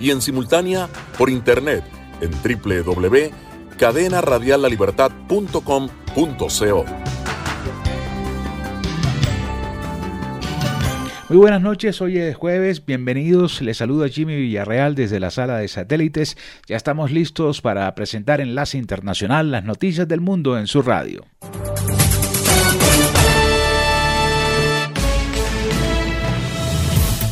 y en simultánea por internet en www.cadenaradiallalibertad.com.co. Muy buenas noches, hoy es jueves, bienvenidos, les saluda Jimmy Villarreal desde la sala de satélites, ya estamos listos para presentar Enlace Internacional, las noticias del mundo en su radio.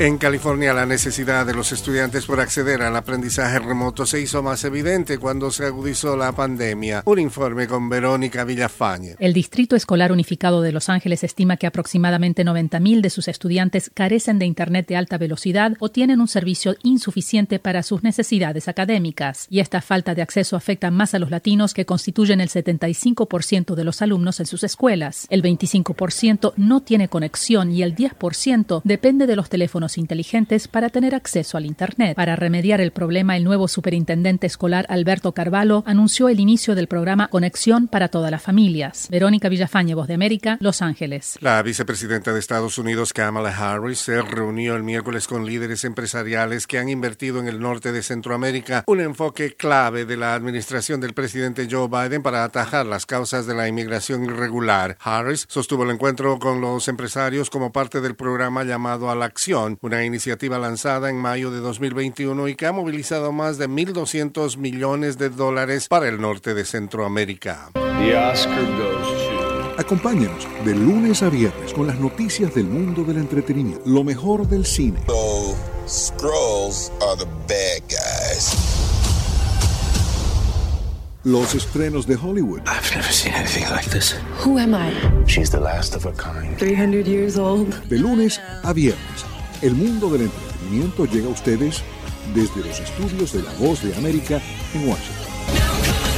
En California, la necesidad de los estudiantes por acceder al aprendizaje remoto se hizo más evidente cuando se agudizó la pandemia. Un informe con Verónica Villafañe. El Distrito Escolar Unificado de Los Ángeles estima que aproximadamente 90.000 de sus estudiantes carecen de Internet de alta velocidad o tienen un servicio insuficiente para sus necesidades académicas. Y esta falta de acceso afecta más a los latinos, que constituyen el 75% de los alumnos en sus escuelas. El 25% no tiene conexión y el 10% depende de los teléfonos inteligentes para tener acceso al Internet. Para remediar el problema, el nuevo superintendente escolar Alberto Carvalho anunció el inicio del programa Conexión para todas las familias. Verónica Villafañe, Voz de América, Los Ángeles. La vicepresidenta de Estados Unidos, Kamala Harris, se reunió el miércoles con líderes empresariales que han invertido en el norte de Centroamérica, un enfoque clave de la administración del presidente Joe Biden para atajar las causas de la inmigración irregular. Harris sostuvo el encuentro con los empresarios como parte del programa llamado a la acción, una iniciativa lanzada en mayo de 2021 y que ha movilizado más de 1.200 millones de dólares para el norte de Centroamérica. Acompáñanos de lunes a viernes con las noticias del mundo del entretenimiento, lo mejor del cine. Los estrenos de Hollywood. I've never seen anything like this. Who am I? She's the last of her kind. 300 years old. De lunes a viernes el mundo del entretenimiento llega a ustedes desde los estudios de La Voz de América en Washington.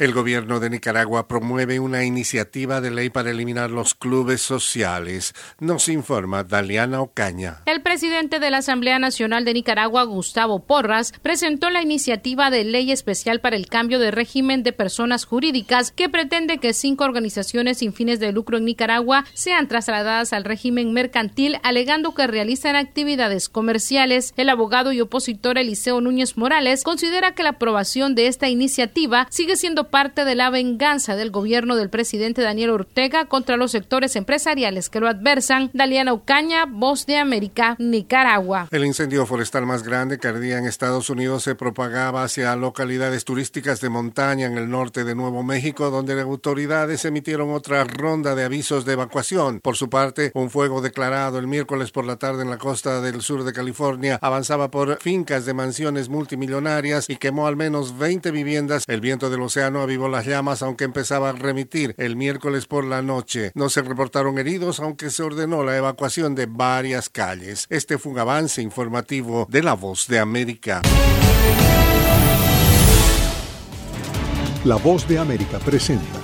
El gobierno de Nicaragua promueve una iniciativa de ley para eliminar los clubes sociales. Nos informa Daliana Ocaña. El presidente de la Asamblea Nacional de Nicaragua, Gustavo Porras, presentó la iniciativa de ley especial para el cambio de régimen de personas jurídicas que pretende que cinco organizaciones sin fines de lucro en Nicaragua sean trasladadas al régimen mercantil, alegando que realizan actividades comerciales. El abogado y opositor Eliseo Núñez Morales considera que la aprobación de esta iniciativa sigue siendo parte de la venganza del gobierno del presidente Daniel Ortega contra los sectores empresariales que lo adversan. Daliana Ucaña, Voz de América, Nicaragua. El incendio forestal más grande que ardía en Estados Unidos se propagaba hacia localidades turísticas de montaña en el norte de Nuevo México, donde las autoridades emitieron otra ronda de avisos de evacuación. Por su parte, un fuego declarado el miércoles por la tarde en la costa del sur de California avanzaba por fincas de mansiones multimillonarias y quemó al menos 20 viviendas. El viento del océano avivó las llamas, aunque empezaba a remitir el miércoles por la noche. No se reportaron heridos, aunque se ordenó la evacuación de varias calles. Este fue un avance informativo de La Voz de América. La Voz de América presenta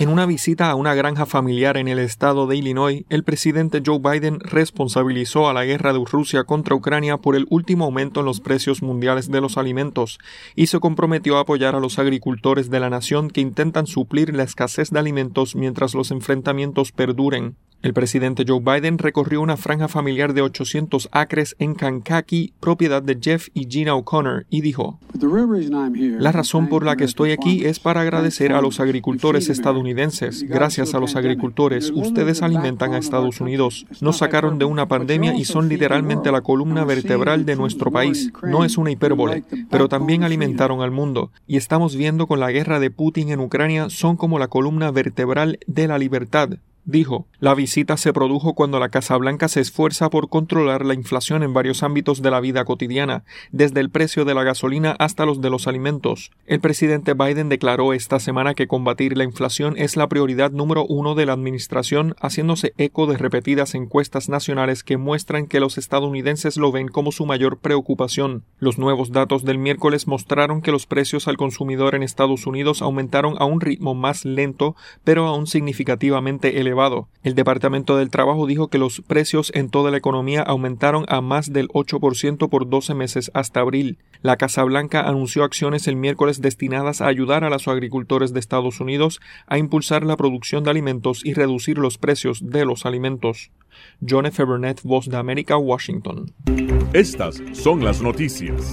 En una visita a una granja familiar en el estado de Illinois, el presidente Joe Biden responsabilizó a la guerra de Rusia contra Ucrania por el último aumento en los precios mundiales de los alimentos y se comprometió a apoyar a los agricultores de la nación que intentan suplir la escasez de alimentos mientras los enfrentamientos perduren. El presidente Joe Biden recorrió una franja familiar de 800 acres en Kankakee, propiedad de Jeff y Gina O'Connor, y dijo, La razón por la que estoy aquí es para agradecer a los agricultores estadounidenses. Gracias a los agricultores, ustedes alimentan a Estados Unidos. Nos sacaron de una pandemia y son literalmente la columna vertebral de nuestro país. No es una hipérbole, pero también alimentaron al mundo. Y estamos viendo con la guerra de Putin en Ucrania son como la columna vertebral de la libertad. Dijo, la visita se produjo cuando la Casa Blanca se esfuerza por controlar la inflación en varios ámbitos de la vida cotidiana, desde el precio de la gasolina hasta los de los alimentos. El presidente Biden declaró esta semana que combatir la inflación es la prioridad número uno de la administración, haciéndose eco de repetidas encuestas nacionales que muestran que los estadounidenses lo ven como su mayor preocupación. Los nuevos datos del miércoles mostraron que los precios al consumidor en Estados Unidos aumentaron a un ritmo más lento, pero aún significativamente elevado el Departamento del Trabajo dijo que los precios en toda la economía aumentaron a más del 8% por 12 meses hasta abril. La Casa Blanca anunció acciones el miércoles destinadas a ayudar a los agricultores de Estados Unidos a impulsar la producción de alimentos y reducir los precios de los alimentos. John F. Burnett, Voz de América, Washington. Estas son las noticias.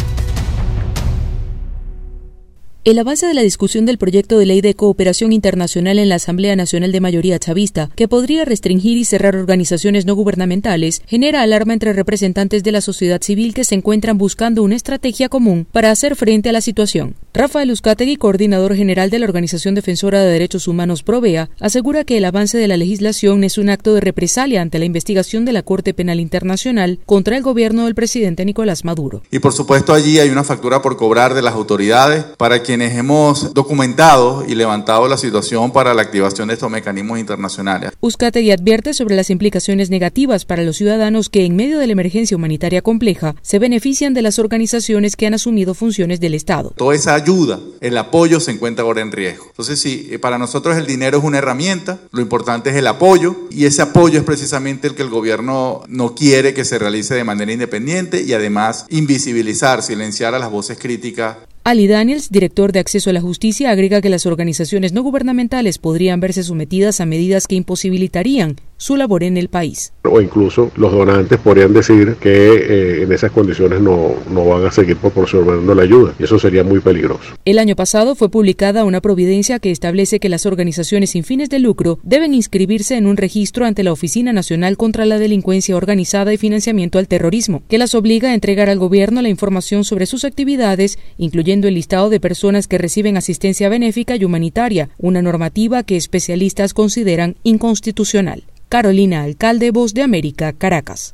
El avance de la discusión del proyecto de ley de cooperación internacional en la Asamblea Nacional de Mayoría Chavista, que podría restringir y cerrar organizaciones no gubernamentales, genera alarma entre representantes de la sociedad civil que se encuentran buscando una estrategia común para hacer frente a la situación. Rafael Uzcategui, coordinador general de la Organización Defensora de Derechos Humanos Provea, asegura que el avance de la legislación es un acto de represalia ante la investigación de la Corte Penal Internacional contra el gobierno del presidente Nicolás Maduro. Y por supuesto allí hay una factura por cobrar de las autoridades para que quienes hemos documentado y levantado la situación para la activación de estos mecanismos internacionales. Uzcategui advierte sobre las implicaciones negativas para los ciudadanos que en medio de la emergencia humanitaria compleja se benefician de las organizaciones que han asumido funciones del Estado. Toda esa ayuda, el apoyo se encuentra ahora en riesgo. Entonces, sí, eh, para nosotros el dinero es una herramienta, lo importante es el apoyo y ese apoyo es precisamente el que el gobierno no quiere que se realice de manera independiente y además invisibilizar, silenciar a las voces críticas Ali Daniels, director de Acceso a la Justicia, agrega que las organizaciones no gubernamentales podrían verse sometidas a medidas que imposibilitarían su labor en el país. O incluso los donantes podrían decir que eh, en esas condiciones no, no van a seguir proporcionando la ayuda y eso sería muy peligroso. El año pasado fue publicada una providencia que establece que las organizaciones sin fines de lucro deben inscribirse en un registro ante la Oficina Nacional contra la Delincuencia Organizada y Financiamiento al Terrorismo, que las obliga a entregar al gobierno la información sobre sus actividades, incluyendo el listado de personas que reciben asistencia benéfica y humanitaria, una normativa que especialistas consideran inconstitucional. Carolina Alcalde, Voz de América, Caracas.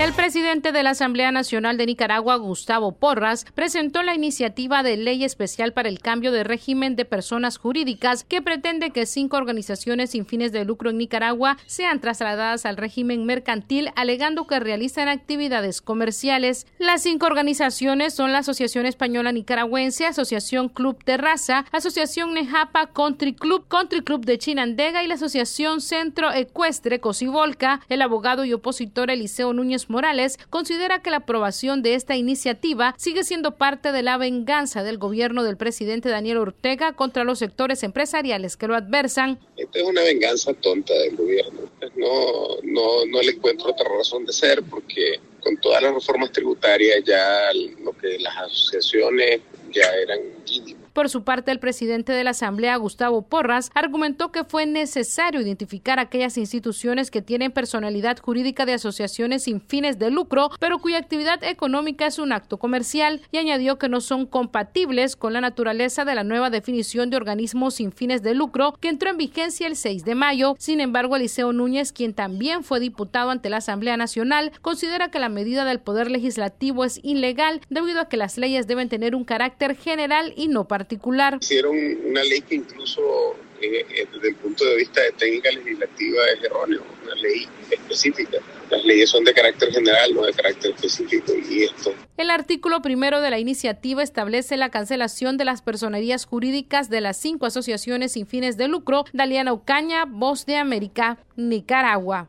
El presidente de la Asamblea Nacional de Nicaragua, Gustavo Porras, presentó la iniciativa de ley especial para el cambio de régimen de personas jurídicas que pretende que cinco organizaciones sin fines de lucro en Nicaragua sean trasladadas al régimen mercantil, alegando que realizan actividades comerciales. Las cinco organizaciones son la Asociación Española Nicaragüense, Asociación Club de Raza, Asociación Nejapa Country Club, Country Club de Chinandega y la Asociación Centro Ecuestre Cosivolca. El abogado y opositor Eliseo Núñez Morales considera que la aprobación de esta iniciativa sigue siendo parte de la venganza del gobierno del presidente Daniel Ortega contra los sectores empresariales que lo adversan. Esta es una venganza tonta del gobierno. No, no, no le encuentro otra razón de ser porque con todas las reformas tributarias ya lo que las asociaciones ya eran. Por su parte, el presidente de la Asamblea, Gustavo Porras, argumentó que fue necesario identificar aquellas instituciones que tienen personalidad jurídica de asociaciones sin fines de lucro, pero cuya actividad económica es un acto comercial, y añadió que no son compatibles con la naturaleza de la nueva definición de organismos sin fines de lucro que entró en vigencia el 6 de mayo. Sin embargo, Eliseo Núñez, quien también fue diputado ante la Asamblea Nacional, considera que la medida del Poder Legislativo es ilegal debido a que las leyes deben tener un carácter general y no particular. Hicieron una ley que incluso eh, eh, desde el punto de vista de técnica legislativa es erróneo, una ley específica. Las leyes son de carácter general, no de carácter específico. Y esto. El artículo primero de la iniciativa establece la cancelación de las personerías jurídicas de las cinco asociaciones sin fines de lucro. Daliana Ucaña, Voz de América, Nicaragua.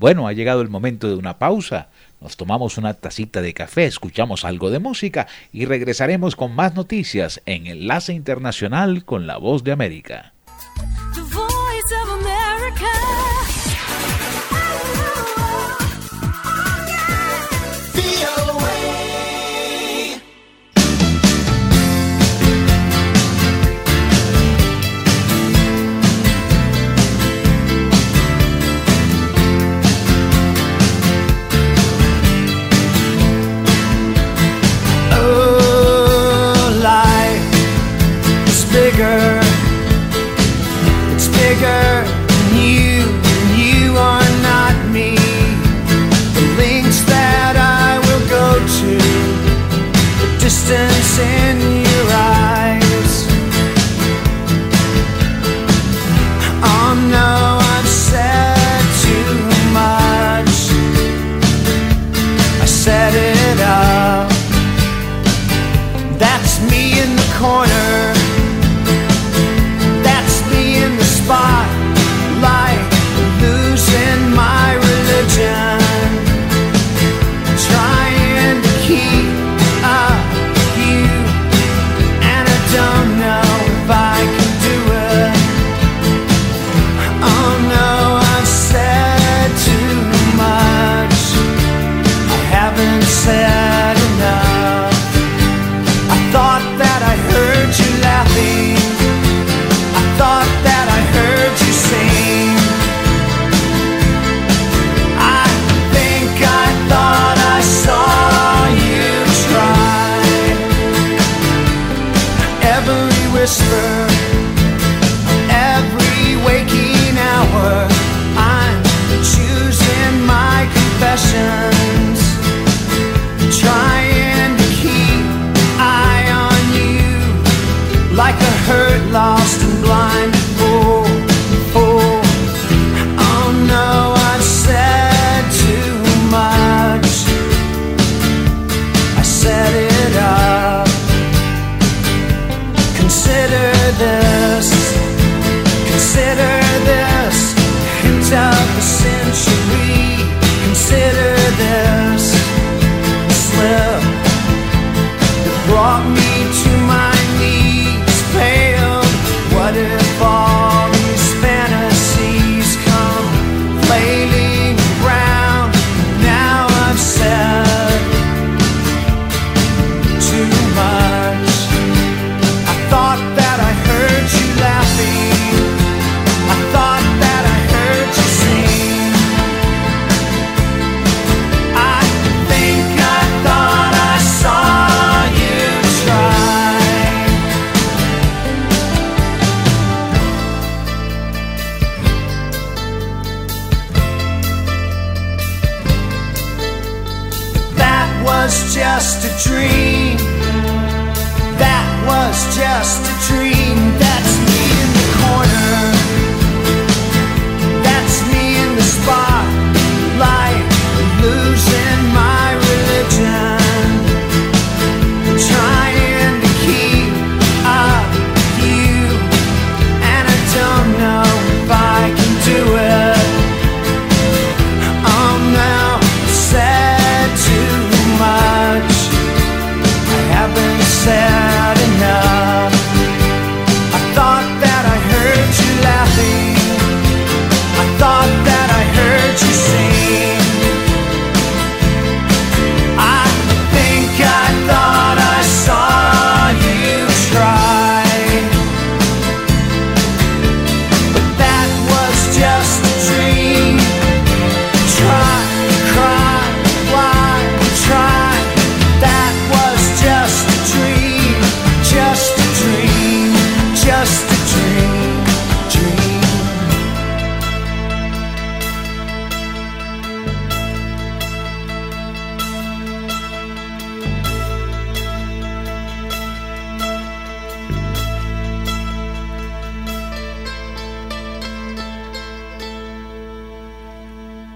Bueno, ha llegado el momento de una pausa. Nos tomamos una tacita de café, escuchamos algo de música y regresaremos con más noticias en Enlace Internacional con la Voz de América.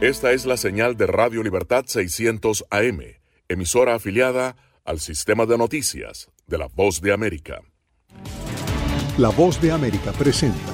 Esta es la señal de Radio Libertad 600 AM, emisora afiliada al sistema de noticias de la Voz de América. La Voz de América presenta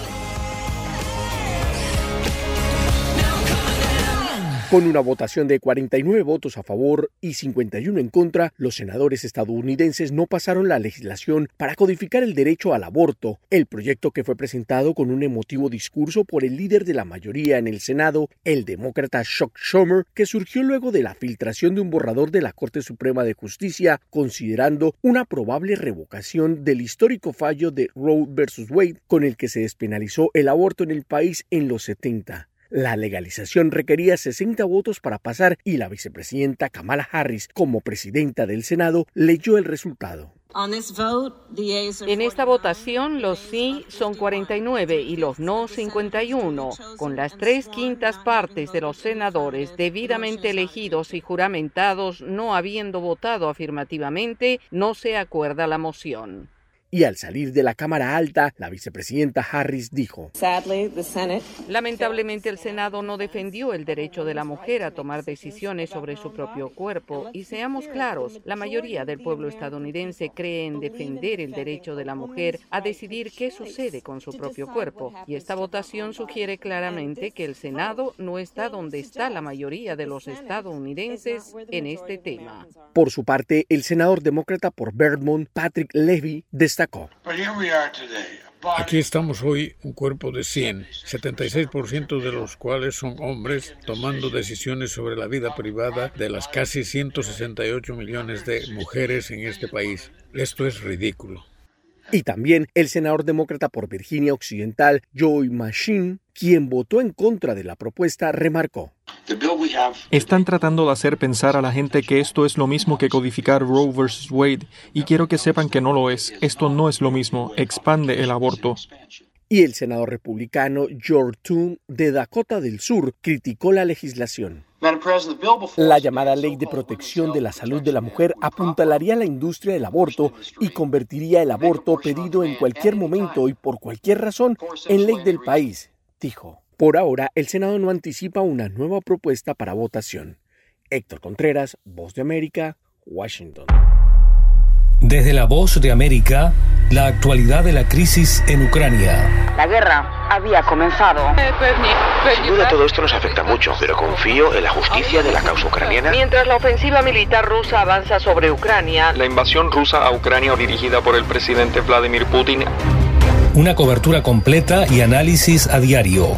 Con una votación de 49 votos a favor y 51 en contra, los senadores estadounidenses no pasaron la legislación para codificar el derecho al aborto, el proyecto que fue presentado con un emotivo discurso por el líder de la mayoría en el Senado, el demócrata Chuck Schumer, que surgió luego de la filtración de un borrador de la Corte Suprema de Justicia, considerando una probable revocación del histórico fallo de Roe vs. Wade, con el que se despenalizó el aborto en el país en los 70. La legalización requería 60 votos para pasar y la vicepresidenta Kamala Harris, como presidenta del Senado, leyó el resultado. En esta votación los sí son 49 y los no 51. Con las tres quintas partes de los senadores debidamente elegidos y juramentados no habiendo votado afirmativamente, no se acuerda la moción. Y al salir de la Cámara Alta, la vicepresidenta Harris dijo, Lamentablemente el Senado no defendió el derecho de la mujer a tomar decisiones sobre su propio cuerpo. Y seamos claros, la mayoría del pueblo estadounidense cree en defender el derecho de la mujer a decidir qué sucede con su propio cuerpo. Y esta votación sugiere claramente que el Senado no está donde está la mayoría de los estadounidenses en este tema. Por su parte, el senador demócrata por Vermont, Patrick Levy, destacó Aquí estamos hoy, un cuerpo de 100, 76% de los cuales son hombres, tomando decisiones sobre la vida privada de las casi 168 millones de mujeres en este país. Esto es ridículo. Y también el senador demócrata por Virginia Occidental, Joey Machine, quien votó en contra de la propuesta, remarcó. Están tratando de hacer pensar a la gente que esto es lo mismo que codificar Roe vs. Wade, y quiero que sepan que no lo es. Esto no es lo mismo. Expande el aborto. Y el senador republicano George Toon de Dakota del Sur criticó la legislación. La llamada Ley de Protección de la Salud de la Mujer apuntalaría la industria del aborto y convertiría el aborto pedido en cualquier momento y por cualquier razón en ley del país, dijo. Por ahora, el Senado no anticipa una nueva propuesta para votación. Héctor Contreras, Voz de América, Washington. Desde la Voz de América, la actualidad de la crisis en Ucrania. La guerra había comenzado. Sin duda todo esto nos afecta mucho, pero confío en la justicia de la causa ucraniana. Mientras la ofensiva militar rusa avanza sobre Ucrania, la invasión rusa a Ucrania dirigida por el presidente Vladimir Putin una cobertura completa y análisis a diario.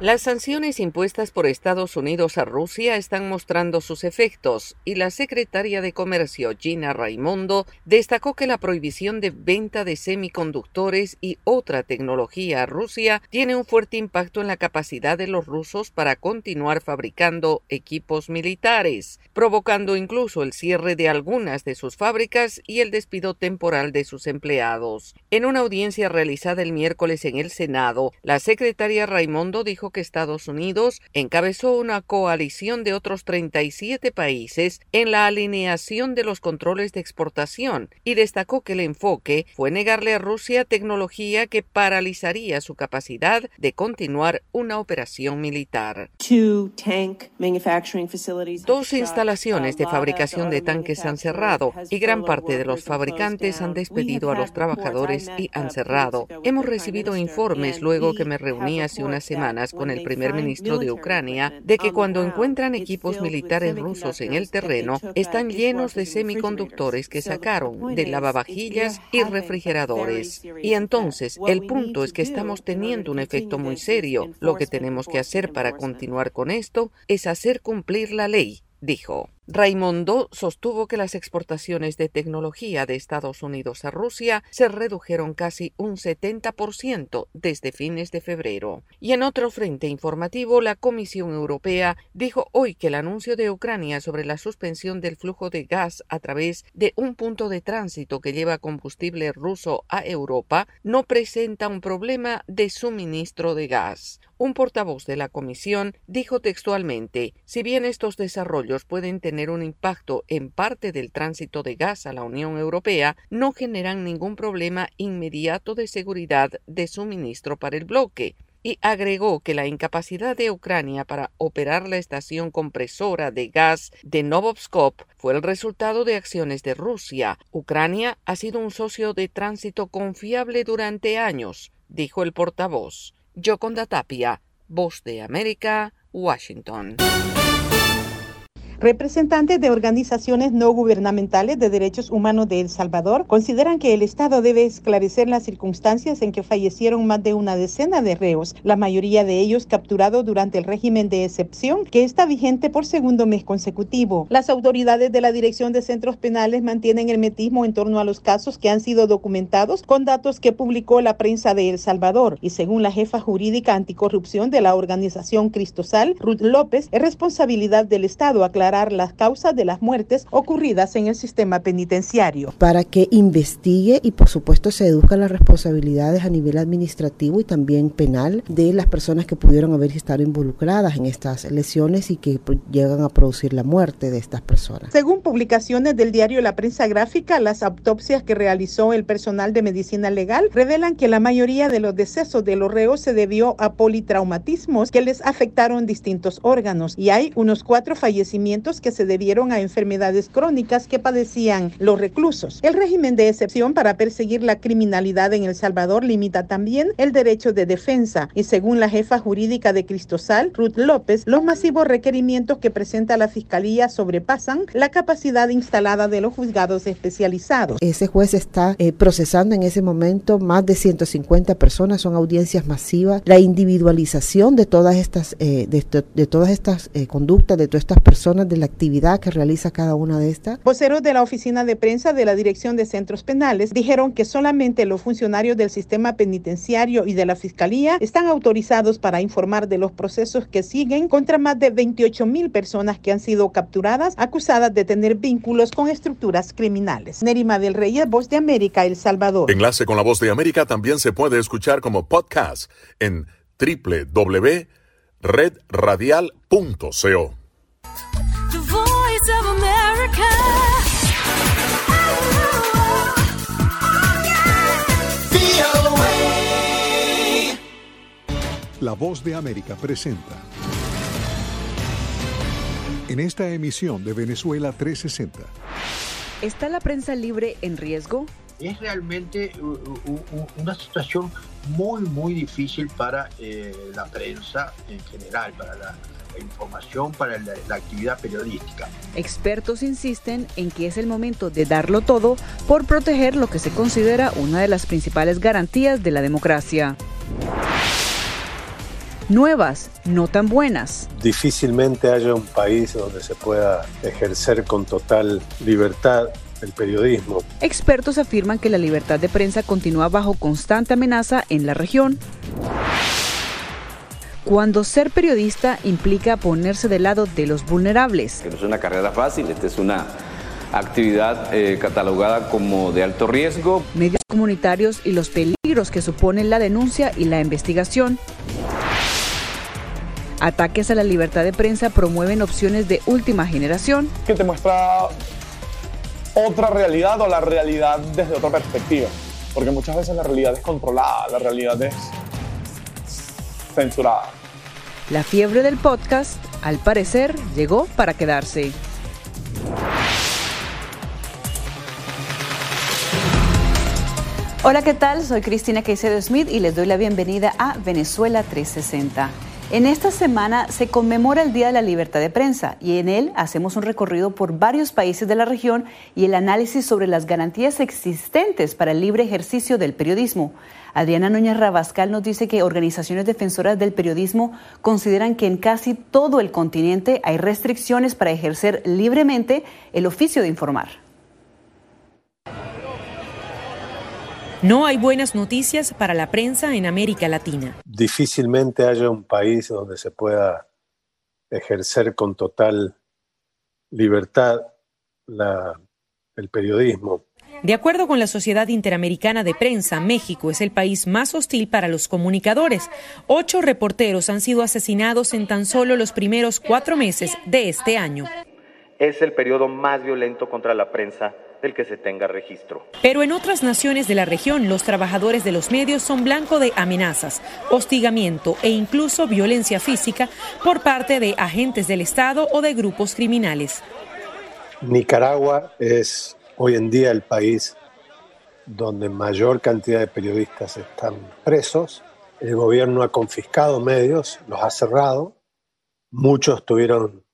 Las sanciones impuestas por Estados Unidos a Rusia están mostrando sus efectos y la secretaria de Comercio Gina Raimondo destacó que la prohibición de venta de semiconductores y otra tecnología a Rusia tiene un fuerte impacto en la capacidad de los rusos para continuar fabricando equipos militares, provocando incluso el cierre de algunas de sus fábricas y el despido temporal de sus empleados. En una audiencia realizada el miércoles en el Senado, la secretaria Raimondo dijo que Estados Unidos encabezó una coalición de otros 37 países en la alineación de los controles de exportación y destacó que el enfoque fue negarle a Rusia tecnología que paralizaría su capacidad de continuar una operación militar. Dos instalaciones de fabricación de tanques han cerrado y gran parte de los fabricantes han despedido a los trabajadores y han cerrado. Hemos recibido informes luego que me reuní hace unas semanas con el primer ministro de Ucrania de que cuando encuentran equipos militares rusos en el terreno, están llenos de semiconductores que sacaron de lavavajillas y refrigeradores. Y entonces, el punto es que estamos teniendo un efecto muy serio. Lo que tenemos que hacer para continuar con esto es hacer cumplir la ley dijo. Raimondo sostuvo que las exportaciones de tecnología de Estados Unidos a Rusia se redujeron casi un 70% desde fines de febrero. Y en otro frente informativo, la Comisión Europea dijo hoy que el anuncio de Ucrania sobre la suspensión del flujo de gas a través de un punto de tránsito que lleva combustible ruso a Europa no presenta un problema de suministro de gas. Un portavoz de la comisión dijo textualmente, si bien estos desarrollos pueden tener un impacto en parte del tránsito de gas a la Unión Europea, no generan ningún problema inmediato de seguridad de suministro para el bloque y agregó que la incapacidad de Ucrania para operar la estación compresora de gas de Novovskop fue el resultado de acciones de Rusia. Ucrania ha sido un socio de tránsito confiable durante años, dijo el portavoz. Yoconda Tapia, Voz de América, Washington. Representantes de organizaciones no gubernamentales de derechos humanos de El Salvador consideran que el Estado debe esclarecer las circunstancias en que fallecieron más de una decena de reos, la mayoría de ellos capturados durante el régimen de excepción que está vigente por segundo mes consecutivo. Las autoridades de la Dirección de Centros Penales mantienen el metismo en torno a los casos que han sido documentados con datos que publicó la prensa de El Salvador y según la jefa jurídica anticorrupción de la organización Cristosal, Ruth López, es responsabilidad del Estado aclarar las causas de las muertes ocurridas en el sistema penitenciario. Para que investigue y por supuesto se eduzcan las responsabilidades a nivel administrativo y también penal de las personas que pudieron haber estado involucradas en estas lesiones y que llegan a producir la muerte de estas personas. Según publicaciones del diario La Prensa Gráfica, las autopsias que realizó el personal de medicina legal revelan que la mayoría de los decesos de los reos se debió a politraumatismos que les afectaron distintos órganos y hay unos cuatro fallecimientos que se debieron a enfermedades crónicas que padecían los reclusos. El régimen de excepción para perseguir la criminalidad en El Salvador limita también el derecho de defensa y según la jefa jurídica de Cristosal, Ruth López, los masivos requerimientos que presenta la Fiscalía sobrepasan la capacidad instalada de los juzgados especializados. Ese juez está eh, procesando en ese momento más de 150 personas, son audiencias masivas. La individualización de todas estas, eh, de, todas estas eh, conductas, de todas estas personas de la actividad que realiza cada una de estas. Voceros de la oficina de prensa de la Dirección de Centros Penales dijeron que solamente los funcionarios del sistema penitenciario y de la Fiscalía están autorizados para informar de los procesos que siguen contra más de 28 mil personas que han sido capturadas acusadas de tener vínculos con estructuras criminales. Nerima del Rey, Voz de América, El Salvador. Enlace con la Voz de América también se puede escuchar como podcast en www.redradial.co. La voz de América presenta. En esta emisión de Venezuela 360. ¿Está la prensa libre en riesgo? Es realmente una situación muy, muy difícil para eh, la prensa en general, para la información para la, actividad periodística. Expertos insisten en que es el momento de darlo todo por proteger lo que se considera una de las principales garantías de la democracia. Nuevas, no tan buenas. Difícilmente haya un país donde se pueda ejercer con total libertad el periodismo. Expertos afirman que la libertad de prensa continúa bajo constante amenaza en la región cuando ser periodista implica ponerse del lado de los vulnerables. No es una carrera fácil, esta es una actividad eh, catalogada como de alto riesgo. Medios comunitarios y los peligros que suponen la denuncia y la investigación. Ataques a la libertad de prensa promueven opciones de última generación. Que te muestra otra realidad o la realidad desde otra perspectiva. Porque muchas veces la realidad es controlada, la realidad es censurada. La fiebre del podcast, al parecer, llegó para quedarse. Hola, ¿qué tal? Soy Cristina Caicedo Smith y les doy la bienvenida a Venezuela 360. En esta semana se conmemora el Día de la Libertad de Prensa y en él hacemos un recorrido por varios países de la región y el análisis sobre las garantías existentes para el libre ejercicio del periodismo. Adriana Núñez Rabascal nos dice que organizaciones defensoras del periodismo consideran que en casi todo el continente hay restricciones para ejercer libremente el oficio de informar. No hay buenas noticias para la prensa en América Latina. Difícilmente haya un país donde se pueda ejercer con total libertad el periodismo. De acuerdo con la Sociedad Interamericana de Prensa, México es el país más hostil para los comunicadores. Ocho reporteros han sido asesinados en tan solo los primeros cuatro meses de este año. Es el periodo más violento contra la prensa del que se tenga registro. Pero en otras naciones de la región, los trabajadores de los medios son blanco de amenazas, hostigamiento e incluso violencia física por parte de agentes del Estado o de grupos criminales. Nicaragua es hoy en día el país donde mayor cantidad de periodistas están presos. El gobierno ha confiscado medios, los ha cerrado. Muchos tuvieron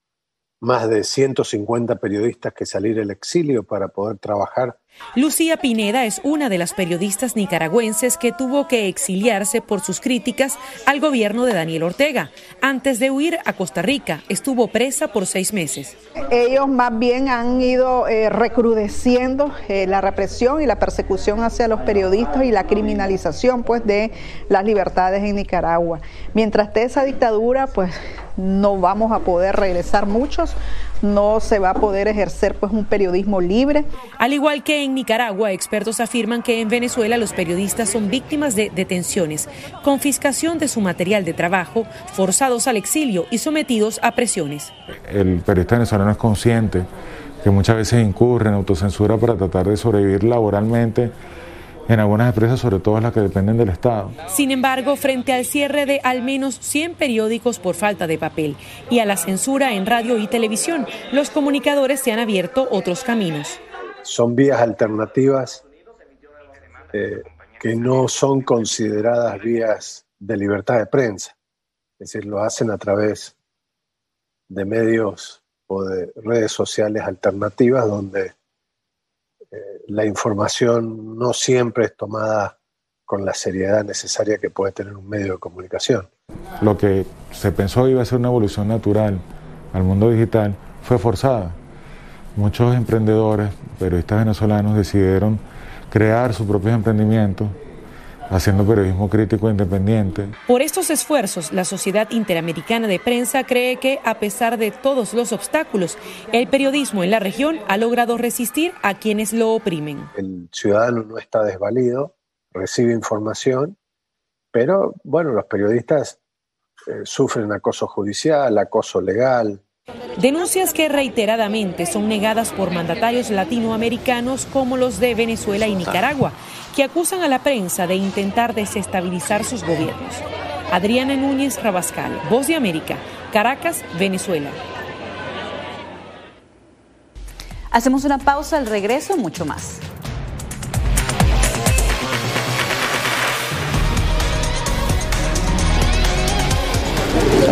más de 150 periodistas que salir al exilio para poder trabajar. Lucía Pineda es una de las periodistas nicaragüenses que tuvo que exiliarse por sus críticas al gobierno de Daniel Ortega. Antes de huir a Costa Rica, estuvo presa por seis meses. Ellos más bien han ido eh, recrudeciendo eh, la represión y la persecución hacia los periodistas y la criminalización pues, de las libertades en Nicaragua. Mientras esté esa dictadura, pues no vamos a poder regresar muchos, no se va a poder ejercer pues un periodismo libre. Al igual que en Nicaragua, expertos afirman que en Venezuela los periodistas son víctimas de detenciones, confiscación de su material de trabajo, forzados al exilio y sometidos a presiones. El periodista venezolano es consciente que muchas veces incurre en autocensura para tratar de sobrevivir laboralmente en algunas empresas, sobre todo las que dependen del Estado. Sin embargo, frente al cierre de al menos 100 periódicos por falta de papel y a la censura en radio y televisión, los comunicadores se han abierto otros caminos. Son vías alternativas eh, que no son consideradas vías de libertad de prensa, es decir, lo hacen a través de medios o de redes sociales alternativas donde eh, la información no siempre es tomada con la seriedad necesaria que puede tener un medio de comunicación. Lo que se pensó iba a ser una evolución natural al mundo digital fue forzada. Muchos emprendedores, periodistas venezolanos decidieron crear su propio emprendimiento haciendo periodismo crítico e independiente. Por estos esfuerzos, la Sociedad Interamericana de Prensa cree que, a pesar de todos los obstáculos, el periodismo en la región ha logrado resistir a quienes lo oprimen. El ciudadano no está desvalido, recibe información, pero bueno, los periodistas eh, sufren acoso judicial, acoso legal, Denuncias que reiteradamente son negadas por mandatarios latinoamericanos como los de Venezuela y Nicaragua, que acusan a la prensa de intentar desestabilizar sus gobiernos. Adriana Núñez Rabascal, Voz de América, Caracas, Venezuela. Hacemos una pausa, al regreso mucho más.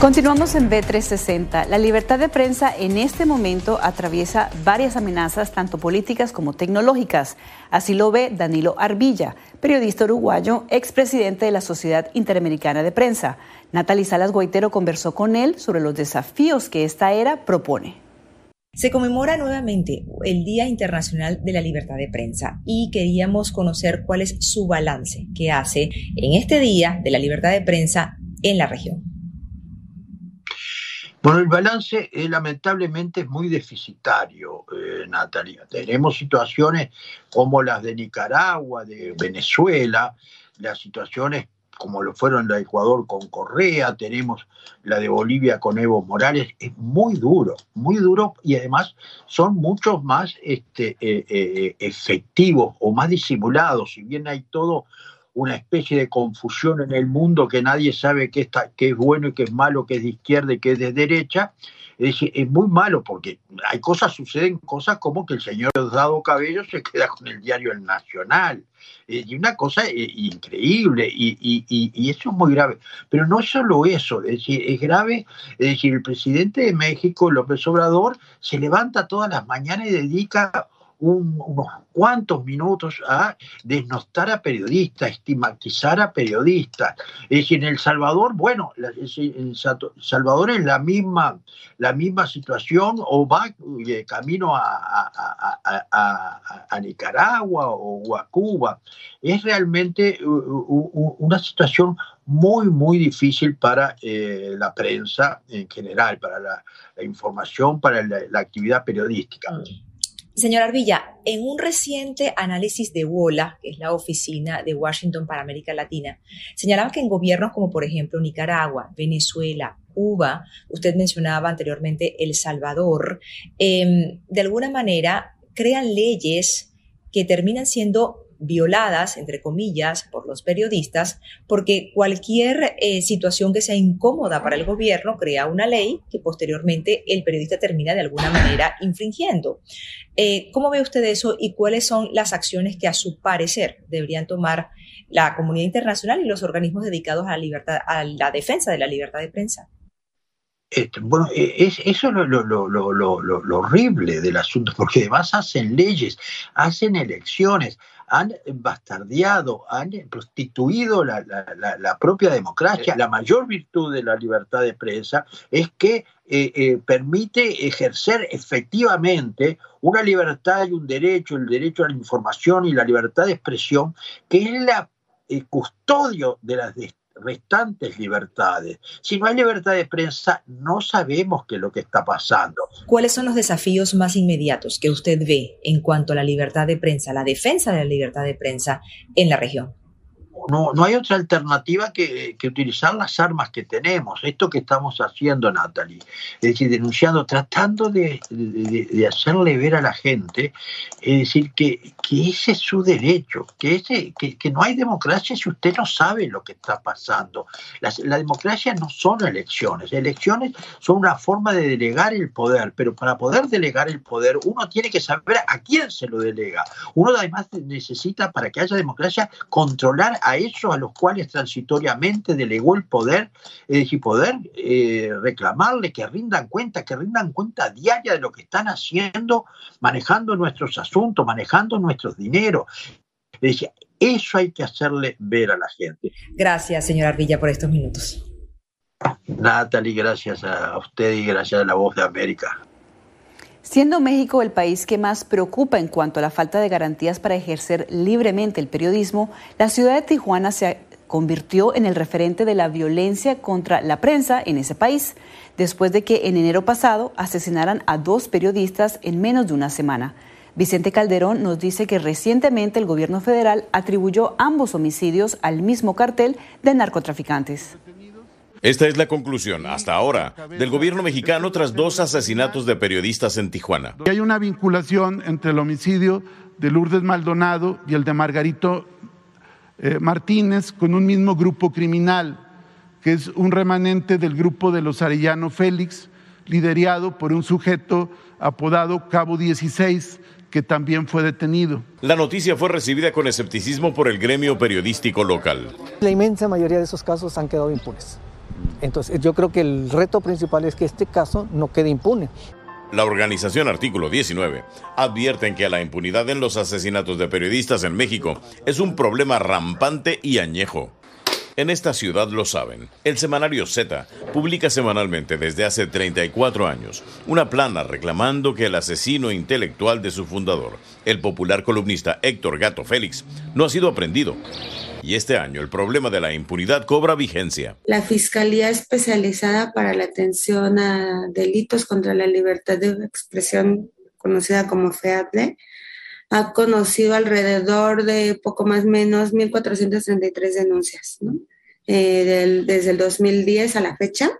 Continuamos en B360. La libertad de prensa en este momento atraviesa varias amenazas, tanto políticas como tecnológicas. Así lo ve Danilo Arbilla, periodista uruguayo, expresidente de la Sociedad Interamericana de Prensa. Natalie Salas Guaitero conversó con él sobre los desafíos que esta era propone. Se conmemora nuevamente el Día Internacional de la Libertad de Prensa y queríamos conocer cuál es su balance que hace en este Día de la Libertad de Prensa en la región. Bueno, el balance eh, lamentablemente es muy deficitario, eh, Natalia. Tenemos situaciones como las de Nicaragua, de Venezuela, las situaciones como lo fueron la de Ecuador con Correa, tenemos la de Bolivia con Evo Morales, es muy duro, muy duro y además son muchos más este, eh, eh, efectivos o más disimulados, si bien hay todo una especie de confusión en el mundo que nadie sabe qué, está, qué es bueno y qué es malo, qué es de izquierda y qué es de derecha. Es, es muy malo porque hay cosas, suceden cosas como que el señor Dado Cabello se queda con el diario El Nacional. y una cosa eh, increíble y, y, eso es muy grave. Pero no solo eso, es decir, es grave, es decir, el presidente de México, López Obrador, se levanta todas las mañanas y dedica unos cuantos minutos a desnostar a periodistas, estigmatizar a periodistas. Es decir, en El Salvador, bueno, en Salvador es la misma, la misma situación o va camino a, a, Nicaragua o a Cuba. Es realmente una situación muy, muy difícil para eh, la prensa en general, para la, información, para la, actividad periodística. Mm. Señor Arvilla, en un reciente análisis de WOLA, que es la oficina de Washington para América Latina, señalaban que en gobiernos como por ejemplo Nicaragua, Venezuela, Cuba, usted mencionaba anteriormente El Salvador, em, de alguna manera crean leyes que terminan siendo violadas, entre comillas, por los periodistas, porque cualquier eh, situación que sea incómoda para el gobierno crea una ley que posteriormente el periodista termina de alguna manera infringiendo. Eh, ¿Cómo ve usted eso y cuáles son las acciones que a su parecer deberían tomar la comunidad internacional y los organismos dedicados a la libertad, a la defensa de la libertad de prensa? Este, bueno, e, es, eso es lo, lo, horrible del asunto, porque además hacen leyes, hacen elecciones, han bastardeado, han prostituido la, propia democracia. La mayor virtud de la libertad de prensa es que eh, eh, permite ejercer efectivamente una libertad y un derecho, el derecho a la información y la libertad de expresión, que es la el custodio de las restantes libertades. Si no hay libertad de prensa, no sabemos qué es lo que está pasando. ¿Cuáles son los desafíos más inmediatos que usted ve en cuanto a la libertad de prensa, la defensa de la libertad de prensa en la región? No, no hay otra alternativa que, utilizar las armas que tenemos. Esto que estamos haciendo, Natalie. Es decir, denunciando, tratando de, hacerle ver a la gente, es decir, que, ese es su derecho, que, ese, que, no hay democracia si usted no sabe lo que está pasando. la democracia no son elecciones. Elecciones son una forma de delegar el poder, pero para poder delegar el poder uno tiene que saber a quién se lo delega. Uno además necesita, para que haya democracia, controlar a esos a los cuales transitoriamente delegó el poder, es decir, poder eh, reclamarle que rindan cuenta, que rindan cuenta diaria de lo que están haciendo, manejando nuestros asuntos, manejando nuestros dineros. Es decir, eso hay que hacerle ver a la gente. Gracias, señora Arvilla, por estos minutos. Natalie, gracias a usted y gracias a la voz de América. Siendo México el país que más preocupa en cuanto a la falta de garantías para ejercer libremente el periodismo, la ciudad de Tijuana se convirtió en el referente de la violencia contra la prensa en ese país, después de que en enero pasado asesinaran a dos periodistas en menos de una semana. Vicente Calderón nos dice que recientemente el gobierno federal atribuyó ambos homicidios al mismo cartel de narcotraficantes. Esta es la conclusión, hasta ahora, del gobierno mexicano tras dos asesinatos de periodistas en Tijuana. Hay una vinculación entre el homicidio de Lourdes Maldonado y el de Margarito eh, Martínez con un mismo grupo criminal, que es un remanente del grupo de los Arellano Félix, liderado por un sujeto apodado Cabo 16, que también fue detenido. La noticia fue recibida con escepticismo por el gremio periodístico local. La inmensa mayoría de esos casos han quedado impunes. Entonces yo creo que el reto principal es que este caso no quede impune. La organización Artículo 19 advierte que la impunidad en los asesinatos de periodistas en México es un problema rampante y añejo. En esta ciudad lo saben. El semanario Z publica semanalmente desde hace 34 años una plana reclamando que el asesino intelectual de su fundador, el popular columnista Héctor Gato Félix, no ha sido aprendido. Y este año el problema de la impunidad cobra vigencia. La Fiscalía Especializada para la Atención a Delitos contra la Libertad de Expresión, conocida como FEADLE, ha conocido alrededor de poco más o menos 1.433 denuncias, eh, desde el 2010 a la fecha,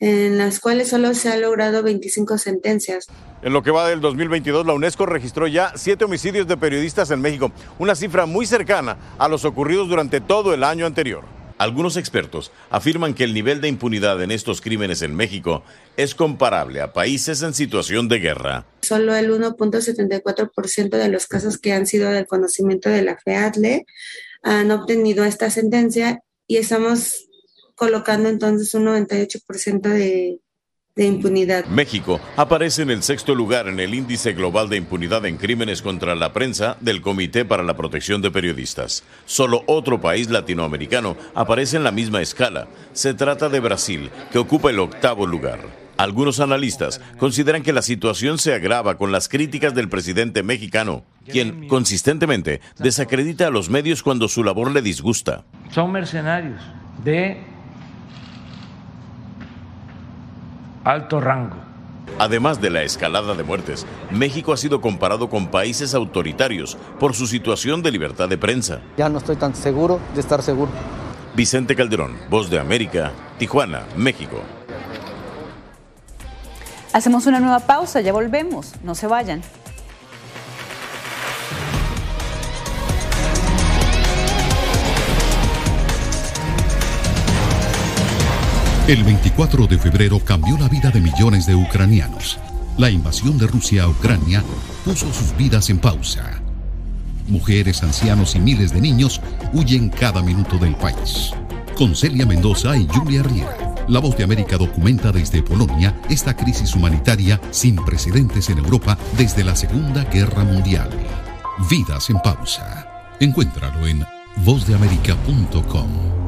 en las cuales solo se ha logrado 25 sentencias. En lo que va del 2022, la UNESCO registró ya siete homicidios de periodistas en México, una cifra muy cercana a los ocurridos durante todo el año anterior. Algunos expertos afirman que el nivel de impunidad en estos crímenes en México es comparable a países en situación de guerra. Solo el 1.74% de los casos que han sido del conocimiento de la FEADLE han obtenido esta sentencia y estamos colocando entonces un 98% de, de impunidad. México aparece en el sexto lugar en el índice global de impunidad en crímenes contra la prensa del Comité para la Protección de Periodistas. Solo otro país latinoamericano aparece en la misma escala. Se trata de Brasil, que ocupa el octavo lugar. Algunos analistas consideran que la situación se agrava con las críticas del presidente mexicano, quien consistentemente desacredita a los medios cuando su labor le disgusta. Son mercenarios de alto rango. Además de la escalada de muertes, México ha sido comparado con países autoritarios por su situación de libertad de prensa. Ya no estoy tan seguro de estar seguro. Vicente Calderón, Voz de América, Tijuana, México. Hacemos una nueva pausa, ya volvemos, no se vayan. El 24 de febrero cambió la vida de millones de ucranianos. La invasión de Rusia a Ucrania puso sus vidas en pausa. Mujeres, ancianos y miles de niños huyen cada minuto del país. Con Celia Mendoza y Julia Riera, La Voz de América documenta desde Polonia esta crisis humanitaria sin precedentes en Europa desde la Segunda Guerra Mundial. Vidas en pausa. Encuéntralo en vozdeamerica.com.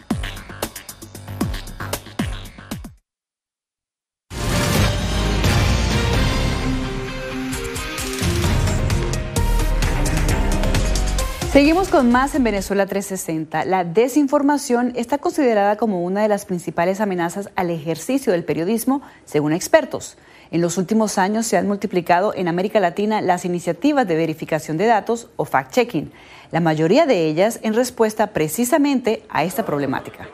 Seguimos con más en Venezuela 360. La desinformación está considerada como una de las principales amenazas al ejercicio del periodismo, según expertos. En los últimos años se han multiplicado en América Latina las iniciativas de verificación de datos o fact-checking, la mayoría de ellas en respuesta precisamente a esta problemática.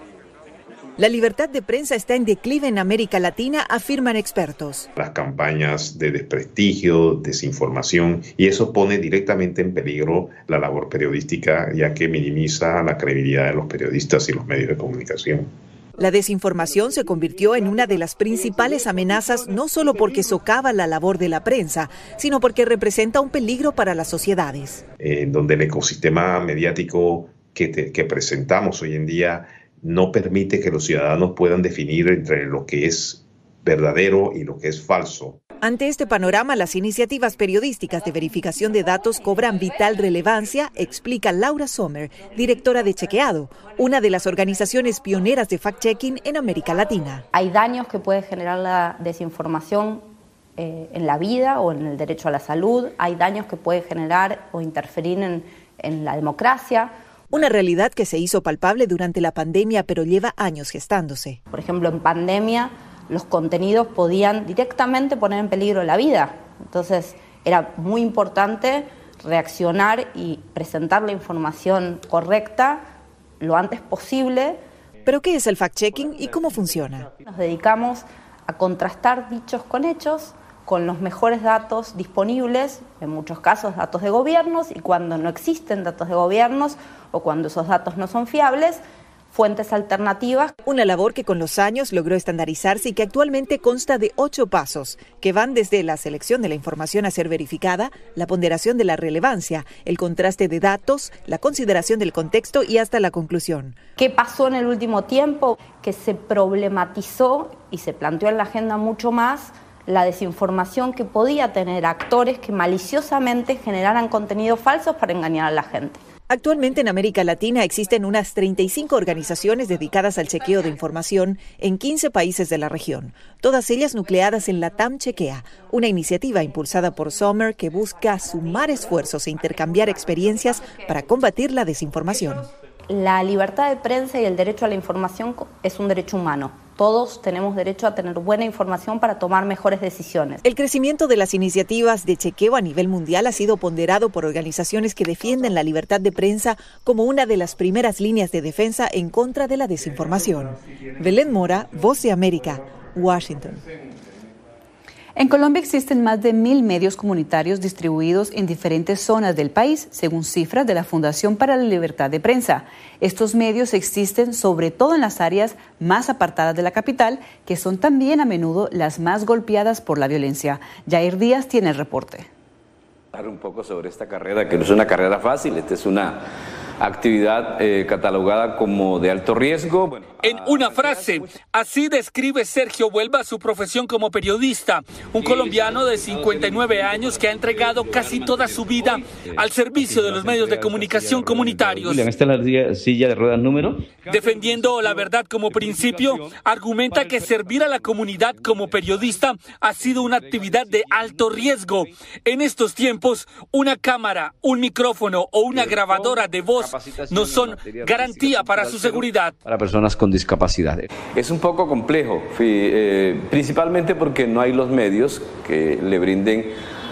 La libertad de prensa está en declive en América Latina, afirman expertos. Las campañas de desprestigio, desinformación, y eso pone directamente en peligro la labor periodística, ya que minimiza la credibilidad de los periodistas y los medios de comunicación. La desinformación se convirtió en una de las principales amenazas no solo porque socava la labor de la prensa, sino porque representa un peligro para las sociedades. En donde el ecosistema mediático que, que presentamos hoy en día no permite que los ciudadanos puedan definir entre lo que es verdadero y lo que es falso. Ante este panorama, las iniciativas periodísticas de verificación de datos cobran vital relevancia, explica Laura Sommer, directora de Chequeado, una de las organizaciones pioneras de fact-checking en América Latina. Hay daños que puede generar la desinformación eh, en la vida o en el derecho a la salud, hay daños que puede generar o interferir en, en la democracia. Una realidad que se hizo palpable durante la pandemia, pero lleva años gestándose. Por ejemplo, en pandemia los contenidos podían directamente poner en peligro la vida. Entonces, era muy importante reaccionar y presentar la información correcta lo antes posible. ¿Pero qué es el fact-checking y cómo funciona? Nos dedicamos a contrastar dichos con hechos, con los mejores datos disponibles, en muchos casos datos de gobiernos, y cuando no existen datos de gobiernos o cuando esos datos no son fiables, fuentes alternativas. Una labor que con los años logró estandarizarse y que actualmente consta de ocho pasos, que van desde la selección de la información a ser verificada, la ponderación de la relevancia, el contraste de datos, la consideración del contexto y hasta la conclusión. ¿Qué pasó en el último tiempo? Que se problematizó y se planteó en la agenda mucho más la desinformación que podía tener actores que maliciosamente generaran contenidos falsos para engañar a la gente. Actualmente en América Latina existen unas 35 organizaciones dedicadas al chequeo de información en 15 países de la región, todas ellas nucleadas en la TAM Chequea, una iniciativa impulsada por Sommer que busca sumar esfuerzos e intercambiar experiencias para combatir la desinformación. La libertad de prensa y el derecho a la información es un derecho humano todos tenemos derecho a tener buena información para tomar mejores decisiones. El crecimiento de las iniciativas de chequeo a nivel mundial ha sido ponderado por organizaciones que defienden la libertad de prensa como una de las primeras líneas de defensa en contra de la desinformación. Belén Mora, Voz de América, Washington. En Colombia existen más de mil medios comunitarios distribuidos en diferentes zonas del país, según cifras de la Fundación para la Libertad de Prensa. Estos medios existen sobre todo en las áreas más apartadas de la capital, que son también a menudo las más golpeadas por la violencia. Jair Díaz tiene el reporte. Un poco sobre esta carrera, que no es una carrera fácil, esta es una actividad eh, catalogada como de alto riesgo. En una frase, así describe Sergio Huelva su profesión como periodista, un colombiano de 59 años que ha entregado casi toda su vida al servicio de los medios de comunicación comunitarios. Esta es la silla de ruedas número. Defendiendo la verdad como principio, argumenta que servir a la comunidad como periodista ha sido una actividad de alto riesgo. En estos tiempos, una cámara, un micrófono o una grabadora de voz no son garantía para su seguridad. Para personas con Es un poco complejo, eh, principalmente porque no hay los medios que le brinden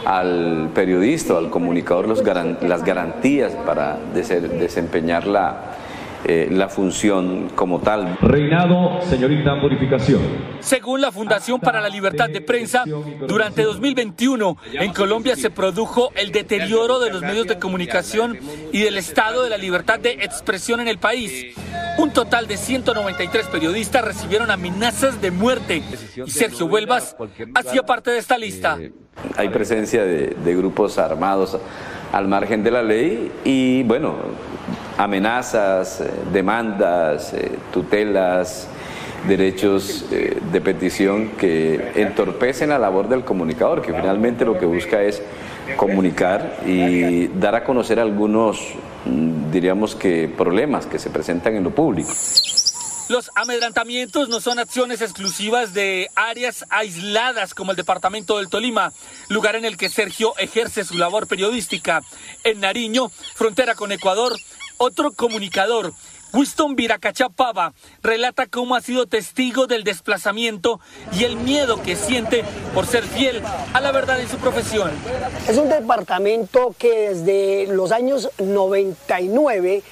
al periodista o al comunicador las garantías para desempeñar la, eh, la función como tal. Reinado, señorita Purificación. Según la Fundación para la Libertad de Prensa, durante 2021 en Colombia se produjo el deterioro de los medios de comunicación y del estado de la libertad de expresión en el país. Un total de 193 periodistas recibieron amenazas de muerte y Sergio Huelvas hacía parte de esta lista. Eh, hay presencia de, de grupos armados al margen de la ley y bueno, amenazas, eh, demandas, eh, tutelas, derechos eh, de petición que entorpecen la labor del comunicador, que finalmente lo que busca es comunicar y dar a conocer algunos, mm, diríamos que, problemas que se presentan en lo público. Los amedrantamientos no son acciones exclusivas de áreas aisladas como el departamento del Tolima, lugar en el que Sergio ejerce su labor periodística. En Nariño, frontera con Ecuador, otro comunicador, Winston Viracachapava, relata cómo ha sido testigo del desplazamiento y el miedo que siente por ser fiel a la verdad en su profesión. Es un departamento que desde los años 99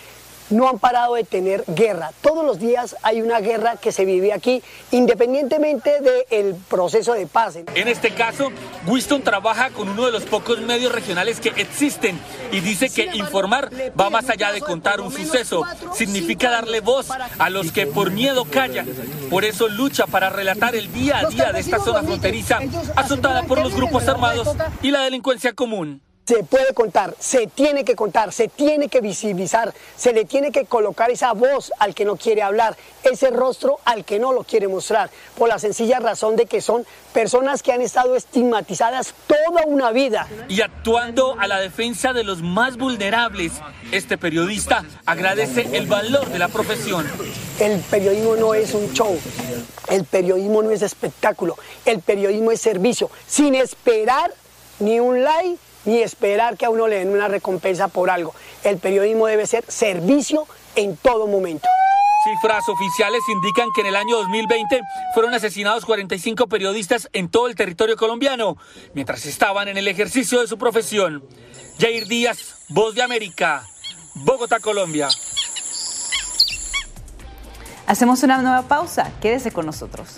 no han parado de tener guerra. Todos los días hay una guerra que se vive aquí, independientemente del proceso de paz. En este caso, Winston trabaja con uno de los pocos medios regionales que existen y dice que informar va más allá de contar un suceso. Significa darle voz a los que por miedo callan. Por eso lucha para relatar el día a día de esta zona fronteriza azotada por los grupos armados y la delincuencia común. Se puede contar, se tiene que contar, se tiene que visibilizar, se le tiene que colocar esa voz al que no quiere hablar, ese rostro al que no lo quiere mostrar, por la sencilla razón de que son personas que han estado estigmatizadas toda una vida. Y actuando a la defensa de los más vulnerables, este periodista agradece el valor de la profesión. El periodismo no es un show, el periodismo no es espectáculo, el periodismo es servicio, sin esperar ni un like ni esperar que a uno le den una recompensa por algo. El periodismo debe ser servicio en todo momento. Cifras oficiales indican que en el año 2020 fueron asesinados 45 periodistas en todo el territorio colombiano, mientras estaban en el ejercicio de su profesión. Jair Díaz, Voz de América, Bogotá, Colombia. Hacemos una nueva pausa. Quédese con nosotros.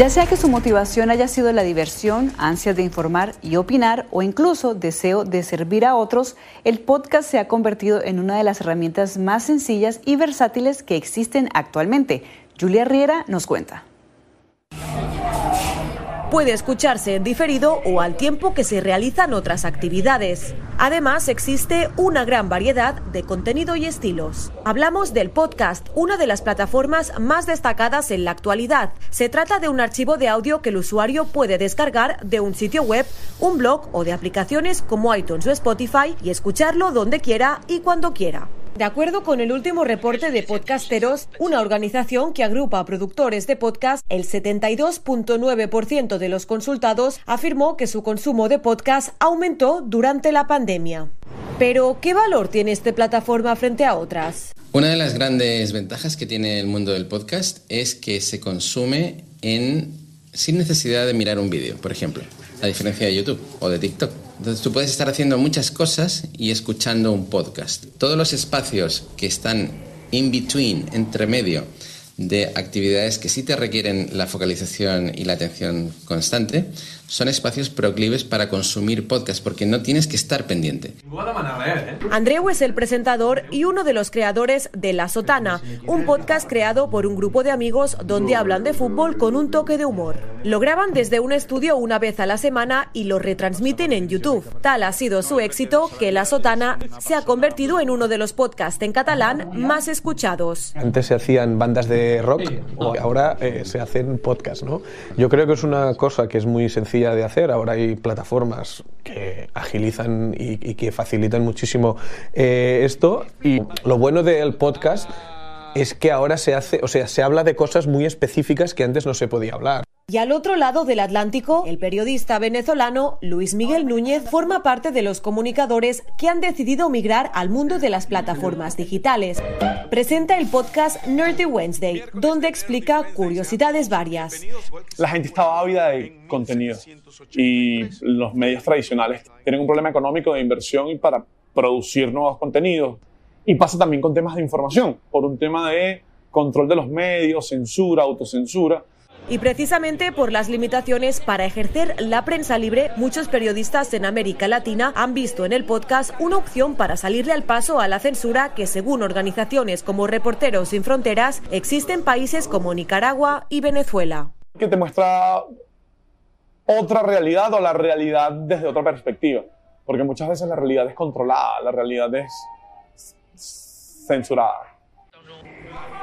Ya sea que su motivación haya sido la diversión, ansias de informar y opinar o incluso deseo de servir a otros, el podcast se ha convertido en una de las herramientas más sencillas y versátiles que existen actualmente. Julia Riera nos cuenta. Puede escucharse en diferido o al tiempo que se realizan otras actividades. Además, existe una gran variedad de contenido y estilos. Hablamos del podcast, una de las plataformas más destacadas en la actualidad. Se trata de un archivo de audio que el usuario puede descargar de un sitio web, un blog o de aplicaciones como iTunes o Spotify y escucharlo donde quiera y cuando quiera. De acuerdo con el último reporte de Podcasteros, una organización que agrupa a productores de podcast, el 72.9% de los consultados afirmó que su consumo de podcast aumentó durante la pandemia. Pero, ¿qué valor tiene esta plataforma frente a otras? Una de las grandes ventajas que tiene el mundo del podcast es que se consume en, sin necesidad de mirar un vídeo, por ejemplo, a diferencia de YouTube o de TikTok. Entonces tú puedes estar haciendo muchas cosas y escuchando un podcast. Todos los espacios que están in between, entre medio, de actividades que sí te requieren la focalización y la atención constante, son espacios proclives para consumir podcast porque no tienes que estar pendiente. Andreu es el presentador y uno de los creadores de La Sotana, un podcast creado por un grupo de amigos donde hablan de fútbol con un toque de humor. Lo graban desde un estudio una vez a la semana y lo retransmiten en YouTube. Tal ha sido su éxito que La Sotana se ha convertido en uno de los podcasts en catalán más escuchados. Antes se hacían bandas de rock, ahora eh, se hacen podcasts, ¿no? Yo creo que es una cosa que es muy sencilla de hacer. Ahora hay plataformas que agilizan y, que facilitan muchísimo eh, esto. Y lo bueno del podcast es que ahora se hace, o sea, se habla de cosas muy específicas que antes no se podía hablar. Y al otro lado del Atlántico, el periodista venezolano Luis Miguel Núñez forma parte de los comunicadores que han decidido migrar al mundo de las plataformas digitales. Presenta el podcast Nerdy Wednesday, donde explica curiosidades varias. La gente estaba ávida de contenido y los medios tradicionales tienen un problema económico de inversión y para producir nuevos contenidos. Y pasa también con temas de información, por un tema de control de los medios, censura, autocensura. Y precisamente por las limitaciones para ejercer la prensa libre, muchos periodistas en América Latina han visto en el podcast una opción para salirle al paso a la censura que, según organizaciones como Reporteros Sin Fronteras, existe en países como Nicaragua y Venezuela. Que te muestra otra realidad o la realidad desde otra perspectiva. Porque muchas veces la realidad es controlada, la realidad es censurada.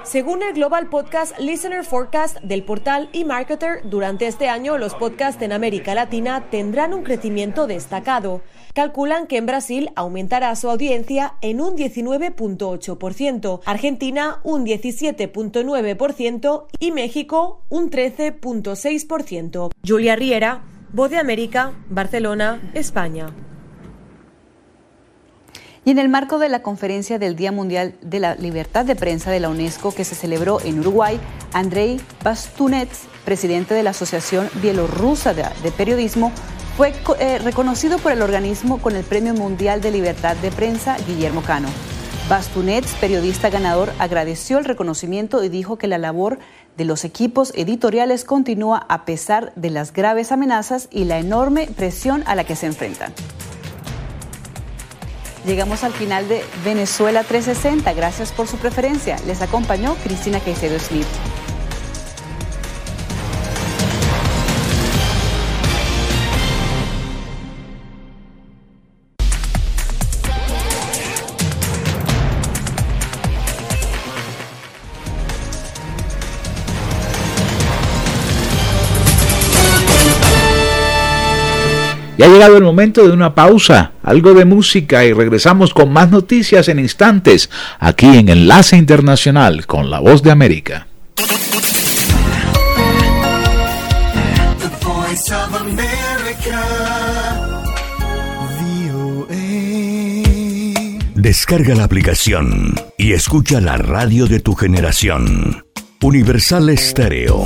Según el Global Podcast Listener Forecast del portal eMarketer, durante este año los podcasts en América Latina tendrán un crecimiento destacado. Calculan que en Brasil aumentará su audiencia en un 19.8%, Argentina un 17.9% y México un 13.6%. Julia Riera, Voz de América, Barcelona, España. Y en el marco de la conferencia del Día Mundial de la Libertad de Prensa de la UNESCO que se celebró en Uruguay, Andrei Bastunets, presidente de la Asociación Bielorrusa de, Periodismo, fue eh, reconocido por el organismo con el Premio Mundial de Libertad de Prensa Guillermo Cano. Bastunets, periodista ganador, agradeció el reconocimiento y dijo que la labor de los equipos editoriales continúa a pesar de las graves amenazas y la enorme presión a la que se enfrentan. Llegamos al final de Venezuela 360. Gracias por su preferencia. Les acompañó Cristina Caicedo Smith. Ya ha llegado el momento de una pausa, algo de música y regresamos con más noticias en instantes, aquí en Enlace Internacional con la Voz de América. Descarga la aplicación y escucha la radio de tu generación. Universal Estéreo.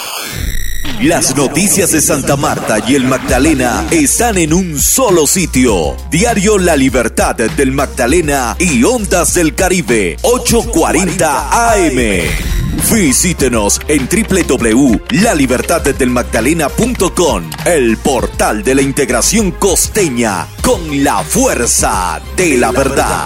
Las noticias de Santa Marta y el Magdalena están en un solo sitio. Diario La Libertad del Magdalena y Ondas del Caribe, 840 AM. Visítenos en www.lalibertaddelmagdalena.com, el portal de la integración costeña con la fuerza de la verdad.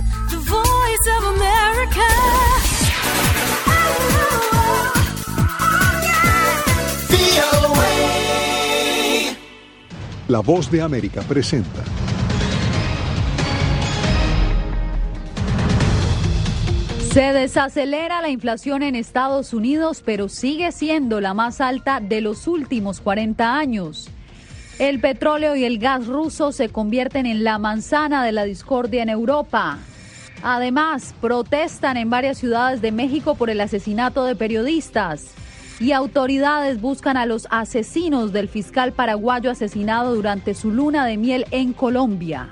La Voz de América presenta. Se desacelera la inflación en Estados Unidos, pero sigue siendo la más alta de los últimos 40 años. El petróleo y el gas ruso se convierten en la manzana de la discordia en Europa. Además, protestan en varias ciudades de México por el asesinato de periodistas y autoridades buscan a los asesinos del fiscal paraguayo asesinado durante su luna de miel en Colombia.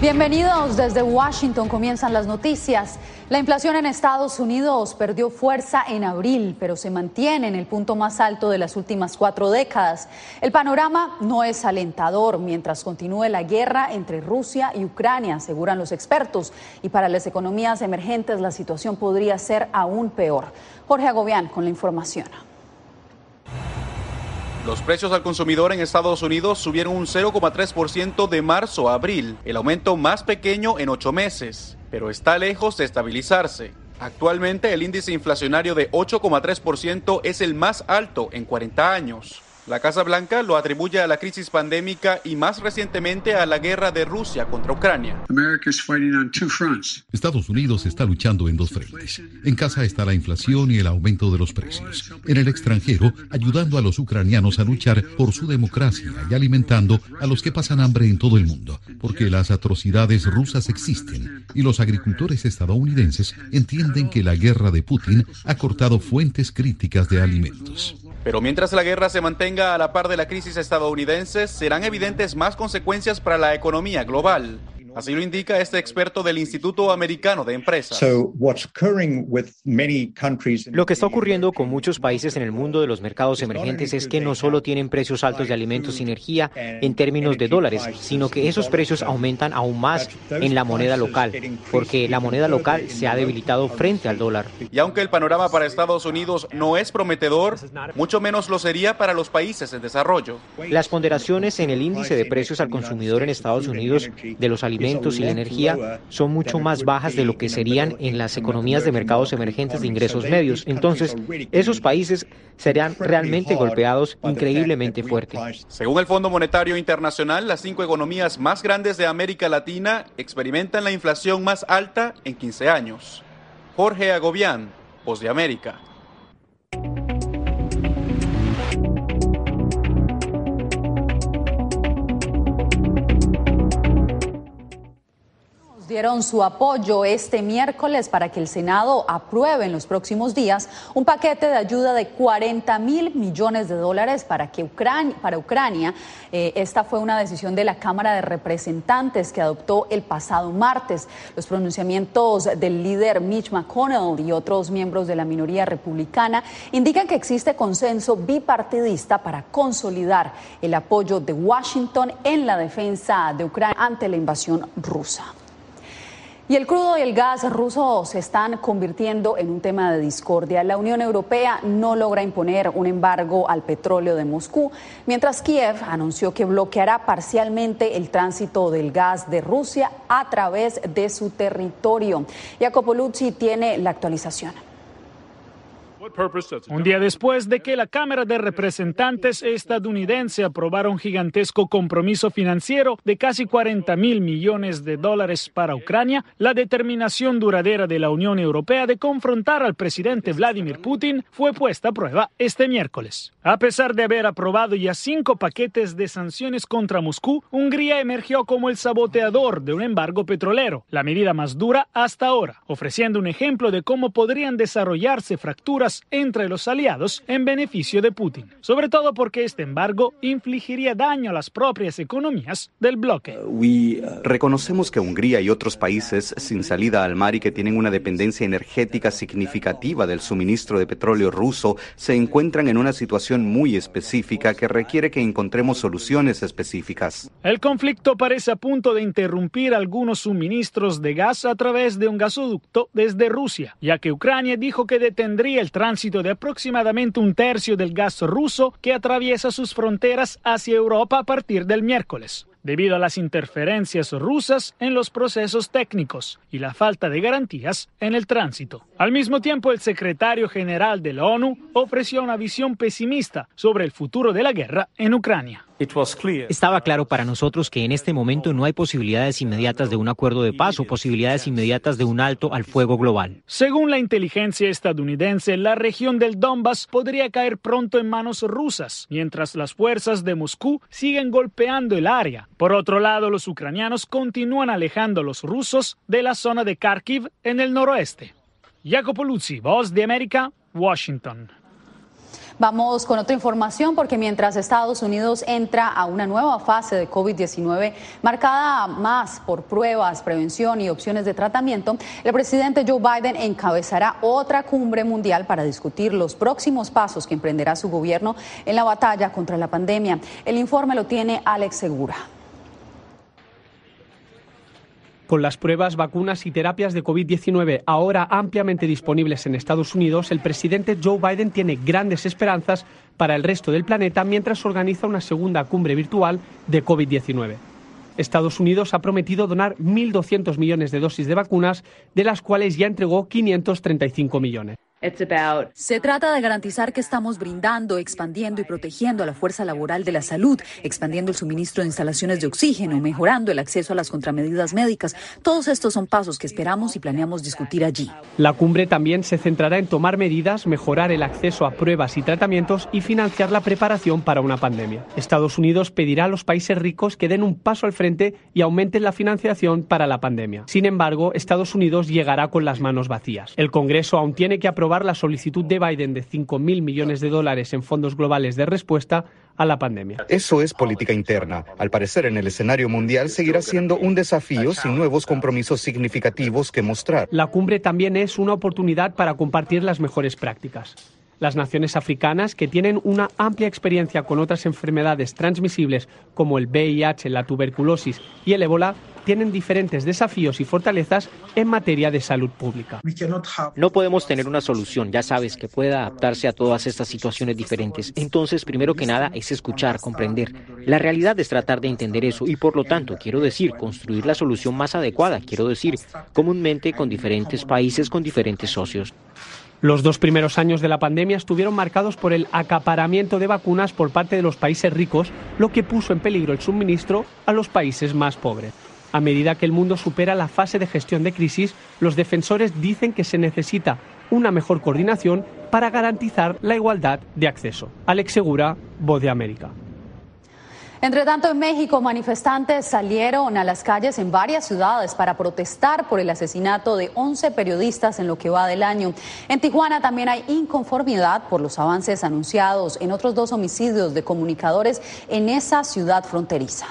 Bienvenidos desde Washington, comienzan las noticias. La inflación en Estados Unidos perdió fuerza en abril, pero se mantiene en el punto más alto de las últimas cuatro décadas. El panorama no es alentador mientras continúe la guerra entre Rusia y Ucrania, aseguran los expertos. Y para las economías emergentes la situación podría ser aún peor. Jorge Agobián con la información. Los precios al consumidor en Estados Unidos subieron un 0,3% de marzo a abril, el aumento más pequeño en ocho meses, pero está lejos de estabilizarse. Actualmente el índice inflacionario de 8,3% es el más alto en 40 años. La Casa Blanca lo atribuye a la crisis pandémica y más recientemente a la guerra de Rusia contra Ucrania. Estados Unidos está luchando en dos frentes. En casa está la inflación y el aumento de los precios. En el extranjero, ayudando a los ucranianos a luchar por su democracia y alimentando a los que pasan hambre en todo el mundo, porque las atrocidades rusas existen y los agricultores estadounidenses entienden que la guerra de Putin ha cortado fuentes críticas de alimentos. Pero mientras la guerra se mantenga a la par de la crisis estadounidense, serán evidentes más consecuencias para la economía global. Así lo indica este experto del Instituto Americano de Empresas. Lo que está ocurriendo con muchos países en el mundo de los mercados emergentes es que no solo tienen precios altos de alimentos y energía en términos de dólares, sino que esos precios aumentan aún más en la moneda local, porque la moneda local se ha debilitado frente al dólar. Y aunque el panorama para Estados Unidos no es prometedor, mucho menos lo sería para los países en desarrollo. Las ponderaciones en el índice de precios al consumidor en Estados Unidos de los alimentos y la energía son mucho más bajas de lo que serían en las economías de mercados emergentes de ingresos medios. Entonces, esos países serían realmente golpeados increíblemente fuerte. Según el Fondo Monetario Internacional, las cinco economías más grandes de América Latina experimentan la inflación más alta en 15 años. Jorge Agobián, Voz de América. Dieron su apoyo este miércoles para que el Senado apruebe en los próximos días un paquete de ayuda de 40 mil millones de dólares para, que Ucrania. Eh, esta fue una decisión de la Cámara de Representantes que adoptó el pasado martes. Los pronunciamientos del líder Mitch McConnell y otros miembros de la minoría republicana indican que existe consenso bipartidista para consolidar el apoyo de Washington en la defensa de Ucrania ante la invasión rusa. Y el crudo y el gas ruso se están convirtiendo en un tema de discordia. La Unión Europea no logra imponer un embargo al petróleo de Moscú, mientras Kiev anunció que bloqueará parcialmente el tránsito del gas de Rusia a través de su territorio. Jacopo Luzzi tiene la actualización. Un día después de que la Cámara de Representantes estadounidense aprobara un gigantesco compromiso financiero de casi 40 mil millones de dólares para Ucrania, la determinación duradera de la Unión Europea de confrontar al presidente Vladimir Putin fue puesta a prueba este miércoles. A pesar de haber aprobado ya cinco paquetes de sanciones contra Moscú, Hungría emergió como el saboteador de un embargo petrolero, la medida más dura hasta ahora, ofreciendo un ejemplo de cómo podrían desarrollarse fracturas entre los aliados en beneficio de Putin, sobre todo porque este embargo infligiría daño a las propias economías del bloque. Reconocemos que Hungría y otros países sin salida al mar y que tienen una dependencia energética significativa del suministro de petróleo ruso se encuentran en una situación muy específica que requiere que encontremos soluciones específicas. El conflicto parece a punto de interrumpir algunos suministros de gas a través de un gasoducto desde Rusia, ya que Ucrania dijo que detendría el tránsito de aproximadamente un tercio del gas ruso que atraviesa sus fronteras hacia Europa a partir del miércoles debido a las interferencias rusas en los procesos técnicos y la falta de garantías en el tránsito. Al mismo tiempo, el secretario general de la ONU ofreció una visión pesimista sobre el futuro de la guerra en Ucrania. Estaba claro para nosotros que en este momento no hay posibilidades inmediatas de un acuerdo de paz o posibilidades inmediatas de un alto al fuego global. Según la inteligencia estadounidense, la región del Donbass podría caer pronto en manos rusas, mientras las fuerzas de Moscú siguen golpeando el área. Por otro lado, los ucranianos continúan alejando a los rusos de la zona de Kharkiv en el noroeste. Jacopo Luzzi, Voz de América, Washington. Vamos con otra información porque mientras Estados Unidos entra a una nueva fase de COVID-19 marcada más por pruebas, prevención y opciones de tratamiento, el presidente Joe Biden encabezará otra cumbre mundial para discutir los próximos pasos que emprenderá su gobierno en la batalla contra la pandemia. El informe lo tiene Alex Segura. Con las pruebas, vacunas y terapias de COVID-19 ahora ampliamente disponibles en Estados Unidos, el presidente Joe Biden tiene grandes esperanzas para el resto del planeta mientras organiza una segunda cumbre virtual de COVID-19. Estados Unidos ha prometido donar 1.200 millones de dosis de vacunas, de las cuales ya entregó 535 millones. Se trata de garantizar que estamos brindando, expandiendo y protegiendo a la fuerza laboral de la salud, expandiendo el suministro de instalaciones de oxígeno, mejorando el acceso a las contramedidas médicas. Todos estos son pasos que esperamos y planeamos discutir allí. La cumbre también se centrará en tomar medidas, mejorar el acceso a pruebas y tratamientos y financiar la preparación para una pandemia. Estados Unidos pedirá a los países ricos que den un paso al frente y aumenten la financiación para la pandemia. Sin embargo, Estados Unidos llegará con las manos vacías. El Congreso aún tiene que aprobar la solicitud de Biden de 5.000 millones de dólares en fondos globales de respuesta a la pandemia. Eso es política interna. Al parecer, en el escenario mundial seguirá siendo un desafío sin nuevos compromisos significativos que mostrar. La cumbre también es una oportunidad para compartir las mejores prácticas. Las naciones africanas, que tienen una amplia experiencia con otras enfermedades transmisibles como el VIH, la tuberculosis y el ébola, tienen diferentes desafíos y fortalezas en materia de salud pública. No podemos tener una solución, ya sabes, que pueda adaptarse a todas estas situaciones diferentes. Entonces, primero que nada, es escuchar, comprender. La realidad es tratar de entender eso y, por lo tanto, quiero decir, construir la solución más adecuada, quiero decir, comúnmente con diferentes países, con diferentes socios. Los dos primeros años de la pandemia estuvieron marcados por el acaparamiento de vacunas por parte de los países ricos, lo que puso en peligro el suministro a los países más pobres. A medida que el mundo supera la fase de gestión de crisis, los defensores dicen que se necesita una mejor coordinación para garantizar la igualdad de acceso. Alex Segura, Voz de América. Entre tanto, en México, manifestantes salieron a las calles en varias ciudades para protestar por el asesinato de 11 periodistas en lo que va del año. En Tijuana también hay inconformidad por los avances anunciados en otros dos homicidios de comunicadores en esa ciudad fronteriza.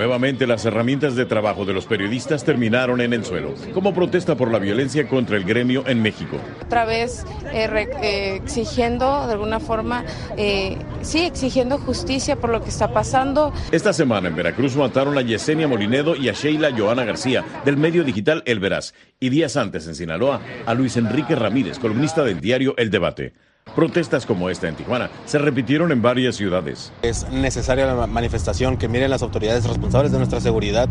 Nuevamente las herramientas de trabajo de los periodistas terminaron en el suelo, como protesta por la violencia contra el gremio en México. Otra vez eh, eh, exigiendo de alguna forma, eh, sí, exigiendo justicia por lo que está pasando. Esta semana en Veracruz mataron a Yesenia Molinedo y a Sheila Joana García del medio digital El Veraz. Y días antes en Sinaloa a Luis Enrique Ramírez, columnista del diario El Debate. Protestas como esta en Tijuana se repitieron en varias ciudades. Es necesaria la manifestación, que miren las autoridades responsables de nuestra seguridad,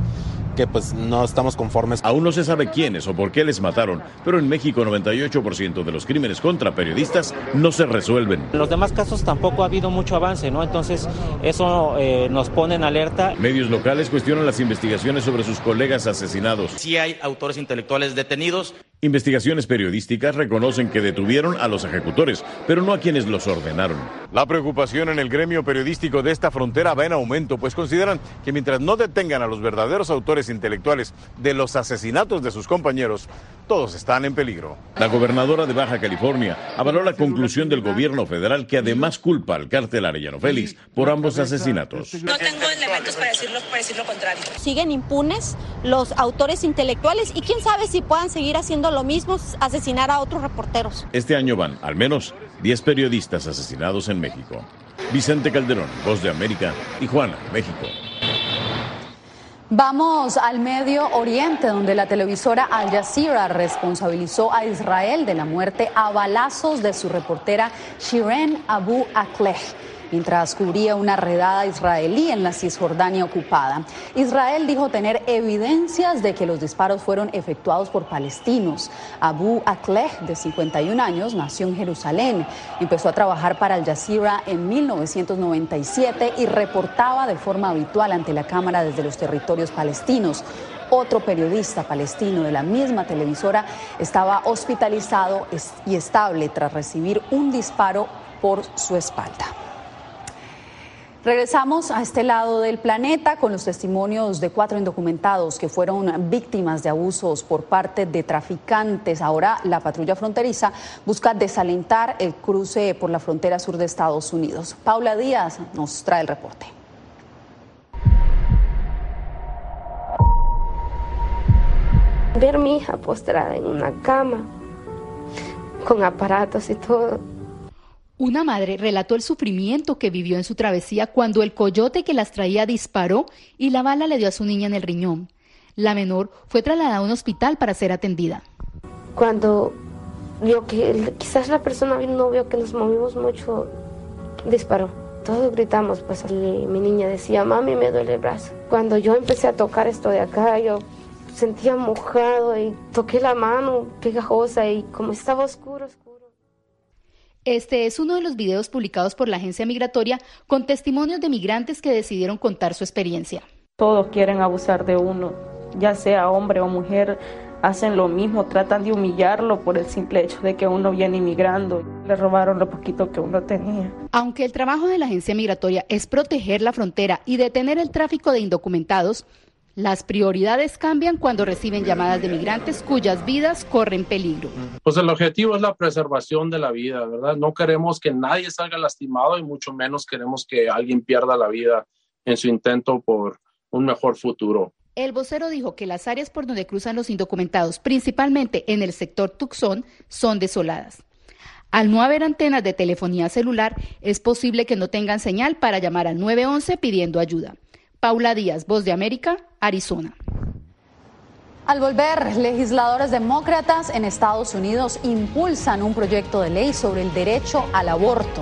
que pues no estamos conformes. Aún no se sabe quiénes o por qué les mataron, pero en México 98% de los crímenes contra periodistas no se resuelven. En los demás casos tampoco ha habido mucho avance, ¿no? Entonces eso eh, nos pone en alerta. Medios locales cuestionan las investigaciones sobre sus colegas asesinados. Sí hay autores intelectuales detenidos. Investigaciones periodísticas reconocen que detuvieron a los ejecutores, pero no a quienes los ordenaron. La preocupación en el gremio periodístico de esta frontera va en aumento, pues consideran que mientras no detengan a los verdaderos autores intelectuales de los asesinatos de sus compañeros, todos están en peligro. La gobernadora de Baja California avaló la conclusión del gobierno federal que además culpa al cártel Arellano Félix por ambos asesinatos. No tengo elementos para decir lo contrario. Siguen impunes los autores intelectuales y quién sabe si puedan seguir haciendo lo mismo, asesinar a otros reporteros. Este año van al menos 10 periodistas asesinados en México. Vicente Calderón, Voz de América, Tijuana, México. Vamos al Medio Oriente, donde la televisora Al Jazeera responsabilizó a Israel de la muerte a balazos de su reportera Shiren Abu Akleh mientras cubría una redada israelí en la Cisjordania ocupada. Israel dijo tener evidencias de que los disparos fueron efectuados por palestinos. Abu Akleh, de 51 años, nació en Jerusalén. Empezó a trabajar para Al Jazeera en 1997 y reportaba de forma habitual ante la Cámara desde los territorios palestinos. Otro periodista palestino de la misma televisora estaba hospitalizado y estable tras recibir un disparo por su espalda. Regresamos a este lado del planeta con los testimonios de cuatro indocumentados que fueron víctimas de abusos por parte de traficantes. Ahora la patrulla fronteriza busca desalentar el cruce por la frontera sur de Estados Unidos. Paula Díaz nos trae el reporte. Ver a mi hija postrada en una cama con aparatos y todo una madre relató el sufrimiento que vivió en su travesía cuando el coyote que las traía disparó y la bala le dio a su niña en el riñón. La menor fue trasladada a un hospital para ser atendida. Cuando vio que quizás la persona no vio que nos movimos mucho, disparó. Todos gritamos, pues mi niña decía, mami, me duele el brazo. Cuando yo empecé a tocar esto de acá, yo sentía mojado y toqué la mano pegajosa y como estaba oscuro, oscuro este es uno de los videos publicados por la agencia migratoria con testimonios de migrantes que decidieron contar su experiencia. Todos quieren abusar de uno, ya sea hombre o mujer, hacen lo mismo, tratan de humillarlo por el simple hecho de que uno viene inmigrando. Le robaron lo poquito que uno tenía. Aunque el trabajo de la agencia migratoria es proteger la frontera y detener el tráfico de indocumentados, las prioridades cambian cuando reciben llamadas de migrantes cuyas vidas corren peligro. Pues el objetivo es la preservación de la vida, ¿verdad? No queremos que nadie salga lastimado y mucho menos queremos que alguien pierda la vida en su intento por un mejor futuro. El vocero dijo que las áreas por donde cruzan los indocumentados, principalmente en el sector Tucson, son desoladas. Al no haber antenas de telefonía celular, es posible que no tengan señal para llamar al 911 pidiendo ayuda. Paula Díaz, Voz de América, Arizona. Al volver, legisladores demócratas en Estados Unidos impulsan un proyecto de ley sobre el derecho al aborto.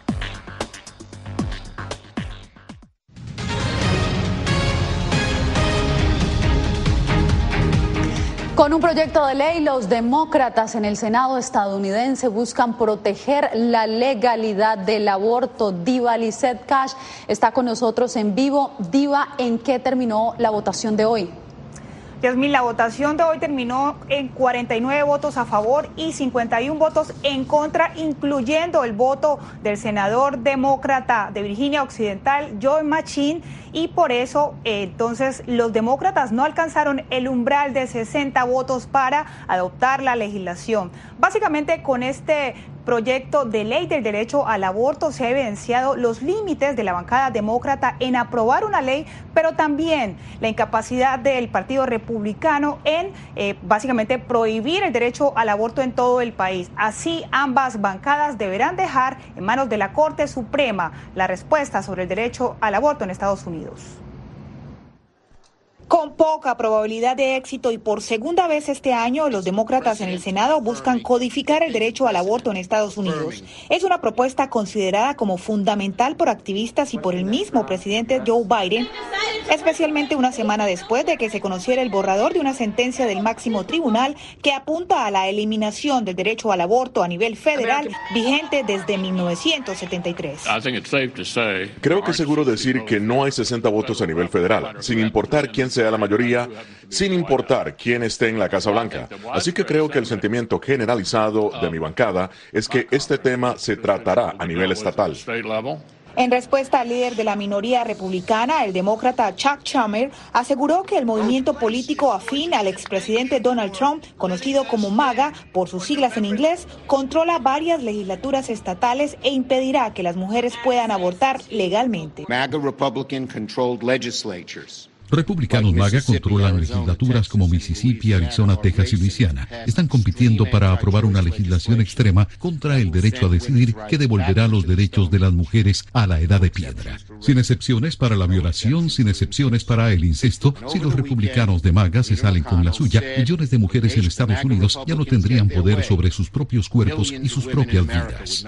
Con un proyecto de ley, los demócratas en el Senado estadounidense buscan proteger la legalidad del aborto. Diva Lizette Cash está con nosotros en vivo. Diva, ¿en qué terminó la votación de hoy? Yasmin, la votación de hoy terminó en 49 votos a favor y 51 votos en contra, incluyendo el voto del senador demócrata de Virginia Occidental, Joe Machín, y por eso eh, entonces los demócratas no alcanzaron el umbral de 60 votos para adoptar la legislación. Básicamente con este proyecto de ley del derecho al aborto se ha evidenciado los límites de la bancada demócrata en aprobar una ley, pero también la incapacidad del Partido Republicano en eh, básicamente prohibir el derecho al aborto en todo el país. Así, ambas bancadas deberán dejar en manos de la Corte Suprema la respuesta sobre el derecho al aborto en Estados Unidos. Con poca probabilidad de éxito y por segunda vez este año, los demócratas en el Senado buscan codificar el derecho al aborto en Estados Unidos. Es una propuesta considerada como fundamental por activistas y por el mismo presidente Joe Biden, especialmente una semana después de que se conociera el borrador de una sentencia del máximo tribunal que apunta a la eliminación del derecho al aborto a nivel federal vigente desde 1973. Creo que es seguro decir que no hay 60 votos a nivel federal, sin importar quién sea la mayoría, sin importar quién esté en la Casa Blanca. Así que creo que el sentimiento generalizado de mi bancada es que este tema se tratará a nivel estatal. En respuesta al líder de la minoría republicana, el demócrata Chuck Schumer, aseguró que el movimiento político afín al expresidente Donald Trump, conocido como MAGA por sus siglas en inglés, controla varias legislaturas estatales e impedirá que las mujeres puedan abortar legalmente. MAGA Republican controlled legislatures. Republicanos MAGA controlan legislaturas como Mississippi, Arizona, Texas y Luisiana. Están compitiendo para aprobar una legislación extrema contra el derecho a decidir que devolverá los derechos de las mujeres a la edad de piedra. Sin excepciones para la violación, sin excepciones para el incesto, si los republicanos de MAGA se salen con la suya, millones de mujeres en Estados Unidos ya no tendrían poder sobre sus propios cuerpos y sus propias vidas.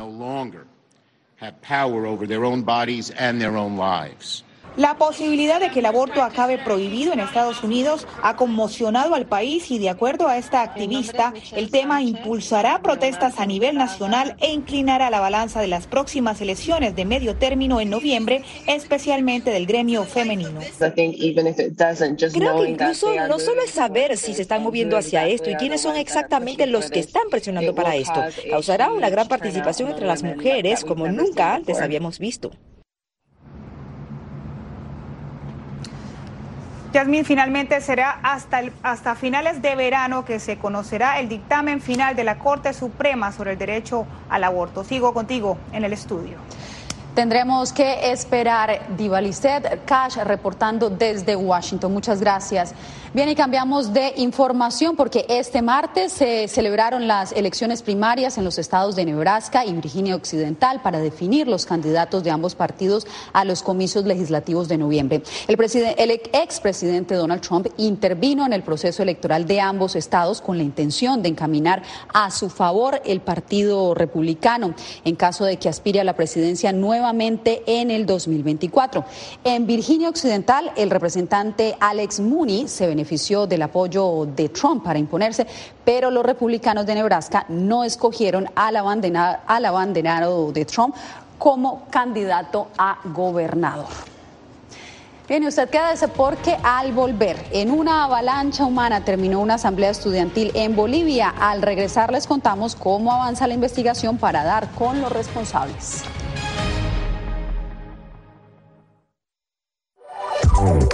La posibilidad de que el aborto acabe prohibido en Estados Unidos ha conmocionado al país y de acuerdo a esta activista, el tema impulsará protestas a nivel nacional e inclinará la balanza de las próximas elecciones de medio término en noviembre, especialmente del gremio femenino. Creo que incluso no solo es saber si se están moviendo hacia esto y quiénes son exactamente los que están presionando para esto, causará una gran participación entre las mujeres como nunca antes habíamos visto. Yasmín, finalmente será hasta, hasta finales de verano que se conocerá el dictamen final de la Corte Suprema sobre el derecho al aborto. Sigo contigo en el estudio. Tendremos que esperar. Divalistet Cash reportando desde Washington. Muchas gracias. Bien, y cambiamos de información porque este martes se celebraron las elecciones primarias en los estados de Nebraska y Virginia Occidental para definir los candidatos de ambos partidos a los comicios legislativos de noviembre. El, el expresidente Donald Trump intervino en el proceso electoral de ambos estados con la intención de encaminar a su favor el Partido Republicano en caso de que aspire a la presidencia nuevamente en el 2024. En Virginia Occidental, el representante Alex Mooney se benefició del apoyo de Trump para imponerse, pero los republicanos de Nebraska no escogieron al abanderado, de Trump como candidato a gobernador. Bien, usted quédese porque al volver en una avalancha humana terminó una asamblea estudiantil en Bolivia. Al regresar les contamos cómo avanza la investigación para dar con los responsables. Oh.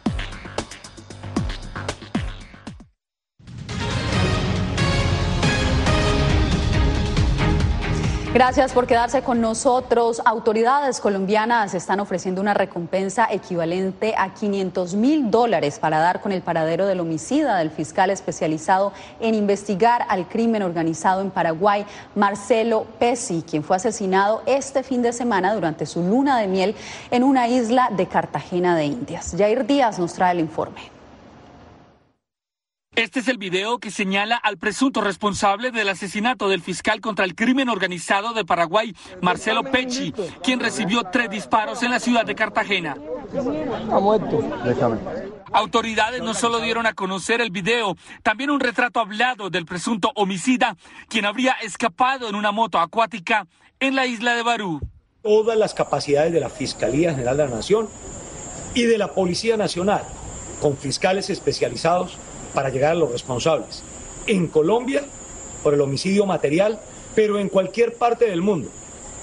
Gracias por quedarse con nosotros. Autoridades colombianas están ofreciendo una recompensa equivalente a 500 mil dólares para dar con el paradero del homicida del fiscal especializado en investigar al crimen organizado en Paraguay, Marcelo Pesi, quien fue asesinado este fin de semana durante su luna de miel en una isla de Cartagena de Indias. Jair Díaz nos trae el informe. Este es el video que señala al presunto responsable del asesinato del fiscal contra el crimen organizado de Paraguay, Marcelo Pecci, quien recibió tres disparos en la ciudad de Cartagena. Autoridades no solo dieron a conocer el video, también un retrato hablado del presunto homicida, quien habría escapado en una moto acuática en la isla de Barú. Todas las capacidades de la Fiscalía General de la Nación y de la Policía Nacional, con fiscales especializados para llegar a los responsables. En Colombia, por el homicidio material, pero en cualquier parte del mundo,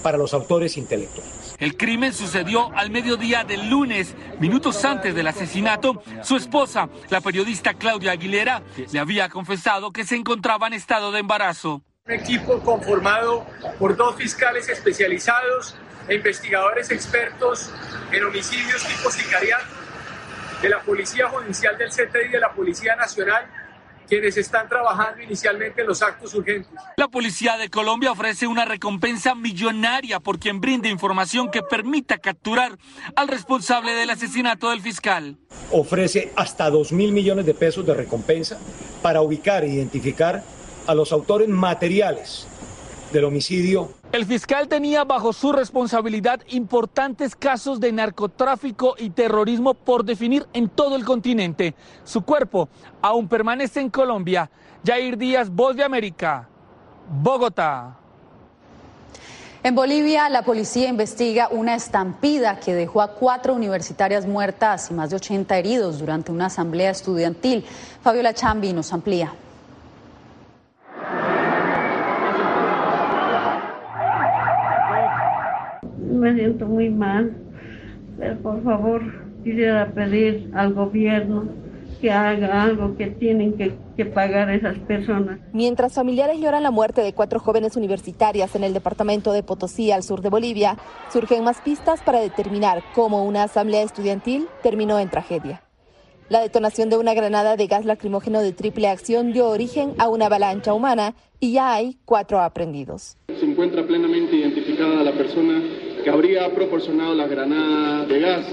para los autores intelectuales. El crimen sucedió al mediodía del lunes, minutos antes del asesinato. Su esposa, la periodista Claudia Aguilera, le había confesado que se encontraba en estado de embarazo. Un equipo conformado por dos fiscales especializados e investigadores expertos en homicidios tipo sicariato de la Policía Judicial del CTI y de la Policía Nacional, quienes están trabajando inicialmente en los actos urgentes. La Policía de Colombia ofrece una recompensa millonaria por quien brinde información que permita capturar al responsable del asesinato del fiscal. Ofrece hasta 2 mil millones de pesos de recompensa para ubicar e identificar a los autores materiales del homicidio El fiscal tenía bajo su responsabilidad importantes casos de narcotráfico y terrorismo por definir en todo el continente. Su cuerpo aún permanece en Colombia. Jair Díaz, Voz de América, Bogotá. En Bolivia, la policía investiga una estampida que dejó a cuatro universitarias muertas y más de 80 heridos durante una asamblea estudiantil. Fabiola Chambi nos amplía. Me siento muy mal, pero por favor quisiera pedir al gobierno que haga algo que tienen que, que, pagar esas personas. Mientras familiares lloran la muerte de cuatro jóvenes universitarias en el departamento de Potosí, al sur de Bolivia, surgen más pistas para determinar cómo una asamblea estudiantil terminó en tragedia. La detonación de una granada de gas lacrimógeno de triple acción dio origen a una avalancha humana y ya hay cuatro aprendidos. Se encuentra plenamente identificada la persona que habría proporcionado la granada de gas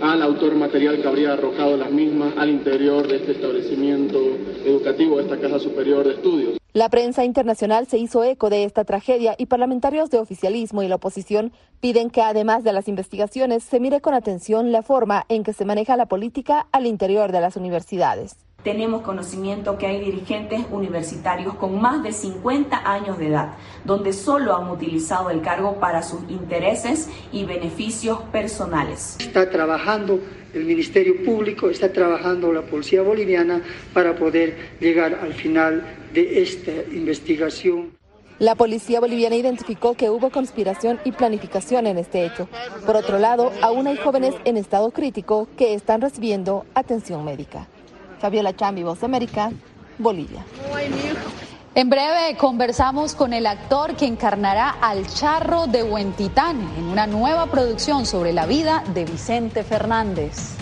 al autor material que habría arrojado las mismas al interior de este establecimiento educativo, esta Casa Superior de Estudios. La prensa internacional se hizo eco de esta tragedia y parlamentarios de oficialismo y la oposición piden que además de las investigaciones se mire con atención la forma en que se maneja la política al interior de las universidades. Tenemos conocimiento que hay dirigentes universitarios con más de 50 años de edad, donde solo han utilizado el cargo para sus intereses y beneficios personales. Está trabajando el Ministerio Público, está trabajando la Policía Boliviana para poder llegar al final de esta investigación. La policía boliviana identificó que hubo conspiración y planificación en este hecho. Por otro lado, aún hay jóvenes en estado crítico que están recibiendo atención médica. Fabiola Chambi, Voz de América, Bolivia. En breve conversamos con el actor que encarnará al charro de Huentitán en una nueva producción sobre la vida de Vicente Fernández.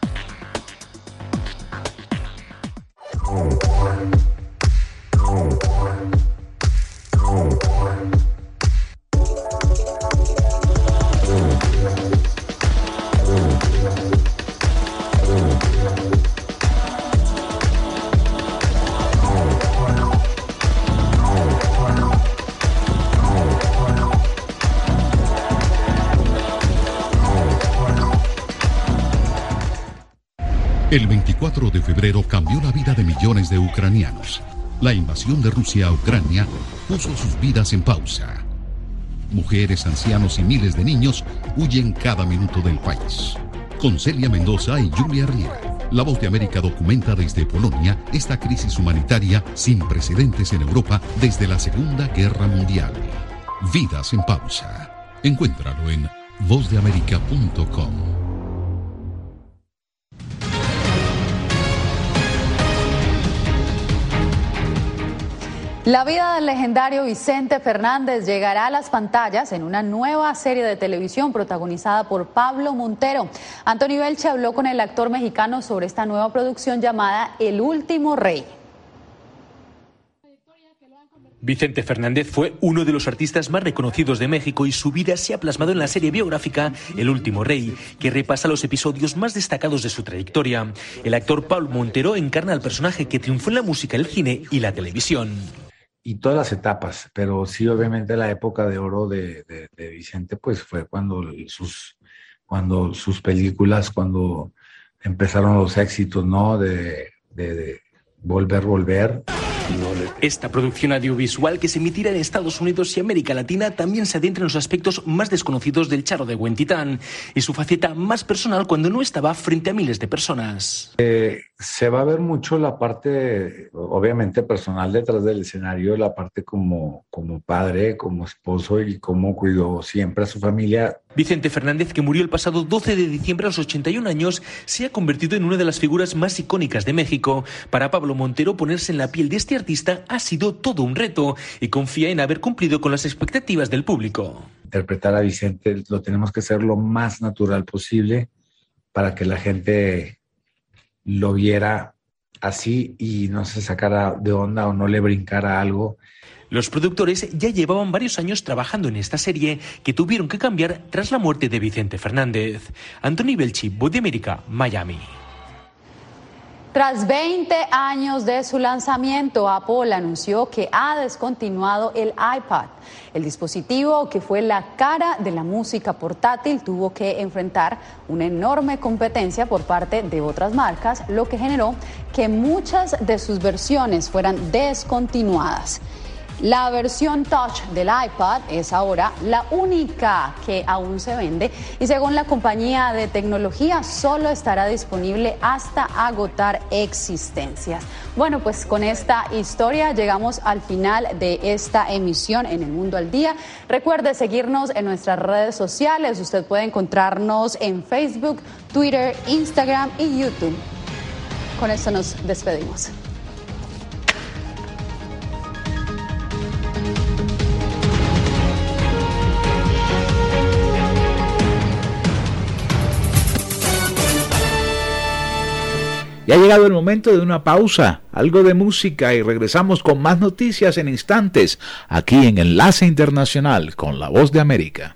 Oh. El 24 de febrero cambió la vida de millones de ucranianos. La invasión de Rusia a Ucrania puso sus vidas en pausa. Mujeres, ancianos y miles de niños huyen cada minuto del país. Con Celia Mendoza y Julia Riera, La Voz de América documenta desde Polonia esta crisis humanitaria sin precedentes en Europa desde la Segunda Guerra Mundial. Vidas en pausa. Encuéntralo en vozdeamerica.com. La vida del legendario Vicente Fernández llegará a las pantallas en una nueva serie de televisión protagonizada por Pablo Montero. Antonio Belche habló con el actor mexicano sobre esta nueva producción llamada El Último Rey. Vicente Fernández fue uno de los artistas más reconocidos de México y su vida se ha plasmado en la serie biográfica El último rey, que repasa los episodios más destacados de su trayectoria. El actor Paul Montero encarna al personaje que triunfó en la música, el cine y la televisión. Y todas las etapas, pero sí, obviamente la época de oro de, Vicente, pues fue cuando sus, cuando sus películas, cuando empezaron los éxitos, ¿no? de, de Volver, Volver. Esta producción audiovisual que se emitirá en Estados Unidos y América Latina también se adentra en los aspectos más desconocidos del charro de Huentitán y su faceta más personal cuando no estaba frente a miles de personas. Eh, se va a ver mucho la parte, obviamente, personal detrás del escenario, la parte como, como padre, como esposo y cómo cuidó siempre a su familia. Vicente Fernández, que murió el pasado 12 de diciembre a los 81 años, se ha convertido en una de las figuras más icónicas de México. Para Pablo Montero, ponerse en la piel de este artista ha sido todo un reto y confía en haber cumplido con las expectativas del público. Interpretar a Vicente lo tenemos que hacer lo más natural posible para que la gente lo viera así y no se sacara de onda o no le brincara algo. Los productores ya llevaban varios años trabajando en esta serie que tuvieron que cambiar tras la muerte de Vicente Fernández. Anthony Belchi, Voz de América, Miami. Tras 20 años de su lanzamiento, Apple anunció que ha descontinuado el iPad. El dispositivo, que fue la cara de la música portátil, tuvo que enfrentar una enorme competencia por parte de otras marcas, lo que generó que muchas de sus versiones fueran descontinuadas. La versión Touch del iPad es ahora la única que aún se vende y según la compañía de tecnología solo estará disponible hasta agotar existencias. Bueno, pues con esta historia llegamos al final de esta emisión en El Mundo al Día. Recuerde seguirnos en nuestras redes sociales. Usted puede encontrarnos en Facebook, Twitter, Instagram y YouTube. Con esto nos despedimos. Ha llegado el momento de una pausa, algo de música y regresamos con más noticias en instantes aquí en Enlace Internacional con la Voz de América.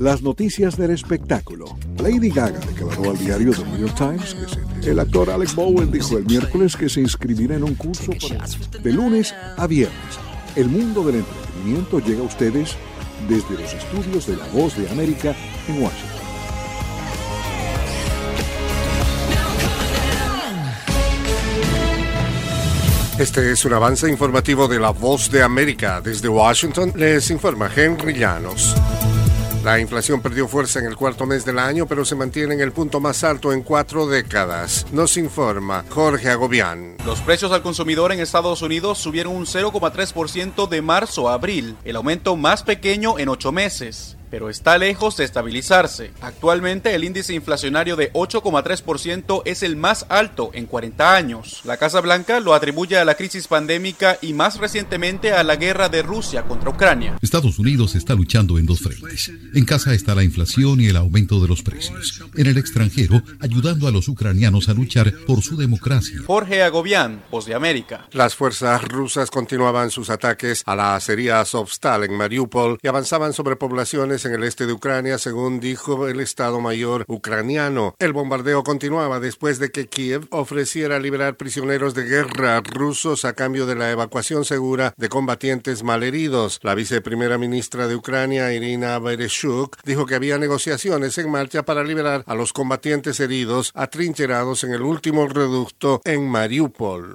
Las noticias del espectáculo. Lady Gaga declaró al diario The New York Times que el actor Alec Bowen dijo el miércoles que se inscribirá en un curso para- de lunes a viernes. El mundo del entretenimiento llega a ustedes desde los estudios de La Voz de América en Washington. Este es un avance informativo de La Voz de América. Desde Washington les informa Henry Llanos. La La inflación perdió fuerza en el cuarto mes del año, pero se mantiene en el punto más alto en cuatro décadas. Nos informa Jorge Agobián. Los precios al consumidor en Estados Unidos subieron un 0,3% de marzo a abril, el aumento más pequeño en ocho meses pero está lejos de estabilizarse. Actualmente el índice inflacionario de 8,3% es el más alto en 40 años. La Casa Blanca lo atribuye a la crisis pandémica y más recientemente a la guerra de Rusia contra Ucrania. Estados Unidos está luchando en dos frentes. En casa está la inflación y el aumento de los precios. En el extranjero, ayudando a los ucranianos a luchar por su democracia. Jorge Agobián, Voz de América. Las fuerzas rusas continuaban sus ataques a la acería Azovstal en Mariupol y avanzaban sobre poblaciones en el este de Ucrania, según dijo el Estado Mayor ucraniano. El bombardeo continuaba después de que Kiev ofreciera liberar prisioneros de guerra rusos a cambio de la evacuación segura de combatientes malheridos. La viceprimera ministra de Ucrania, Irina Bereshuk, dijo que había negociaciones en marcha para liberar a los combatientes heridos atrincherados en el último reducto en Mariupol.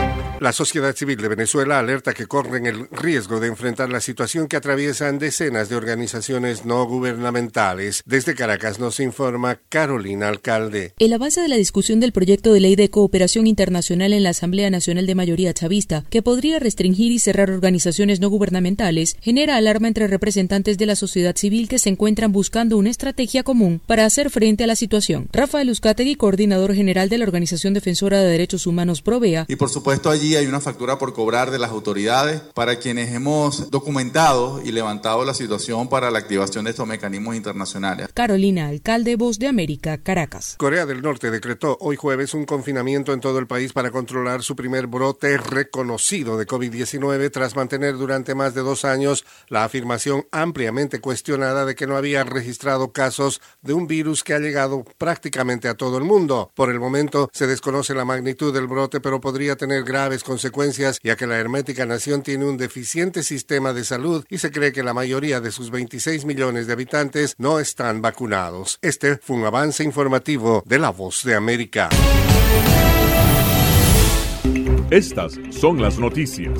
La sociedad civil de Venezuela alerta que corren el riesgo de enfrentar la situación que atraviesan decenas de organizaciones no gubernamentales. Desde Caracas nos informa Carolina Alcalde. El avance de la discusión del proyecto de ley de cooperación internacional en la Asamblea Nacional de Mayoría Chavista, que podría restringir y cerrar organizaciones no gubernamentales, genera alarma entre representantes de la sociedad civil que se encuentran buscando una estrategia común para hacer frente a la situación. Rafael Uzcategui, coordinador general de la Organización Defensora de Derechos Humanos Provea. Y por supuesto allí hay una factura por cobrar de las autoridades para quienes hemos documentado y levantado la situación para la activación de estos mecanismos internacionales. Carolina, alcalde Voz de América, Caracas. Corea del Norte decretó hoy jueves un confinamiento en todo el país para controlar su primer brote reconocido de COVID-19 tras mantener durante más de dos años la afirmación ampliamente cuestionada de que no había registrado casos de un virus que ha llegado prácticamente a todo el mundo. Por el momento se desconoce la magnitud del brote, pero podría tener graves consecuencias ya que la hermética nación tiene un deficiente sistema de salud y se cree que la mayoría de sus 26 millones de habitantes no están vacunados. Este fue un avance informativo de La Voz de América. Estas son las noticias.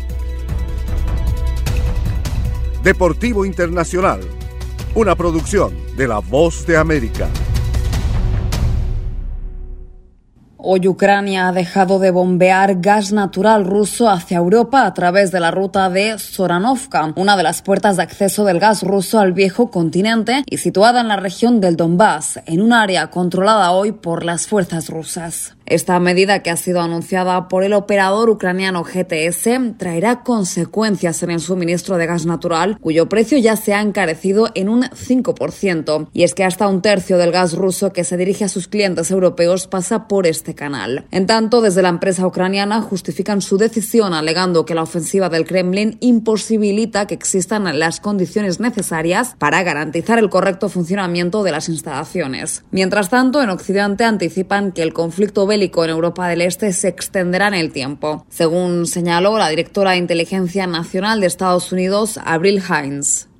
Deportivo Internacional, una producción de La Voz de América. Hoy Ucrania ha dejado de bombear gas natural ruso hacia Europa a través de la ruta de Soranovka, una de las puertas de acceso del gas ruso al viejo continente y situada en la región del Donbass, en un área controlada hoy por las fuerzas rusas. Esta medida que ha sido anunciada por el operador ucraniano GTS traerá consecuencias en el suministro de gas natural, cuyo precio ya se ha encarecido en un 5%. Y es que hasta un tercio del gas ruso que se dirige a sus clientes europeos pasa por este canal. En tanto, desde la empresa ucraniana justifican su decisión alegando que la ofensiva del Kremlin imposibilita que existan las condiciones necesarias para garantizar el correcto funcionamiento de las instalaciones. Mientras tanto, en Occidente anticipan que el conflicto en Europa del Este se extenderá en el tiempo, según señaló la directora de Inteligencia Nacional de Estados Unidos, Avril Hines.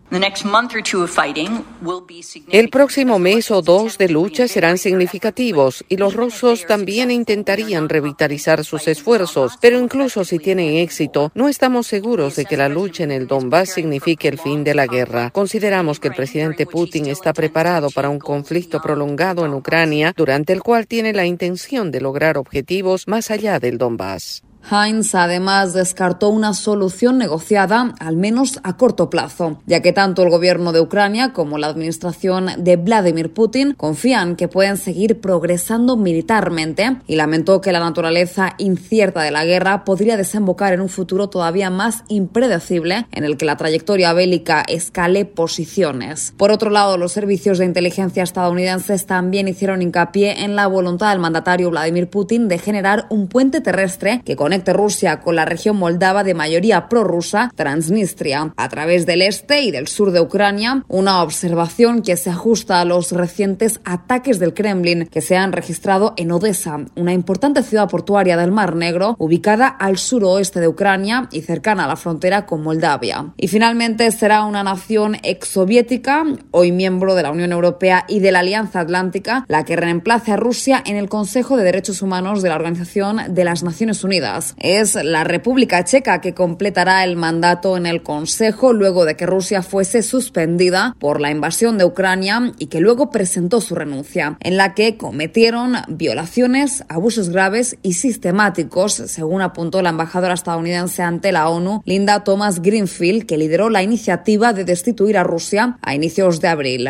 El próximo mes o dos de lucha serán significativos y los rusos también intentarían revitalizar sus esfuerzos, pero incluso si tienen éxito, no estamos seguros de que la lucha en el Donbass signifique el fin de la guerra. Consideramos que el presidente Putin está preparado para un conflicto prolongado en Ucrania, durante el cual tiene la intención de lograr objetivos más allá del Donbass. Heinz además descartó una solución negociada, al menos a corto plazo, ya que tanto el gobierno de Ucrania como la administración de Vladimir Putin confían que pueden seguir progresando militarmente y lamentó que la naturaleza incierta de la guerra podría desembocar en un futuro todavía más impredecible en el que la trayectoria bélica escale posiciones. Por otro lado, los servicios de inteligencia estadounidenses también hicieron hincapié en la voluntad del mandatario Vladimir Putin de generar un puente terrestre que con conecte Rusia con la región moldava de mayoría prorrusa, Transnistria, a través del este y del sur de Ucrania, una observación que se ajusta a los recientes ataques del Kremlin que se han registrado en Odessa, una importante ciudad portuaria del Mar Negro, ubicada al suroeste de Ucrania y cercana a la frontera con Moldavia. Y finalmente será una nación exsoviética, hoy miembro de la Unión Europea y de la Alianza Atlántica, la que reemplace a Rusia en el Consejo de Derechos Humanos de la Organización de las Naciones Unidas. Es la República Checa que completará el mandato en el Consejo luego de que Rusia fuese suspendida por la invasión de Ucrania y que luego presentó su renuncia, en la que cometieron violaciones, abusos graves y sistemáticos, según apuntó la embajadora estadounidense ante la ONU, Linda Thomas Greenfield, que lideró la iniciativa de destituir a Rusia a inicios de abril.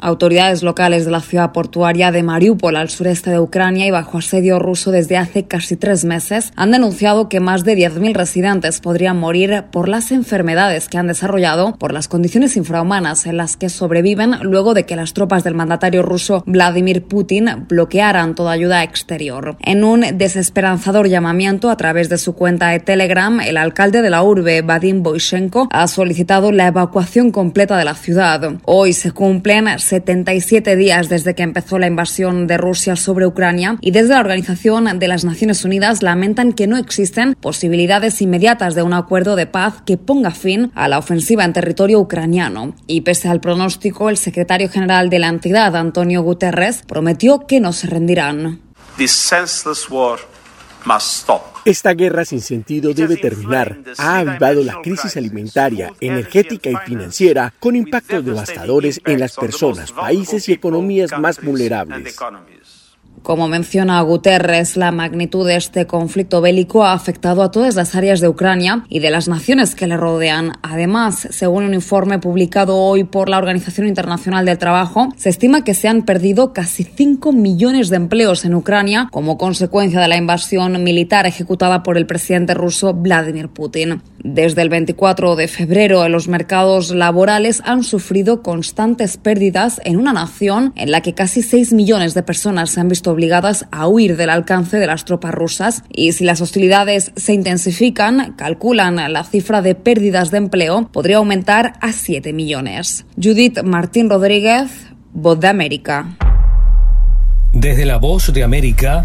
Autoridades locales de la ciudad portuaria de Mariupol, al sureste de Ucrania y bajo asedio ruso desde hace casi tres meses, han denunciado que más de 10.000 residentes podrían morir por las enfermedades que han desarrollado por las condiciones infrahumanas en las que sobreviven luego de que las tropas del mandatario ruso Vladimir Putin bloquearan toda ayuda exterior. En un desesperanzador llamamiento a través de su cuenta de Telegram, el alcalde de la urbe, Vadim Boyshenko, ha solicitado la evacuación completa de la ciudad. Hoy se cumplen 77 días desde que empezó la invasión de Rusia sobre Ucrania y desde la Organización de las Naciones Unidas lamentan que no existen posibilidades inmediatas de un acuerdo de paz que ponga fin a la ofensiva en territorio ucraniano. Y pese al pronóstico, el secretario general de la entidad, Antonio Guterres, prometió que no se rendirán. Esta guerra sin sentido debe terminar. Ha avivado la crisis alimentaria, energética y financiera con impactos devastadores en las personas, países y economías más vulnerables. Como menciona Guterres, la magnitud de este conflicto bélico ha afectado a todas las áreas de Ucrania y de las naciones que le rodean. Además, según un informe publicado hoy por la Organización Internacional del Trabajo, se estima que se han perdido casi 5 millones de empleos en Ucrania como consecuencia de la invasión militar ejecutada por el presidente ruso Vladimir Putin. Desde el 24 de febrero, los mercados laborales han sufrido constantes pérdidas en una nación en la que casi 6 millones de personas se han visto obligadas a huir del alcance de las tropas rusas y si las hostilidades se intensifican, calculan la cifra de pérdidas de empleo podría aumentar a 7 millones. Judith Martín Rodríguez, Voz de América. Desde la Voz de América,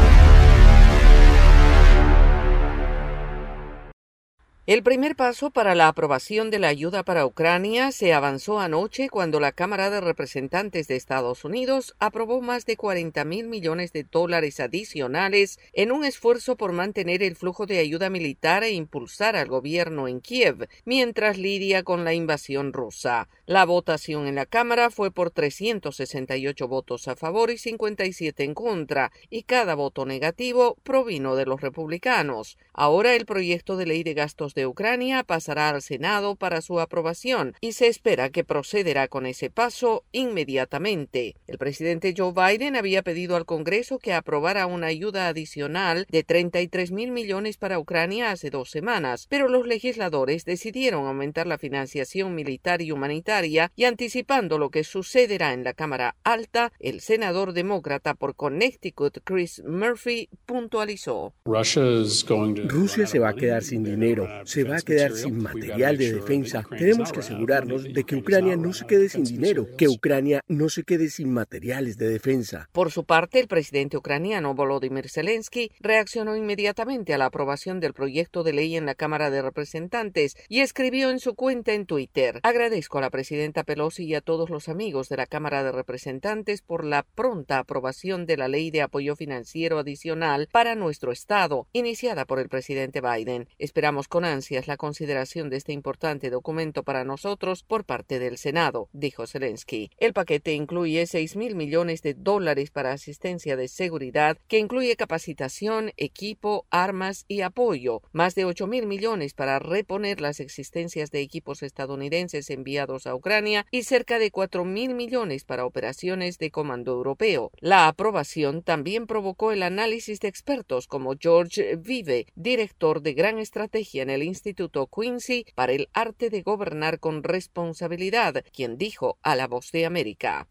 El primer paso para la aprobación de la ayuda para Ucrania se avanzó anoche cuando la Cámara de Representantes de Estados Unidos aprobó más de 40 mil millones de dólares adicionales en un esfuerzo por mantener el flujo de ayuda militar e impulsar al gobierno en Kiev mientras lidia con la invasión rusa. La votación en la Cámara fue por 368 votos a favor y 57 en contra, y cada voto negativo provino de los republicanos. Ahora el proyecto de ley de gastos de Ucrania pasará al Senado para su aprobación y se espera que procederá con ese paso inmediatamente. El presidente Joe Biden había pedido al Congreso que aprobara una ayuda adicional de 33 mil millones para Ucrania hace dos semanas, pero los legisladores decidieron aumentar la financiación militar y humanitaria y anticipando lo que sucederá en la Cámara Alta, el senador demócrata por Connecticut Chris Murphy puntualizó. Rusia se va a quedar sin dinero se va a quedar sin material de defensa. Tenemos que asegurarnos de que Ucrania no se quede sin dinero, que Ucrania no se quede sin materiales de defensa. Por su parte, el presidente ucraniano Volodymyr Zelensky reaccionó inmediatamente a la aprobación del proyecto de ley en la Cámara de Representantes y escribió en su cuenta en Twitter: Agradezco a la presidenta Pelosi y a todos los amigos de la Cámara de Representantes por la pronta aprobación de la ley de apoyo financiero adicional para nuestro Estado, iniciada por el presidente Biden. Esperamos con la consideración de este importante documento para nosotros por parte del Senado, dijo Zelensky. El paquete incluye 6 mil millones de dólares para asistencia de seguridad, que incluye capacitación, equipo, armas y apoyo, más de 8 mil millones para reponer las existencias de equipos estadounidenses enviados a Ucrania y cerca de 4 mil millones para operaciones de comando europeo. La aprobación también provocó el análisis de expertos como George Vive, director de Gran Estrategia en el del Instituto Quincy para el arte de gobernar con responsabilidad, quien dijo a La Voz de América.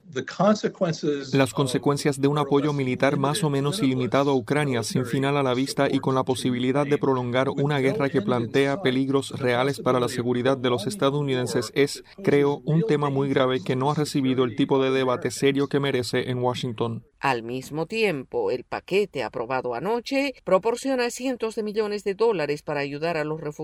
Las consecuencias de un apoyo militar más o menos ilimitado a Ucrania sin final a la vista y con la posibilidad de prolongar una guerra que plantea peligros reales para la seguridad de los estadounidenses es, creo, un tema muy grave que no ha recibido el tipo de debate serio que merece en Washington. Al mismo tiempo, el paquete aprobado anoche proporciona cientos de millones de dólares para ayudar a los refugiados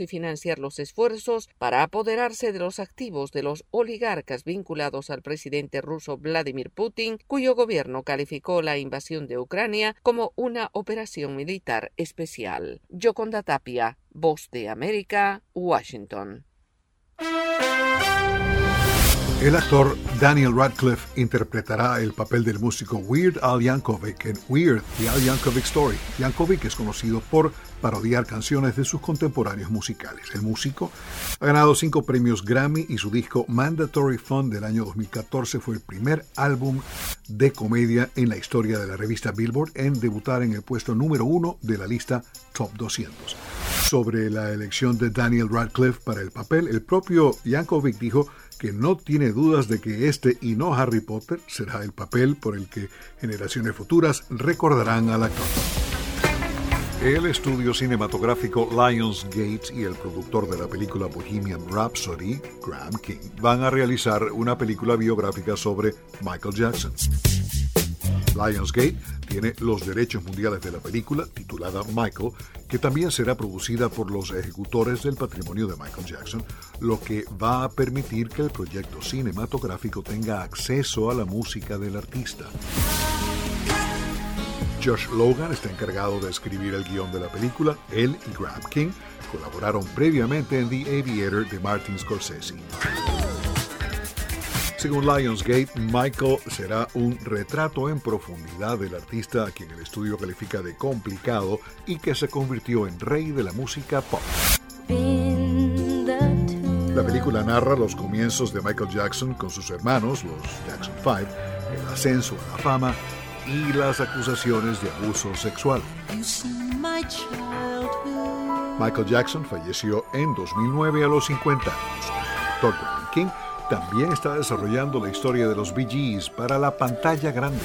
y financiar los esfuerzos para apoderarse de los activos de los oligarcas vinculados al presidente ruso Vladimir Putin, cuyo gobierno calificó la invasión de Ucrania como una operación militar especial. Yoconda Tapia, Voz de América, Washington. El actor Daniel Radcliffe interpretará el papel del músico Weird Al Yankovic en Weird, The Al Yankovic Story. Yankovic es conocido por parodiar canciones de sus contemporáneos musicales. El músico ha ganado cinco premios Grammy y su disco Mandatory Fun del año 2014 fue el primer álbum de comedia en la historia de la revista Billboard en debutar en el puesto número uno de la lista Top 200. Sobre la elección de Daniel Radcliffe para el papel, el propio Yankovic dijo que no tiene dudas de que este y no Harry Potter será el papel por el que generaciones futuras recordarán al actor. El estudio cinematográfico Lionsgate y el productor de la película Bohemian Rhapsody, Graham King, van a realizar una película biográfica sobre Michael Jackson. Lionsgate tiene los derechos mundiales de la película, titulada Michael, que también será producida por los ejecutores del patrimonio de Michael Jackson, lo que va a permitir que el proyecto cinematográfico tenga acceso a la música del artista. Josh Logan está encargado de escribir el guion de la película. Él y Graham King colaboraron previamente en The Aviator de Martin Scorsese. Según Lionsgate, Michael será un retrato en profundidad del artista a quien el estudio califica de complicado y que se convirtió en rey de la música pop. La película narra los comienzos de Michael Jackson con sus hermanos, los Jackson Five, el ascenso a la fama y las acusaciones de abuso sexual. Michael Jackson falleció en 2009 a los 50 años. Dr. King también está desarrollando la historia de los Bee Gees para la pantalla grande.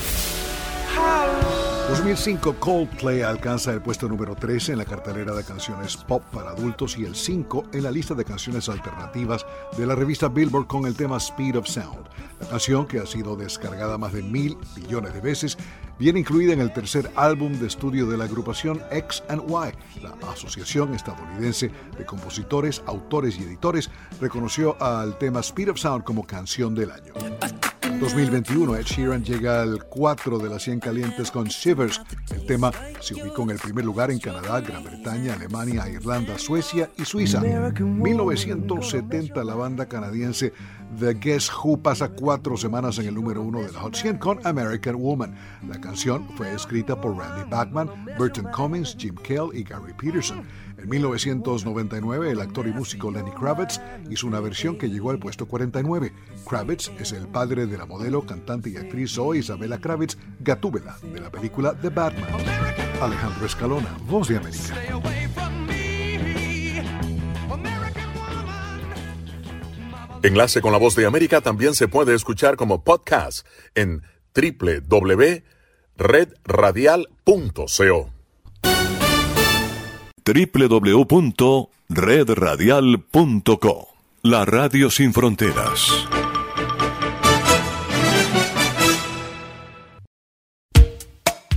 2005 Coldplay alcanza el puesto número 13 en la cartelera de canciones pop para adultos y el 5 en la lista de canciones alternativas de la revista Billboard con el tema Speed of Sound. La canción, que ha sido descargada más de mil millones de veces, viene incluida en el tercer álbum de estudio de la agrupación X Y. La Asociación Estadounidense de Compositores, Autores y Editores reconoció al tema Speed of Sound como canción del año. 2021, Ed Sheeran llega al 4 de las 100 calientes con Shivers. El tema se ubicó en el primer lugar en Canadá, Gran Bretaña, Alemania, Irlanda, Suecia y Suiza. 1970, la banda canadiense The Guess Who pasa cuatro semanas en el número uno de la Hot 100 con American Woman. La canción fue escrita por Randy Bachman, Burton Cummings, Jim Kell y Gary Peterson. En 1999, el actor y músico Lenny Kravitz hizo una versión que llegó al puesto 49. Kravitz es el padre de la modelo, cantante y actriz Zoe Isabella Kravitz Gatúbela de la película The Batman. Alejandro Escalona, Voz de América. Enlace con la Voz de América también se puede escuchar como podcast en www.redradial.co www.redradial.co La Radio Sin Fronteras.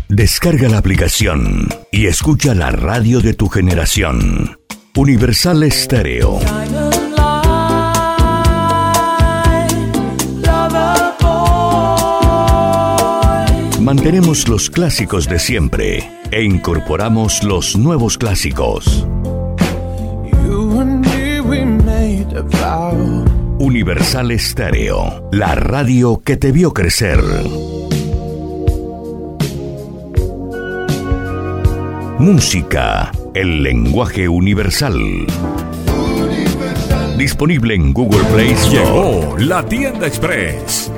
Descarga la aplicación y escucha la radio de tu generación. Universal Estéreo. Mantenemos los clásicos de siempre e incorporamos los nuevos clásicos. Universal Estéreo, la radio que te vio crecer. Música, el lenguaje universal. Disponible en Google Play Store. Llegó la tienda express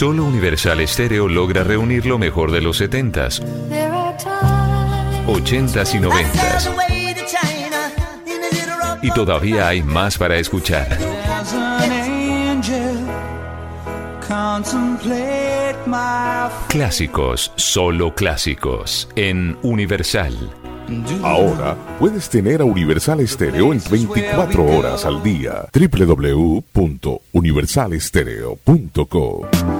Solo Universal Stereo logra reunir lo mejor de los 70s, 80s y 90s. Y todavía hay más para escuchar. Clásicos, solo clásicos, en Universal. Ahora puedes tener a Universal Stereo en 24 horas al día. www.universalestereo.co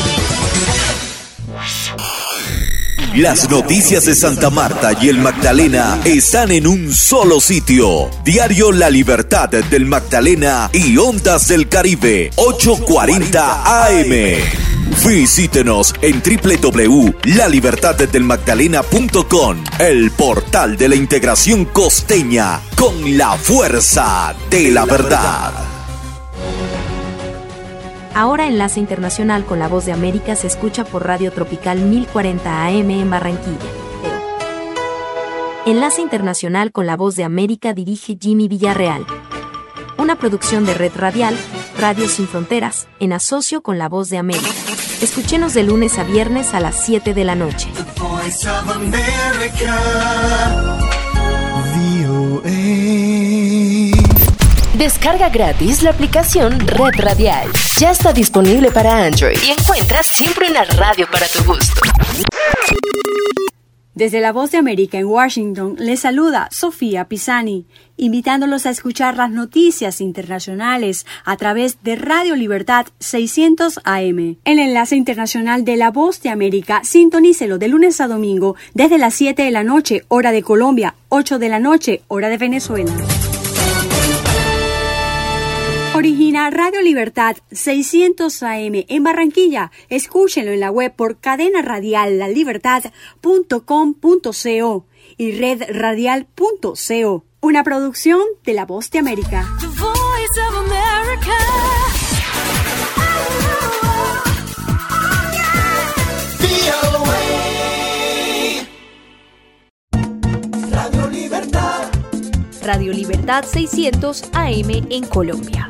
Las noticias de Santa Marta y el Magdalena están en un solo sitio. Diario La Libertad del Magdalena y Ondas del Caribe, 840 AM. Visítenos en www.lalibertaddelmagdalena.com, el portal de la integración costeña con la fuerza de la verdad. Ahora Enlace Internacional con la Voz de América se escucha por Radio Tropical 1040 AM en Barranquilla. Enlace Internacional con la Voz de América dirige Jimmy Villarreal. Una producción de Red Radial, Radio Sin Fronteras, en asocio con la Voz de América. Escúchenos de lunes a viernes a las 7 de la noche. Descarga gratis la aplicación Red Radial. Ya está disponible para Android y encuentras siempre una radio para tu gusto. Desde la Voz de América en Washington les saluda Sofía Pisani, invitándolos a escuchar las noticias internacionales a través de Radio Libertad 600 AM. El enlace internacional de la Voz de América, sintonícelo de lunes a domingo desde las 7 de la noche, hora de Colombia, 8 de la noche, hora de Venezuela. Origina Radio Libertad 600 AM en Barranquilla. Escúchenlo en la web por cadena radial lalibertad.com.co y redradial.co. Una producción de La Voz de América. Radio Libertad 600 AM en Colombia.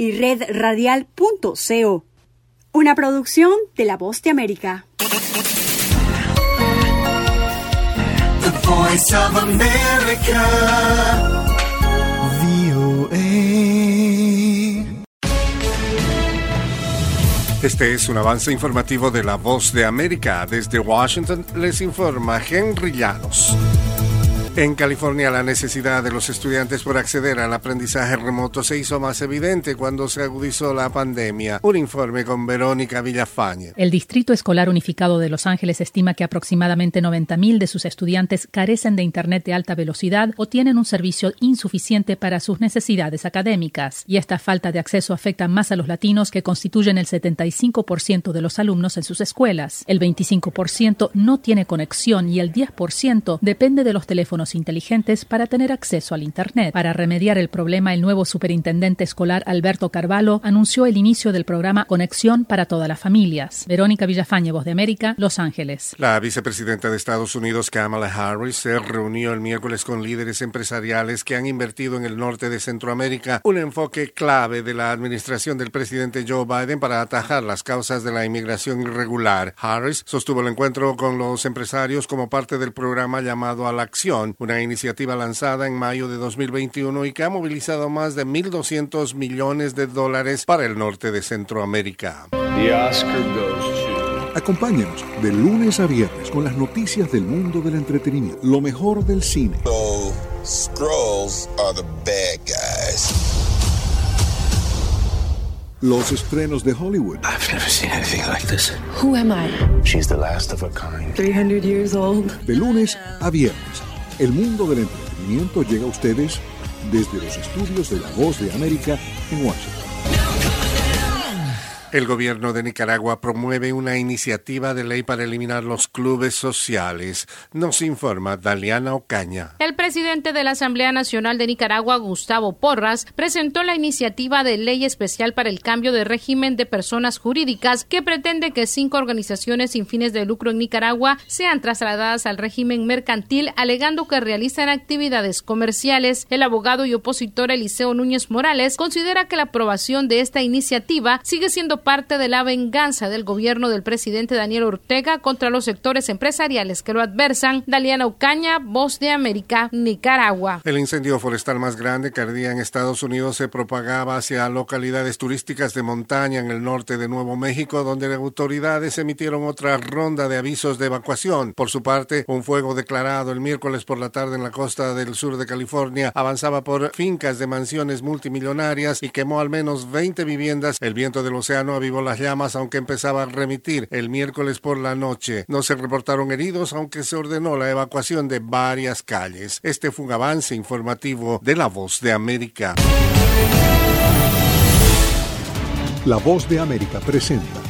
y redradial.co. Una producción de La Voz de América. The Voice of America. Este es un avance informativo de La Voz de América. Desde Washington les informa Henry Llanos. En California, la necesidad de los estudiantes por acceder al aprendizaje remoto se hizo más evidente cuando se agudizó la pandemia. Un informe con Verónica Villafañe. El Distrito Escolar Unificado de Los Ángeles estima que aproximadamente 90.000 de sus estudiantes carecen de Internet de alta velocidad o tienen un servicio insuficiente para sus necesidades académicas. Y esta falta de acceso afecta más a los latinos, que constituyen el 75% de los alumnos en sus escuelas. El 25% no tiene conexión y el 10% depende de los teléfonos inteligentes para tener acceso al Internet. Para remediar el problema, el nuevo superintendente escolar Alberto Carvalho anunció el inicio del programa Conexión para todas las familias. Verónica Villafañe, Voz de América, Los Ángeles. La vicepresidenta de Estados Unidos, Kamala Harris, se reunió el miércoles con líderes empresariales que han invertido en el norte de Centroamérica, un enfoque clave de la administración del presidente Joe Biden para atajar las causas de la inmigración irregular. Harris sostuvo el encuentro con los empresarios como parte del programa llamado a la acción una iniciativa lanzada en mayo de 2021 y que ha movilizado más de 1.200 millones de dólares para el norte de Centroamérica. Acompáñenos de lunes a viernes con las noticias del mundo del entretenimiento, lo mejor del cine. Los estrenos de Hollywood. I've never seen anything like this. Who am I? She's the last of a kind. 300 years old. De lunes a viernes el mundo del entretenimiento llega a ustedes desde los estudios de La Voz de América en Washington. El gobierno de Nicaragua promueve una iniciativa de ley para eliminar los clubes sociales. Nos informa Daliana Ocaña. El presidente de la Asamblea Nacional de Nicaragua, Gustavo Porras, presentó la iniciativa de ley especial para el cambio de régimen de personas jurídicas que pretende que cinco organizaciones sin fines de lucro en Nicaragua sean trasladadas al régimen mercantil alegando que realizan actividades comerciales. El abogado y opositor Eliseo Núñez Morales considera que la aprobación de esta iniciativa sigue siendo parte de la venganza del gobierno del presidente Daniel Ortega contra los sectores empresariales que lo adversan. Daliana Ocaña, Voz de América, Nicaragua. El incendio forestal más grande que ardía en Estados Unidos se propagaba hacia localidades turísticas de montaña en el norte de Nuevo México, donde las autoridades emitieron otra ronda de avisos de evacuación. Por su parte, un fuego declarado el miércoles por la tarde en la costa del sur de California avanzaba por fincas de mansiones multimillonarias y quemó al menos 20 viviendas. El viento del océano avivó las llamas aunque empezaba a remitir el miércoles por la noche. No se reportaron heridos aunque se ordenó la evacuación de varias calles. Este fue un avance informativo de La Voz de América. La Voz de América presenta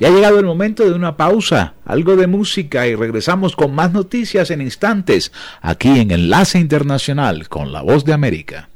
Ya ha llegado el momento de una pausa, algo de música y regresamos con más noticias en instantes aquí en Enlace Internacional con la Voz de América.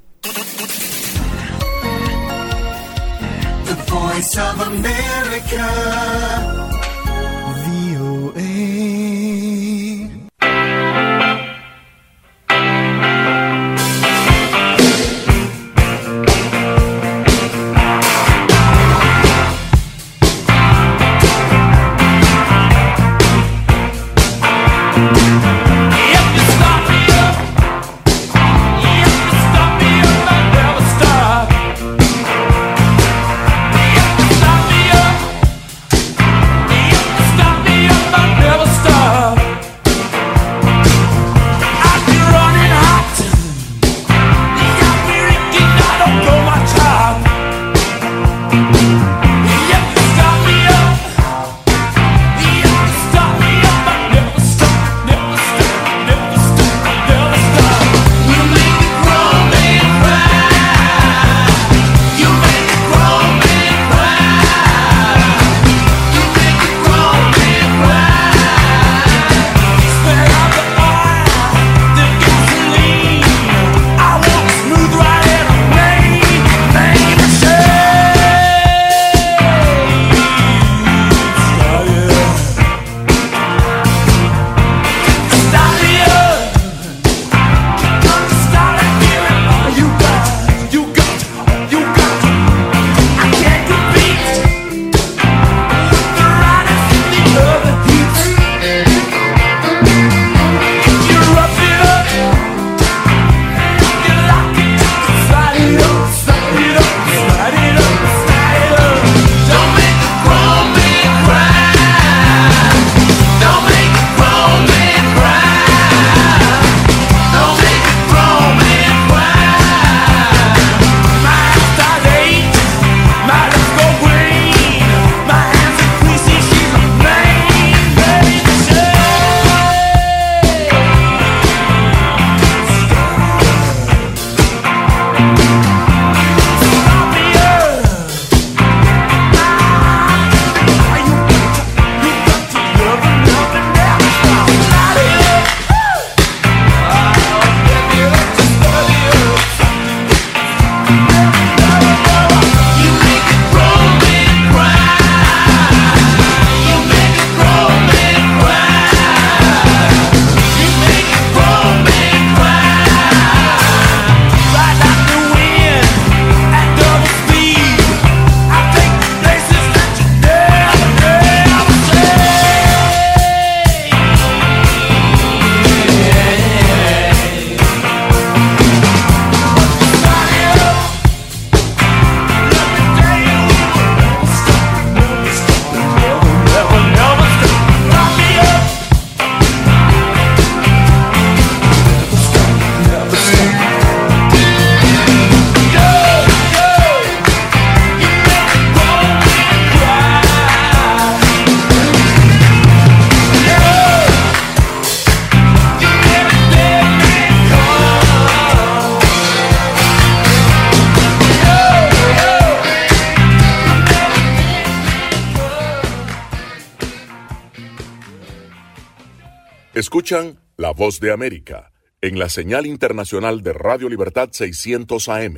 Escuchan La Voz de América en la señal internacional de Radio Libertad 600 AM.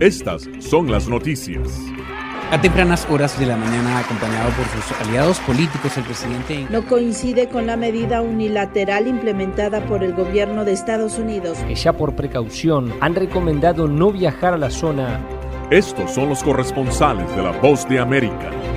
Estas son las noticias. A tempranas horas de la mañana, acompañado por sus aliados políticos, el presidente... No coincide con la medida unilateral implementada por el gobierno de Estados Unidos. Que ya por precaución han recomendado no viajar a la zona estos son los corresponsales de La Voz de América.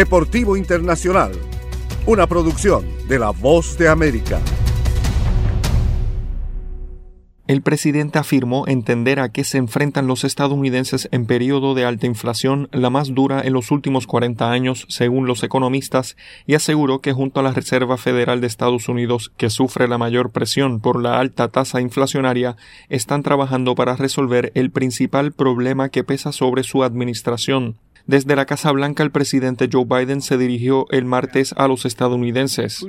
Deportivo Internacional, una producción de La Voz de América. El presidente afirmó entender a qué se enfrentan los estadounidenses en periodo de alta inflación, la más dura en los últimos 40 años, según los economistas, y aseguró que junto a la Reserva Federal de Estados Unidos, que sufre la mayor presión por la alta tasa inflacionaria, están trabajando para resolver el principal problema que pesa sobre su administración, desde la Casa Blanca, el presidente Joe Biden se dirigió el martes a los estadounidenses.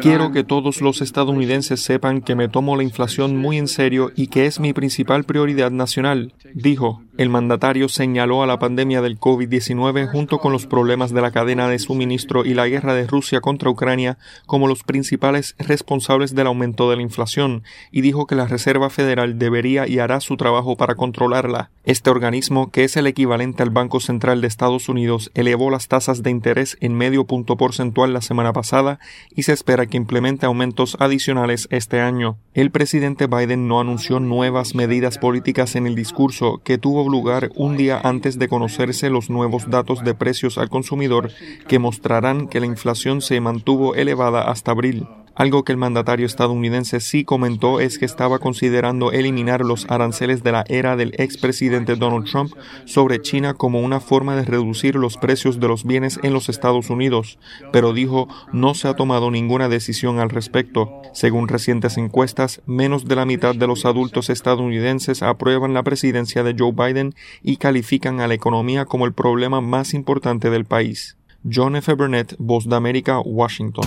Quiero que todos los estadounidenses sepan que me tomo la inflación muy en serio y que es mi principal prioridad nacional, dijo. El mandatario señaló a la pandemia del COVID-19 junto con los problemas de la cadena de suministro y la guerra de Rusia contra Ucrania como los principales responsables del aumento de la inflación y dijo que la Reserva Federal debería y hará su trabajo para controlarla. Este organismo, que es el equivalente al Banco Central de Estados Unidos, elevó las tasas de interés en medio punto porcentual la semana pasada y se espera que implemente aumentos adicionales este año. El presidente Biden no anunció nuevas medidas políticas en el discurso que tuvo lugar un día antes de conocerse los nuevos datos de precios al consumidor que mostrarán que la inflación se mantuvo elevada hasta abril. Algo que el mandatario estadounidense sí comentó es que estaba considerando eliminar los aranceles de la era del expresidente Donald Trump sobre China como una forma de reducir los precios de los bienes en los Estados Unidos, pero dijo no se ha tomado ninguna decisión al respecto. Según recientes encuestas, menos de la mitad de los adultos estadounidenses aprueban la presidencia de Joe Biden y califican a la economía como el problema más importante del país. John F. Burnett, Voz de América, Washington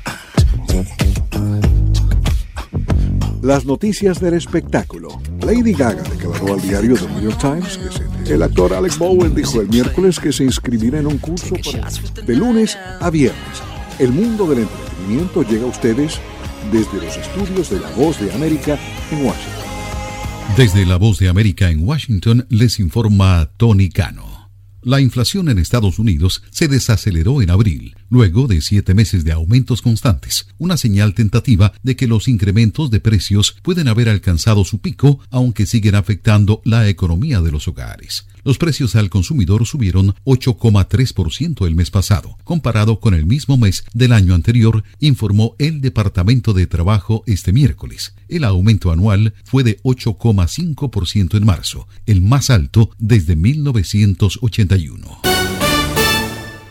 Las noticias del espectáculo. Lady Gaga declaró al diario The New York Times que el actor Alex Bowen dijo el miércoles que se inscribirá en un curso de lunes a viernes. El mundo del entretenimiento llega a ustedes desde los estudios de La Voz de América en Washington. Desde La Voz de América en Washington les informa Tony Cano. La inflación en Estados Unidos se desaceleró en abril, luego de siete meses de aumentos constantes, una señal tentativa de que los incrementos de precios pueden haber alcanzado su pico, aunque siguen afectando la economía de los hogares. Los precios al consumidor subieron 8,3% el mes pasado, comparado con el mismo mes del año anterior, informó el Departamento de Trabajo este miércoles. El aumento anual fue de 8,5% en marzo, el más alto desde 1981.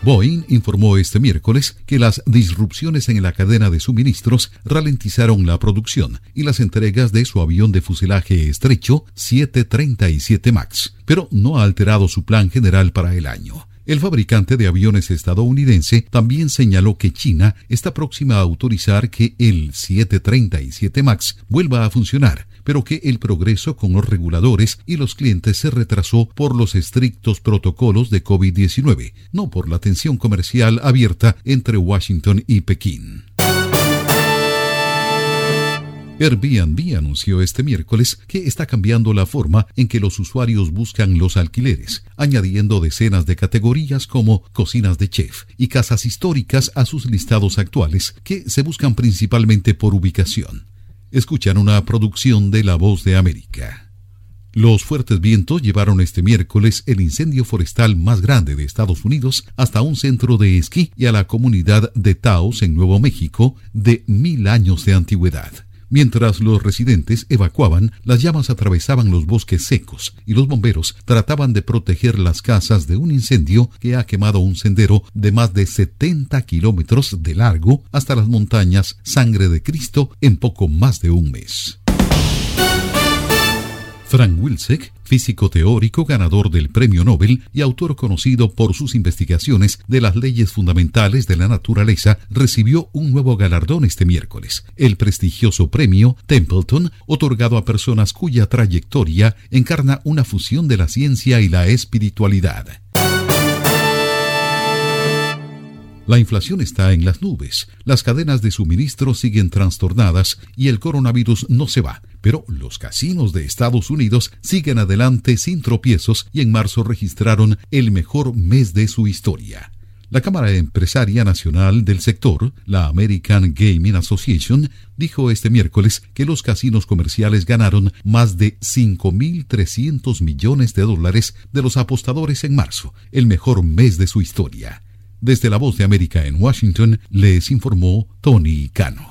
Boeing informó este miércoles que las disrupciones en la cadena de suministros ralentizaron la producción y las entregas de su avión de fuselaje estrecho 737 MAX, pero no ha alterado su plan general para el año. El fabricante de aviones estadounidense también señaló que China está próxima a autorizar que el 737 MAX vuelva a funcionar, pero que el progreso con los reguladores y los clientes se retrasó por los estrictos protocolos de COVID-19, no por la tensión comercial abierta entre Washington y Pekín. Airbnb anunció este miércoles que está cambiando la forma en que los usuarios buscan los alquileres, añadiendo decenas de categorías como cocinas de chef y casas históricas a sus listados actuales, que se buscan principalmente por ubicación escuchan una producción de La Voz de América. Los fuertes vientos llevaron este miércoles el incendio forestal más grande de Estados Unidos hasta un centro de esquí y a la comunidad de Taos en Nuevo México de mil años de antigüedad. Mientras los residentes evacuaban, las llamas atravesaban los bosques secos y los bomberos trataban de proteger las casas de un incendio que ha quemado un sendero de más de 70 kilómetros de largo hasta las montañas Sangre de Cristo en poco más de un mes. Frank Wilczek, físico teórico ganador del Premio Nobel y autor conocido por sus investigaciones de las leyes fundamentales de la naturaleza, recibió un nuevo galardón este miércoles, el prestigioso Premio Templeton, otorgado a personas cuya trayectoria encarna una fusión de la ciencia y la espiritualidad. La inflación está en las nubes, las cadenas de suministro siguen trastornadas y el coronavirus no se va. Pero los casinos de Estados Unidos siguen adelante sin tropiezos y en marzo registraron el mejor mes de su historia. La Cámara Empresaria Nacional del sector, la American Gaming Association, dijo este miércoles que los casinos comerciales ganaron más de 5.300 millones de dólares de los apostadores en marzo, el mejor mes de su historia. Desde la Voz de América en Washington les informó Tony Cano.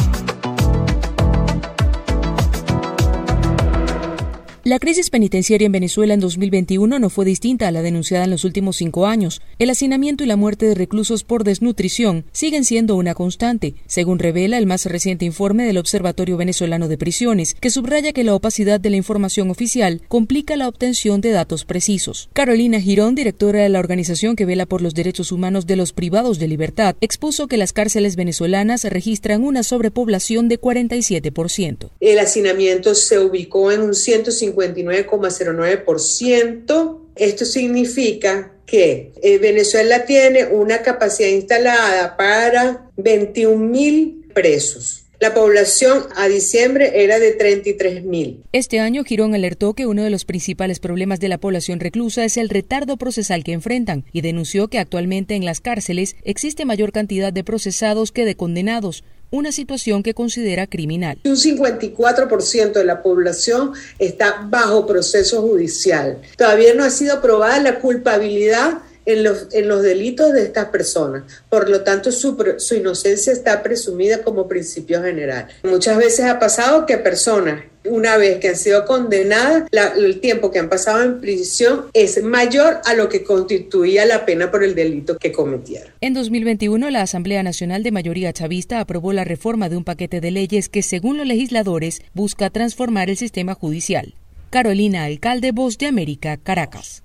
La crisis penitenciaria en Venezuela en 2021 no fue distinta a la denunciada en los últimos cinco años. El hacinamiento y la muerte de reclusos por desnutrición siguen siendo una constante, según revela el más reciente informe del Observatorio Venezolano de Prisiones, que subraya que la opacidad de la información oficial complica la obtención de datos precisos. Carolina Girón, directora de la organización que vela por los derechos humanos de los privados de libertad, expuso que las cárceles venezolanas registran una sobrepoblación de 47%. El hacinamiento se ubicó en un 150 59,09%. Esto significa que eh, Venezuela tiene una capacidad instalada para 21 mil presos. La población a diciembre era de 33 mil. Este año, Girón alertó que uno de los principales problemas de la población reclusa es el retardo procesal que enfrentan y denunció que actualmente en las cárceles existe mayor cantidad de procesados que de condenados, una situación que considera criminal. Un 54% de la población está bajo proceso judicial. Todavía no ha sido probada la culpabilidad en los, en los delitos de estas personas. Por lo tanto, su, su inocencia está presumida como principio general. Muchas veces ha pasado que personas una vez que han sido condenadas, el tiempo que han pasado en prisión es mayor a lo que constituía la pena por el delito que cometieron. En 2021, la Asamblea Nacional de Mayoría Chavista aprobó la reforma de un paquete de leyes que, según los legisladores, busca transformar el sistema judicial. Carolina Alcalde, Voz de América, Caracas.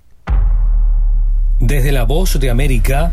Desde la voz de América,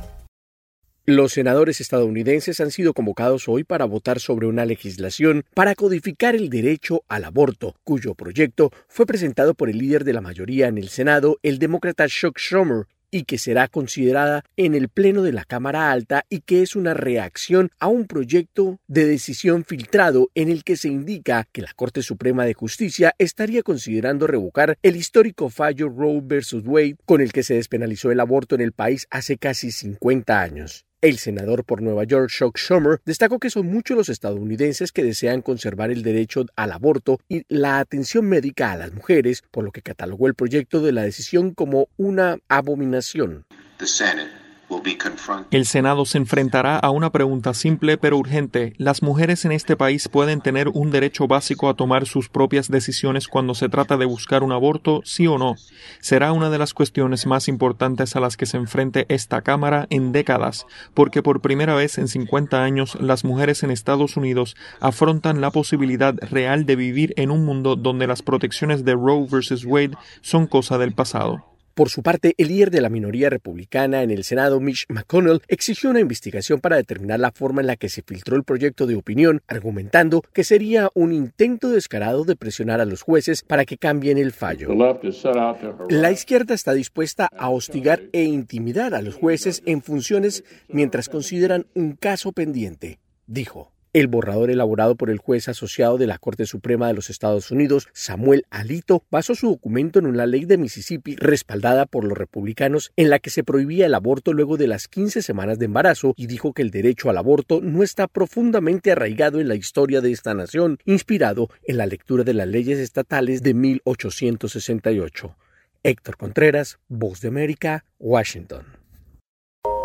Los senadores estadounidenses han sido convocados hoy para votar sobre una legislación para codificar el derecho al aborto, cuyo proyecto fue presentado por el líder de la mayoría en el Senado, el demócrata Chuck Schumer, y que será considerada en el Pleno de la Cámara Alta y que es una reacción a un proyecto de decisión filtrado en el que se indica que la Corte Suprema de Justicia estaría considerando revocar el histórico fallo Roe vs. Wade con el que se despenalizó el aborto en el país hace casi 50 años. El senador por Nueva York, Chuck Schumer, destacó que son muchos los estadounidenses que desean conservar el derecho al aborto y la atención médica a las mujeres, por lo que catalogó el proyecto de la decisión como una abominación. El Senado se enfrentará a una pregunta simple pero urgente. ¿Las mujeres en este país pueden tener un derecho básico a tomar sus propias decisiones cuando se trata de buscar un aborto, sí o no? Será una de las cuestiones más importantes a las que se enfrente esta Cámara en décadas, porque por primera vez en 50 años las mujeres en Estados Unidos afrontan la posibilidad real de vivir en un mundo donde las protecciones de Roe vs. Wade son cosa del pasado. Por su parte, el líder de la minoría republicana en el Senado, Mitch McConnell, exigió una investigación para determinar la forma en la que se filtró el proyecto de opinión, argumentando que sería un intento descarado de presionar a los jueces para que cambien el fallo. La izquierda está dispuesta a hostigar e intimidar a los jueces en funciones mientras consideran un caso pendiente, dijo. El borrador elaborado por el juez asociado de la Corte Suprema de los Estados Unidos, Samuel Alito, basó su documento en una ley de Mississippi respaldada por los republicanos en la que se prohibía el aborto luego de las 15 semanas de embarazo y dijo que el derecho al aborto no está profundamente arraigado en la historia de esta nación, inspirado en la lectura de las leyes estatales de 1868. Héctor Contreras, Voz de América, Washington.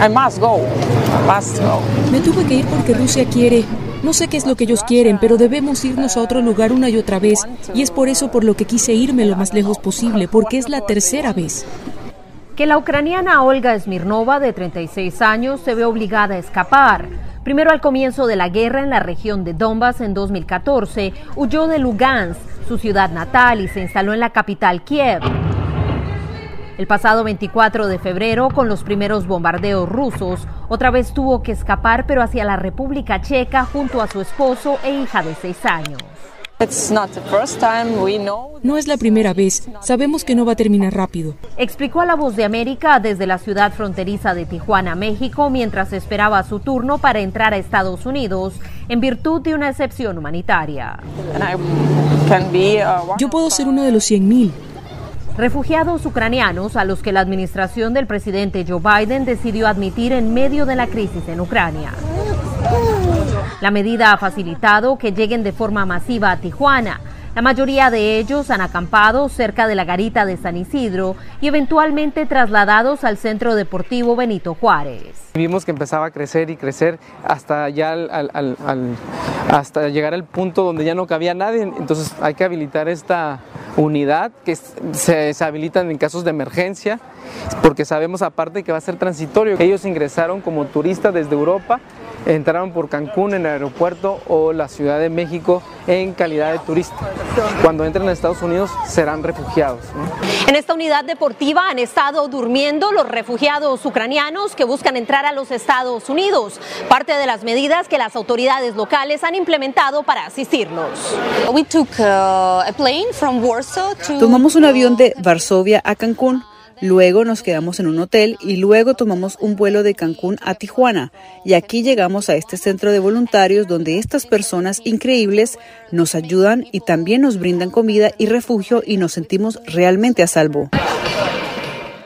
I must go. Must go. Me tuve que ir porque Rusia quiere. No sé qué es lo que ellos quieren, pero debemos irnos a otro lugar una y otra vez. Y es por eso por lo que quise irme lo más lejos posible, porque es la tercera vez. Que la ucraniana Olga Smirnova, de 36 años, se ve obligada a escapar. Primero al comienzo de la guerra en la región de Donbass en 2014, huyó de Lugansk, su ciudad natal, y se instaló en la capital Kiev. El pasado 24 de febrero, con los primeros bombardeos rusos, otra vez tuvo que escapar, pero hacia la República Checa junto a su esposo e hija de seis años. No es la primera vez. Sabemos que no va a terminar rápido. Explicó a La Voz de América desde la ciudad fronteriza de Tijuana, México, mientras esperaba su turno para entrar a Estados Unidos en virtud de una excepción humanitaria. Yo puedo ser uno de los 100.000. Refugiados ucranianos a los que la administración del presidente Joe Biden decidió admitir en medio de la crisis en Ucrania. La medida ha facilitado que lleguen de forma masiva a Tijuana. La mayoría de ellos han acampado cerca de la garita de San Isidro y eventualmente trasladados al Centro Deportivo Benito Juárez. Vimos que empezaba a crecer y crecer hasta ya hasta llegar al punto donde ya no cabía nadie. Entonces hay que habilitar esta unidad que se, se habilitan en casos de emergencia porque sabemos aparte que va a ser transitorio. Ellos ingresaron como turistas desde Europa entraron por Cancún en el aeropuerto o la Ciudad de México en calidad de turista. Cuando entren a Estados Unidos serán refugiados. En esta unidad deportiva han estado durmiendo los refugiados ucranianos que buscan entrar a los Estados Unidos, parte de las medidas que las autoridades locales han implementado para asistirlos. Uh, Tomamos un avión de Varsovia a Cancún. Luego nos quedamos en un hotel y luego tomamos un vuelo de Cancún a Tijuana. Y aquí llegamos a este centro de voluntarios donde estas personas increíbles nos ayudan y también nos brindan comida y refugio y nos sentimos realmente a salvo.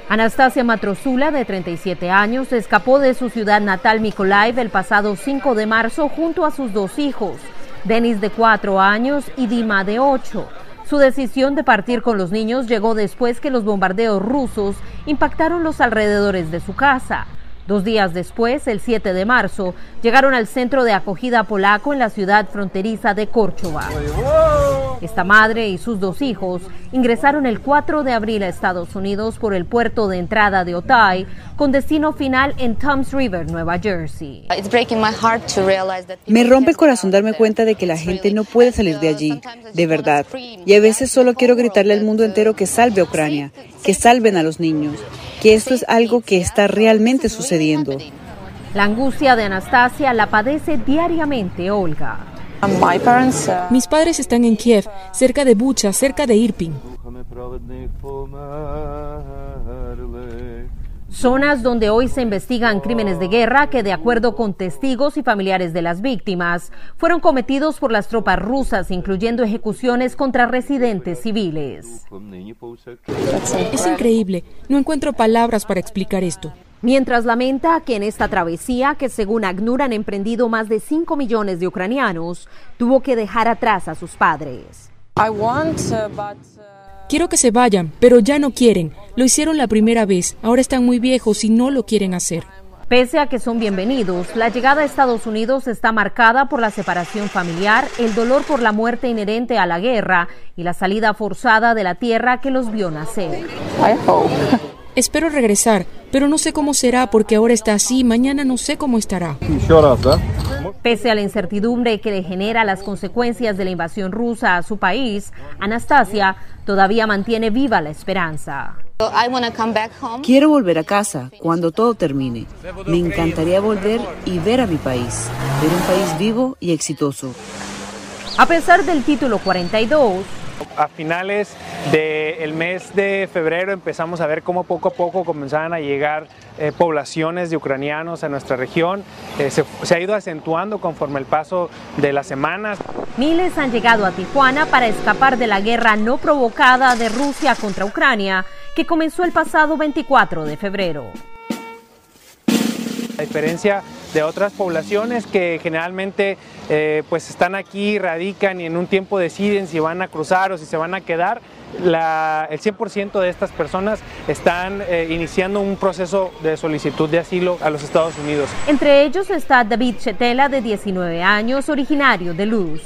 Anastasia Matrosula, de 37 años, escapó de su ciudad natal Mykolaiv el pasado 5 de marzo junto a sus dos hijos, Denis de 4 años y Dima de 8. Su decisión de partir con los niños llegó después que los bombardeos rusos impactaron los alrededores de su casa. Dos días después, el 7 de marzo, llegaron al centro de acogida polaco en la ciudad fronteriza de Córchova. Esta madre y sus dos hijos ingresaron el 4 de abril a Estados Unidos por el puerto de entrada de Otay, con destino final en Toms River, Nueva Jersey. Me rompe el corazón darme cuenta de que la gente no puede salir de allí, de verdad. Y a veces solo quiero gritarle al mundo entero que salve a Ucrania, que salven a los niños que esto es algo que está realmente sucediendo. La angustia de Anastasia la padece diariamente Olga. Mis padres están en Kiev, cerca de Bucha, cerca de Irpin. Zonas donde hoy se investigan crímenes de guerra que, de acuerdo con testigos y familiares de las víctimas, fueron cometidos por las tropas rusas, incluyendo ejecuciones contra residentes civiles. Es increíble. No encuentro palabras para explicar esto. Mientras lamenta que en esta travesía, que según ACNUR han emprendido más de 5 millones de ucranianos, tuvo que dejar atrás a sus padres. Quiero que se vayan, pero ya no quieren. Lo hicieron la primera vez, ahora están muy viejos y no lo quieren hacer. Pese a que son bienvenidos, la llegada a Estados Unidos está marcada por la separación familiar, el dolor por la muerte inherente a la guerra y la salida forzada de la tierra que los vio nacer. Espero regresar, pero no sé cómo será porque ahora está así, mañana no sé cómo estará. Pese a la incertidumbre que le genera las consecuencias de la invasión rusa a su país, Anastasia todavía mantiene viva la esperanza. Quiero volver a casa cuando todo termine. Me encantaría volver y ver a mi país, ver un país vivo y exitoso. A pesar del título 42, a finales del mes de febrero empezamos a ver cómo poco a poco comenzaban a llegar eh, poblaciones de ucranianos a nuestra región. Eh, se, se ha ido acentuando conforme el paso de las semanas. Miles han llegado a Tijuana para escapar de la guerra no provocada de Rusia contra Ucrania, que comenzó el pasado 24 de febrero. A diferencia de otras poblaciones que generalmente eh, pues están aquí, radican y en un tiempo deciden si van a cruzar o si se van a quedar, el 100% de estas personas están eh, iniciando un proceso de solicitud de asilo a los Estados Unidos. Entre ellos está David Chetela, de 19 años, originario de Luz.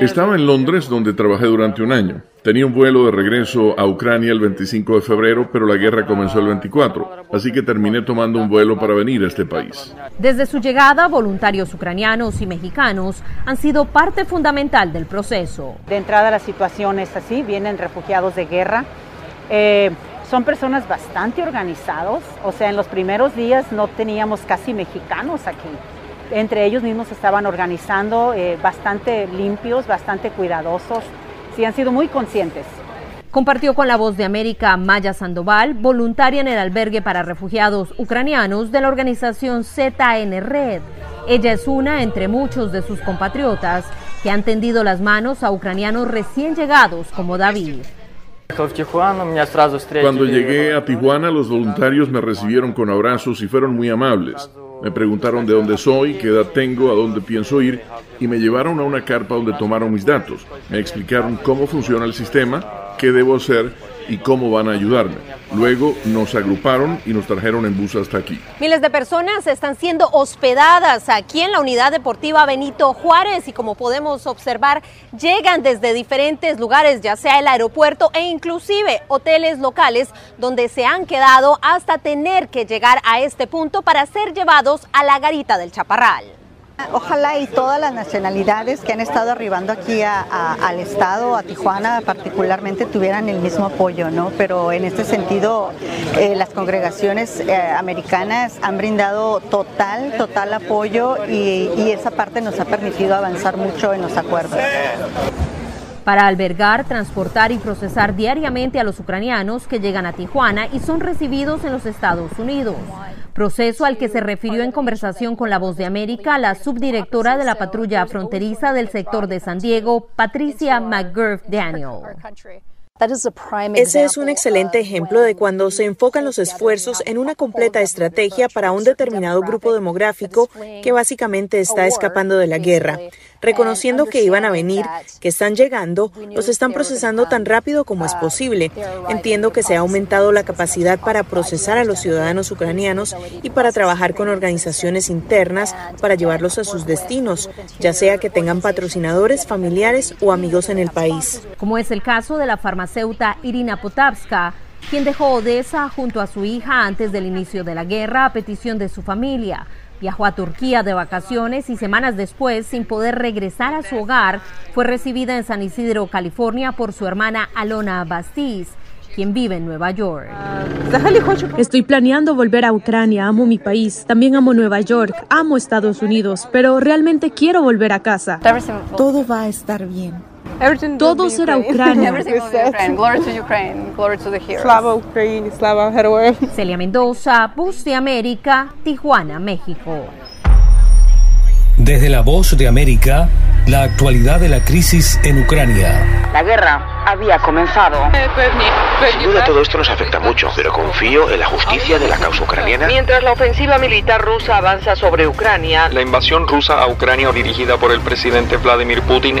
Estaba en Londres donde trabajé durante un año. Tenía un vuelo de regreso a Ucrania el 25 de febrero, pero la guerra comenzó el 24, así que terminé tomando un vuelo para venir a este país. Desde su llegada, voluntarios ucranianos y mexicanos han sido parte fundamental del proceso. De entrada la situación es así, vienen refugiados de guerra. Eh, son personas bastante organizados, o sea, en los primeros días no teníamos casi mexicanos aquí entre ellos mismos estaban organizando eh, bastante limpios, bastante cuidadosos, sí han sido muy conscientes. Compartió con la voz de América Maya Sandoval, voluntaria en el albergue para refugiados ucranianos de la organización ZN Red. Ella es una entre muchos de sus compatriotas que han tendido las manos a ucranianos recién llegados como David. Cuando llegué a Tijuana, los voluntarios me recibieron con abrazos y fueron muy amables. Me preguntaron de dónde soy, qué edad tengo, a dónde pienso ir y me llevaron a una carpa donde tomaron mis datos. Me explicaron cómo funciona el sistema, qué debo hacer y cómo van a ayudarme. Luego nos agruparon y nos trajeron en bus hasta aquí. Miles de personas están siendo hospedadas aquí en la unidad deportiva Benito Juárez y como podemos observar llegan desde diferentes lugares, ya sea el aeropuerto e inclusive hoteles locales donde se han quedado hasta tener que llegar a este punto para ser llevados a la garita del Chaparral. Ojalá y todas las nacionalidades que han estado arribando aquí al estado, a Tijuana particularmente, tuvieran el mismo apoyo, ¿no? Pero en este sentido, eh, las congregaciones eh, americanas han brindado total, total apoyo y, y esa parte nos ha permitido avanzar mucho en los acuerdos para albergar, transportar y procesar diariamente a los ucranianos que llegan a Tijuana y son recibidos en los Estados Unidos proceso al que se refirió en conversación con La Voz de América la subdirectora de la patrulla fronteriza del sector de San Diego, Patricia McGurf Daniel. Ese es un excelente ejemplo de cuando se enfocan los esfuerzos en una completa estrategia para un determinado grupo demográfico que básicamente está escapando de la guerra. Reconociendo que iban a venir, que están llegando, los están procesando tan rápido como es posible. Entiendo que se ha aumentado la capacidad para procesar a los ciudadanos ucranianos y para trabajar con organizaciones internas para llevarlos a sus destinos, ya sea que tengan patrocinadores, familiares o amigos en el país. Como es el caso de la farmacéutica Irina Potapska, quien dejó Odessa junto a su hija antes del inicio de la guerra a petición de su familia. Viajó a Turquía de vacaciones y semanas después, sin poder regresar a su hogar, fue recibida en San Isidro, California, por su hermana Alona Bastiz quien vive en Nueva York. Estoy planeando volver a Ucrania, amo mi país, también amo Nueva York, amo Estados Unidos, pero realmente quiero volver a casa. Todo va a estar bien. Todo será Ucrania. Slava Ucrania, Slava Celia Mendoza, Bus de América, Tijuana, México. Desde la voz de América, la actualidad de la crisis en Ucrania. La guerra había comenzado. Sin duda todo esto nos afecta mucho, pero confío en la justicia de la causa ucraniana. Mientras la ofensiva militar rusa avanza sobre Ucrania, la invasión rusa a Ucrania dirigida por el presidente Vladimir Putin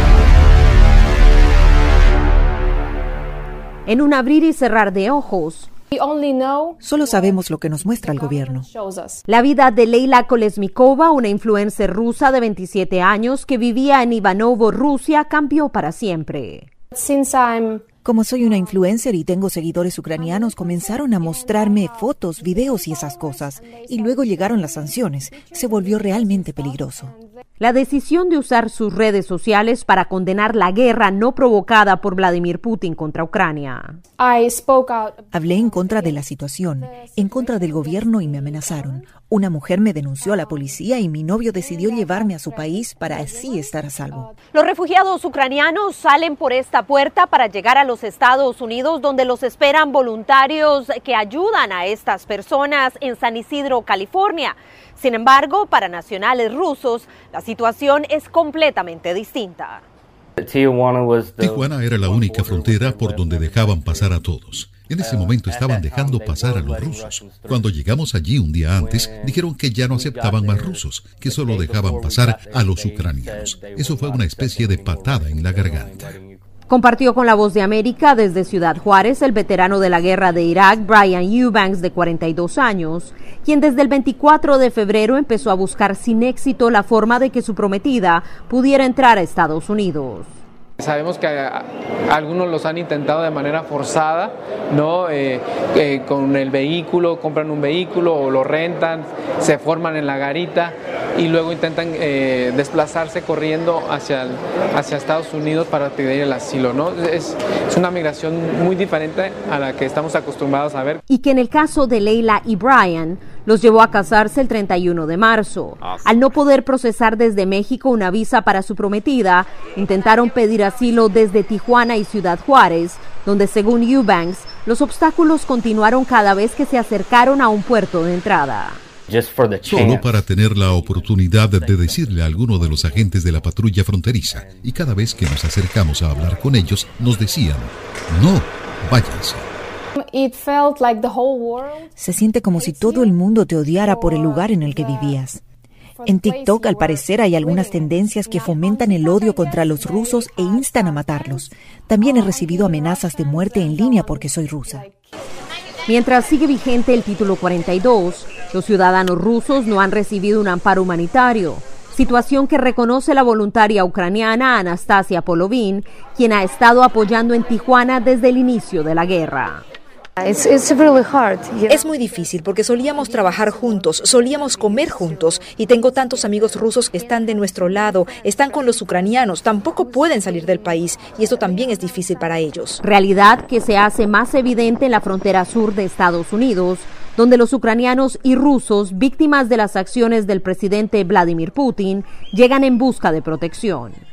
En un abrir y cerrar de ojos. Solo sabemos lo que nos muestra el gobierno. La vida de Leila Kolesnikova, una influencer rusa de 27 años que vivía en Ivanovo, Rusia, cambió para siempre. Como soy una influencer y tengo seguidores ucranianos, comenzaron a mostrarme fotos, videos y esas cosas. Y luego llegaron las sanciones. Se volvió realmente peligroso. La decisión de usar sus redes sociales para condenar la guerra no provocada por Vladimir Putin contra Ucrania. Hablé en contra de la situación, en contra del gobierno y me amenazaron. Una mujer me denunció a la policía y mi novio decidió llevarme a su país para así estar a salvo. Los refugiados ucranianos salen por esta puerta para llegar a los Estados Unidos, donde los esperan voluntarios que ayudan a estas personas en San Isidro, California. Sin embargo, para nacionales rusos, la situación es completamente distinta. Tijuana era la única frontera por donde dejaban pasar a todos. En ese momento estaban dejando pasar a los rusos. Cuando llegamos allí un día antes, dijeron que ya no aceptaban más rusos, que solo dejaban pasar a los ucranianos. Eso fue una especie de patada en la garganta. Compartió con la voz de América desde Ciudad Juárez el veterano de la guerra de Irak, Brian Eubanks, de 42 años, quien desde el 24 de febrero empezó a buscar sin éxito la forma de que su prometida pudiera entrar a Estados Unidos. Sabemos que algunos los han intentado de manera forzada, ¿no? Eh, eh, con el vehículo, compran un vehículo o lo rentan, se forman en la garita y luego intentan eh, desplazarse corriendo hacia, hacia Estados Unidos para pedir el asilo. ¿no? Es, es una migración muy diferente a la que estamos acostumbrados a ver. Y que en el caso de Leila y Brian los llevó a casarse el 31 de marzo. Al no poder procesar desde México una visa para su prometida, intentaron pedir asilo desde Tijuana y Ciudad Juárez, donde según Eubanks, los obstáculos continuaron cada vez que se acercaron a un puerto de entrada. Solo para tener la oportunidad de decirle a alguno de los agentes de la patrulla fronteriza. Y cada vez que nos acercamos a hablar con ellos, nos decían, no, váyanse. Se siente como si todo el mundo te odiara por el lugar en el que vivías. En TikTok, al parecer, hay algunas tendencias que fomentan el odio contra los rusos e instan a matarlos. También he recibido amenazas de muerte en línea porque soy rusa. Mientras sigue vigente el título 42, los ciudadanos rusos no han recibido un amparo humanitario, situación que reconoce la voluntaria ucraniana Anastasia Polovin, quien ha estado apoyando en Tijuana desde el inicio de la guerra. Es muy difícil porque solíamos trabajar juntos, solíamos comer juntos y tengo tantos amigos rusos que están de nuestro lado, están con los ucranianos, tampoco pueden salir del país y esto también es difícil para ellos. Realidad que se hace más evidente en la frontera sur de Estados Unidos, donde los ucranianos y rusos, víctimas de las acciones del presidente Vladimir Putin, llegan en busca de protección.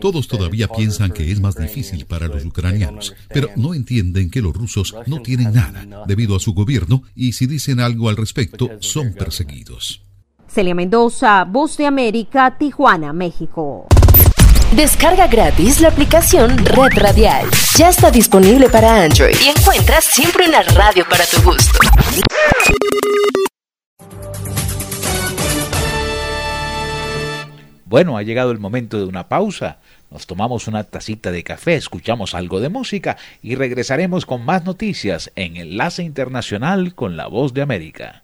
Todos todavía piensan que es más difícil para los ucranianos, pero no entienden que los rusos no tienen nada debido a su gobierno y si dicen algo al respecto son perseguidos. Celia Mendoza, Voz de América, Tijuana, México. Descarga gratis la aplicación Red Radial. Ya está disponible para Android y encuentras siempre una radio para tu gusto. Bueno, ha llegado el momento de una pausa. Nos tomamos una tacita de café, escuchamos algo de música y regresaremos con más noticias en Enlace Internacional con la Voz de América.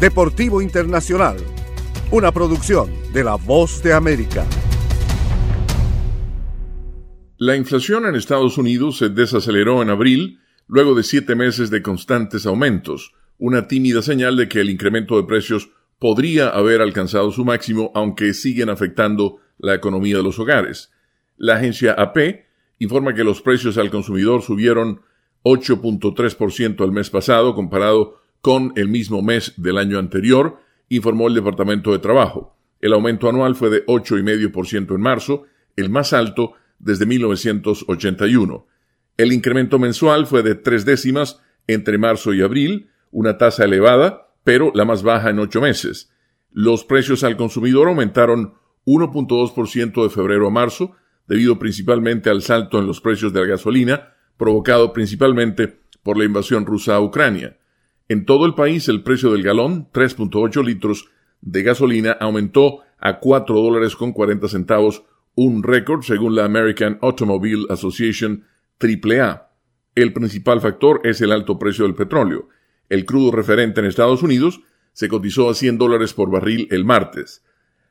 Deportivo Internacional, una producción de La Voz de América. La inflación en Estados Unidos se desaceleró en abril luego de siete meses de constantes aumentos, una tímida señal de que el incremento de precios podría haber alcanzado su máximo, aunque siguen afectando la economía de los hogares. La agencia AP informa que los precios al consumidor subieron 8.3% el mes pasado comparado con el mismo mes del año anterior, informó el Departamento de Trabajo. El aumento anual fue de 8,5% en marzo, el más alto desde 1981. El incremento mensual fue de tres décimas entre marzo y abril, una tasa elevada, pero la más baja en ocho meses. Los precios al consumidor aumentaron 1.2% de febrero a marzo, debido principalmente al salto en los precios de la gasolina, provocado principalmente por la invasión rusa a Ucrania. En todo el país el precio del galón, 3.8 litros de gasolina, aumentó a 4 dólares con 40 centavos, un récord según la American Automobile Association AAA. El principal factor es el alto precio del petróleo. El crudo referente en Estados Unidos se cotizó a 100 dólares por barril el martes.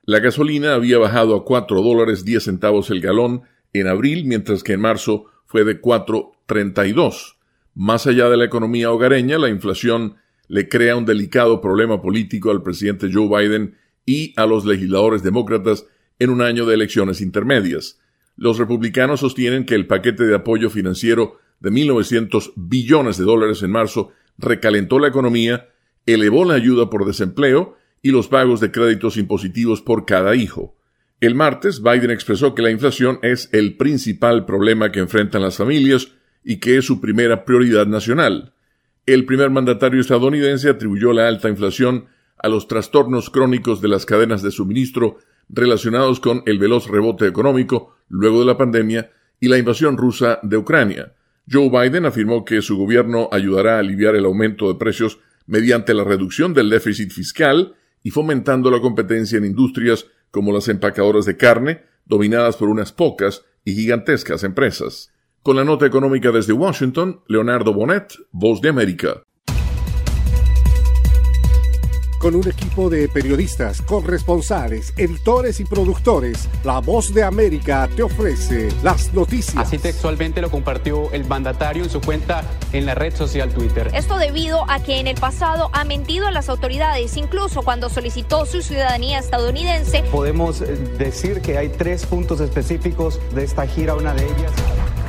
La gasolina había bajado a 4 dólares 10 centavos el galón en abril, mientras que en marzo fue de 4.32. Más allá de la economía hogareña, la inflación le crea un delicado problema político al presidente Joe Biden y a los legisladores demócratas en un año de elecciones intermedias. Los republicanos sostienen que el paquete de apoyo financiero de 1.900 billones de dólares en marzo recalentó la economía, elevó la ayuda por desempleo y los pagos de créditos impositivos por cada hijo. El martes, Biden expresó que la inflación es el principal problema que enfrentan las familias y que es su primera prioridad nacional. El primer mandatario estadounidense atribuyó la alta inflación a los trastornos crónicos de las cadenas de suministro relacionados con el veloz rebote económico luego de la pandemia y la invasión rusa de Ucrania. Joe Biden afirmó que su gobierno ayudará a aliviar el aumento de precios mediante la reducción del déficit fiscal y fomentando la competencia en industrias como las empacadoras de carne, dominadas por unas pocas y gigantescas empresas. Con la nota económica desde Washington, Leonardo Bonet, Voz de América. Con un equipo de periodistas, corresponsales, editores y productores, La Voz de América te ofrece las noticias. Así textualmente lo compartió el mandatario en su cuenta en la red social Twitter. Esto debido a que en el pasado ha mentido a las autoridades, incluso cuando solicitó su ciudadanía estadounidense. Podemos eh, decir que hay tres puntos específicos de esta gira, una de ellas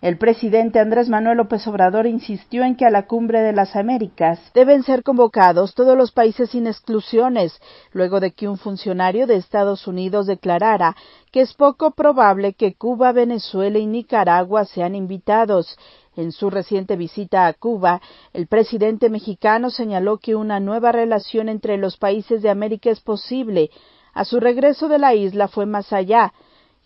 El presidente Andrés Manuel López Obrador insistió en que a la cumbre de las Américas deben ser convocados todos los países sin exclusiones, luego de que un funcionario de Estados Unidos declarara que es poco probable que Cuba, Venezuela y Nicaragua sean invitados. En su reciente visita a Cuba, el presidente mexicano señaló que una nueva relación entre los países de América es posible. A su regreso de la isla fue más allá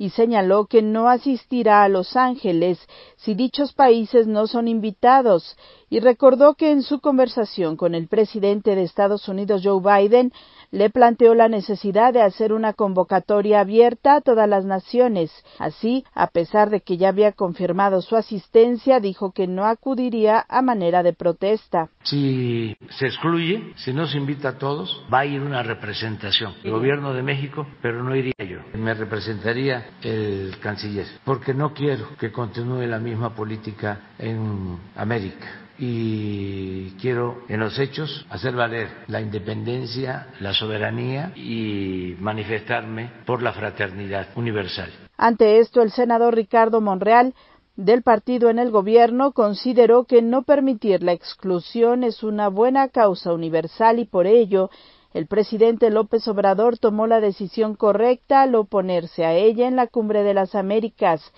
y señaló que no asistirá a Los Ángeles si dichos países no son invitados y recordó que en su conversación con el presidente de Estados Unidos Joe Biden le planteó la necesidad de hacer una convocatoria abierta a todas las naciones. Así, a pesar de que ya había confirmado su asistencia, dijo que no acudiría a manera de protesta. Si se excluye, si no se invita a todos, va a ir una representación del gobierno de México, pero no iría yo. Me representaría el canciller, porque no quiero que continúe la misma política en América y quiero en los hechos hacer valer la independencia, la soberanía y manifestarme por la fraternidad universal. Ante esto, el senador Ricardo Monreal del partido en el gobierno consideró que no permitir la exclusión es una buena causa universal y por ello el presidente López Obrador tomó la decisión correcta al oponerse a ella en la Cumbre de las Américas.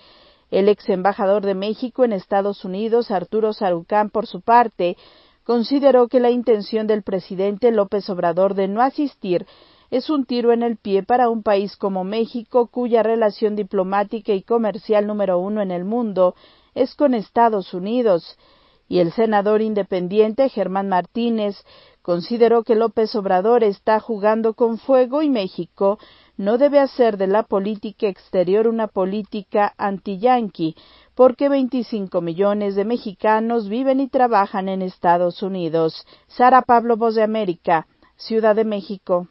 El ex embajador de México en Estados Unidos, Arturo Sarucán, por su parte, consideró que la intención del presidente López Obrador de no asistir es un tiro en el pie para un país como México, cuya relación diplomática y comercial número uno en el mundo es con Estados Unidos. Y el senador independiente Germán Martínez consideró que López Obrador está jugando con fuego y México no debe hacer de la política exterior una política anti-yanqui, porque 25 millones de mexicanos viven y trabajan en Estados Unidos. Sara Pablo Voz de América, Ciudad de México.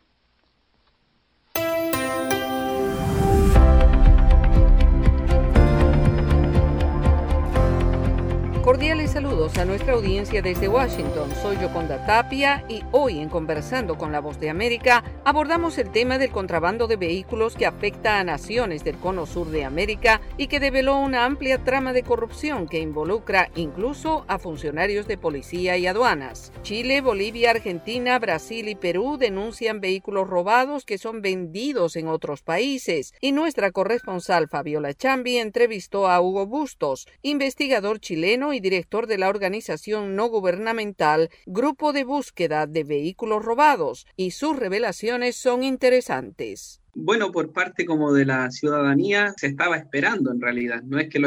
Cordiales saludos a nuestra audiencia desde Washington. Soy Yoconda Tapia y hoy en Conversando con la Voz de América abordamos el tema del contrabando de vehículos que afecta a naciones del cono sur de América y que develó una amplia trama de corrupción que involucra incluso a funcionarios de policía y aduanas. Chile, Bolivia, Argentina, Brasil y Perú denuncian vehículos robados que son vendidos en otros países y nuestra corresponsal Fabiola Chambi entrevistó a Hugo Bustos, investigador chileno y director de la organización no gubernamental Grupo de Búsqueda de Vehículos Robados, y sus revelaciones son interesantes. Bueno, por parte como de la ciudadanía se estaba esperando en realidad, no es que,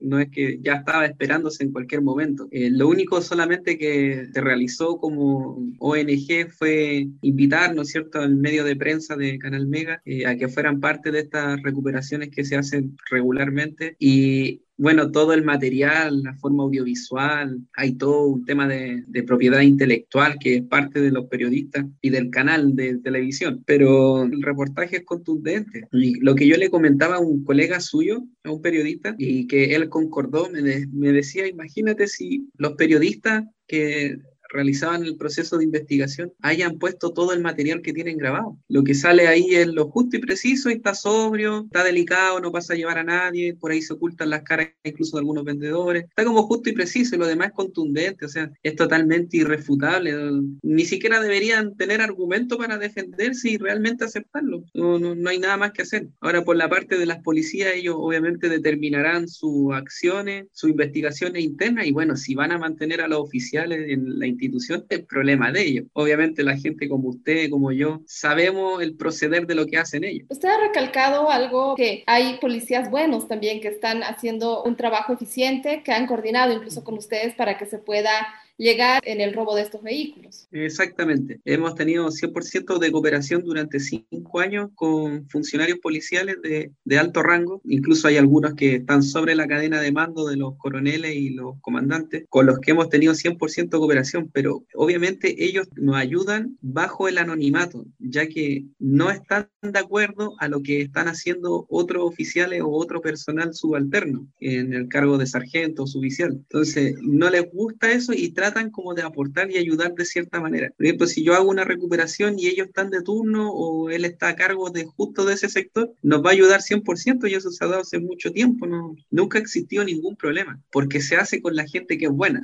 no es que ya estaba esperándose en cualquier momento. Eh, lo único solamente que se realizó como ONG fue invitar, ¿no cierto?, al medio de prensa de Canal Mega eh, a que fueran parte de estas recuperaciones que se hacen regularmente y bueno, todo el material, la forma audiovisual, hay todo un tema de, propiedad intelectual que es parte de los periodistas y del canal de televisión, pero el reportaje es contundente. Y lo que yo le comentaba a un colega suyo, a un periodista, y que él concordó, me, me decía, imagínate si los periodistas que realizaban el proceso de investigación hayan puesto todo el material que tienen grabado. Lo que sale ahí es lo justo y preciso, y está sobrio, está delicado, no pasa a llevar a nadie, por ahí se ocultan las caras incluso de algunos vendedores. Está como justo y preciso y lo demás es contundente, o sea, es totalmente irrefutable. Ni siquiera deberían tener argumento para defenderse y realmente aceptarlo. No, no, hay nada más que hacer. Ahora, por la parte de las policías, ellos obviamente determinarán sus acciones, sus investigaciones internas y bueno, si van a mantener a los oficiales en la institución es problema de ellos. Obviamente la gente como usted, como yo, sabemos el proceder de lo que hacen ellos. Usted ha recalcado algo que hay policías buenos también que están haciendo un trabajo eficiente, que han coordinado incluso con ustedes para que se pueda llegar en el robo de estos vehículos. Exactamente. Hemos tenido 100% de cooperación durante cinco años con funcionarios policiales de, de, alto rango. Incluso hay algunos que están sobre la cadena de mando de los coroneles y los comandantes, con los que hemos tenido 100% de cooperación, pero obviamente ellos nos ayudan bajo el anonimato, ya que no están de acuerdo a lo que están haciendo otros oficiales o otro personal subalterno en el cargo de sargento o suboficial. Entonces, no les gusta eso y tratan como de aportar y ayudar de cierta manera. Por ejemplo, si yo hago una recuperación y ellos están de turno o él está a cargo de justo de ese sector, nos va a ayudar 100% y eso se ha dado hace mucho tiempo, no, nunca existió ningún problema, porque se hace con la gente que es buena.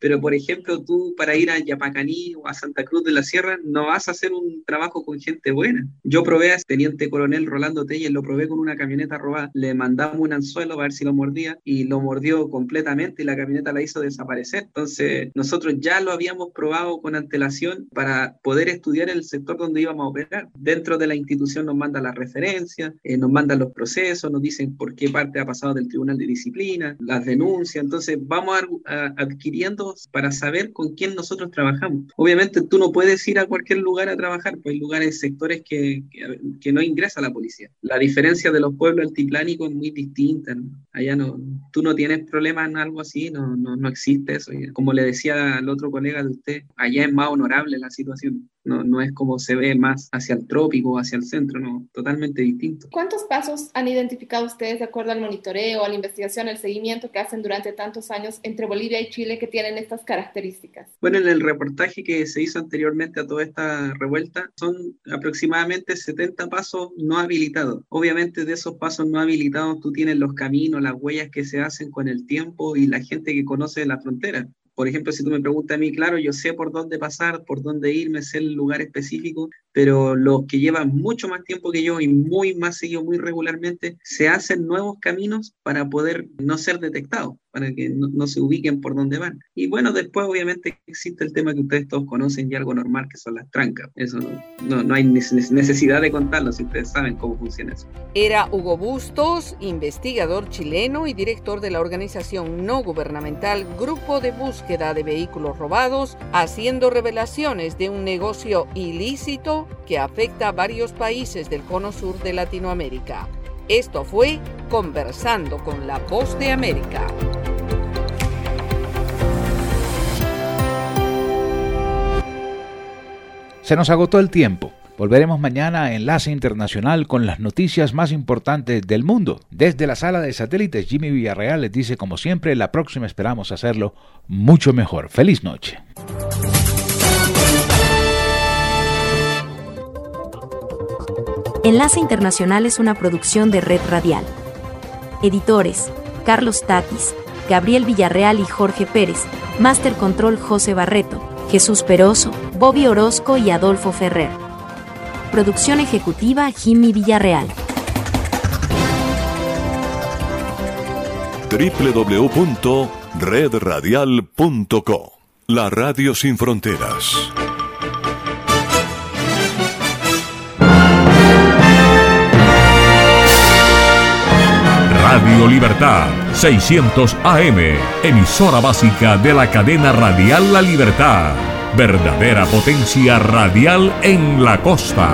Pero, por ejemplo, tú para ir a Yapacaní o a Santa Cruz de la Sierra no vas a hacer un trabajo con gente buena. Yo probé a Teniente Coronel Rolando Telles, lo probé con una camioneta robada, le mandamos un anzuelo para ver si lo mordía y lo mordió completamente y la camioneta la hizo desaparecer. Entonces, nosotros ya lo habíamos probado con antelación para poder estudiar el sector donde íbamos a operar. Dentro de la institución nos manda las referencias, eh, nos mandan los procesos, nos dicen por qué parte ha pasado del Tribunal de Disciplina, las denuncias. Entonces vamos adquiriendo para saber con quién nosotros trabajamos. Obviamente tú no puedes ir a cualquier lugar a trabajar, pues hay lugares, sectores que, que, no ingresa la policía. La diferencia de los pueblos altiplánicos es muy distinta. Allá no, tú no tienes problemas en algo así, no, no, no existe eso. Como le decía el otro colega de usted, allá es más honorable la situación. No, no es como se ve más hacia el trópico, hacia el centro, no, totalmente distinto. ¿Cuántos pasos han identificado ustedes de acuerdo al monitoreo, a la investigación, al seguimiento que hacen durante tantos años entre Bolivia y Chile que tienen estas características? Bueno, en el reportaje que se hizo anteriormente a toda esta revuelta, son aproximadamente 70 pasos no habilitados. Obviamente de esos pasos no habilitados tú tienes los caminos, las huellas que se hacen con el tiempo y la gente que conoce la frontera. Por ejemplo, si tú me preguntas a mí, claro, yo sé por dónde pasar, por dónde irme, sé el lugar específico, pero los que llevan mucho más tiempo que yo y muy más seguido, muy regularmente, se hacen nuevos caminos para poder no ser detectados para que no, se ubiquen por donde van. Y bueno, después obviamente existe el tema que ustedes todos conocen y algo normal, que son las trancas. Eso no, no, hay necesidad de contarlo si ustedes saben cómo funciona eso. Era Hugo Bustos, investigador chileno y director de la organización no gubernamental Grupo de Búsqueda de Vehículos Robados, haciendo revelaciones de un negocio ilícito que afecta a varios países del cono sur de Latinoamérica. Esto fue Conversando con la Voz de América. Se nos agotó el tiempo. Volveremos mañana a Enlace Internacional con las noticias más importantes del mundo. Desde la sala de satélites, Jimmy Villarreal les dice como siempre, la próxima esperamos hacerlo mucho mejor. Feliz noche. Enlace Internacional es una producción de Red Radial. Editores, Carlos Tatis, Gabriel Villarreal y Jorge Pérez. Master Control José Barreto, Jesús Peroso, Bobby Orozco y Adolfo Ferrer. Producción ejecutiva Jimmy Villarreal. www Redradial.co, la radio sin fronteras. Radio Libertad, 600 AM, emisora básica de la cadena radial La Libertad. Verdadera potencia radial en la costa.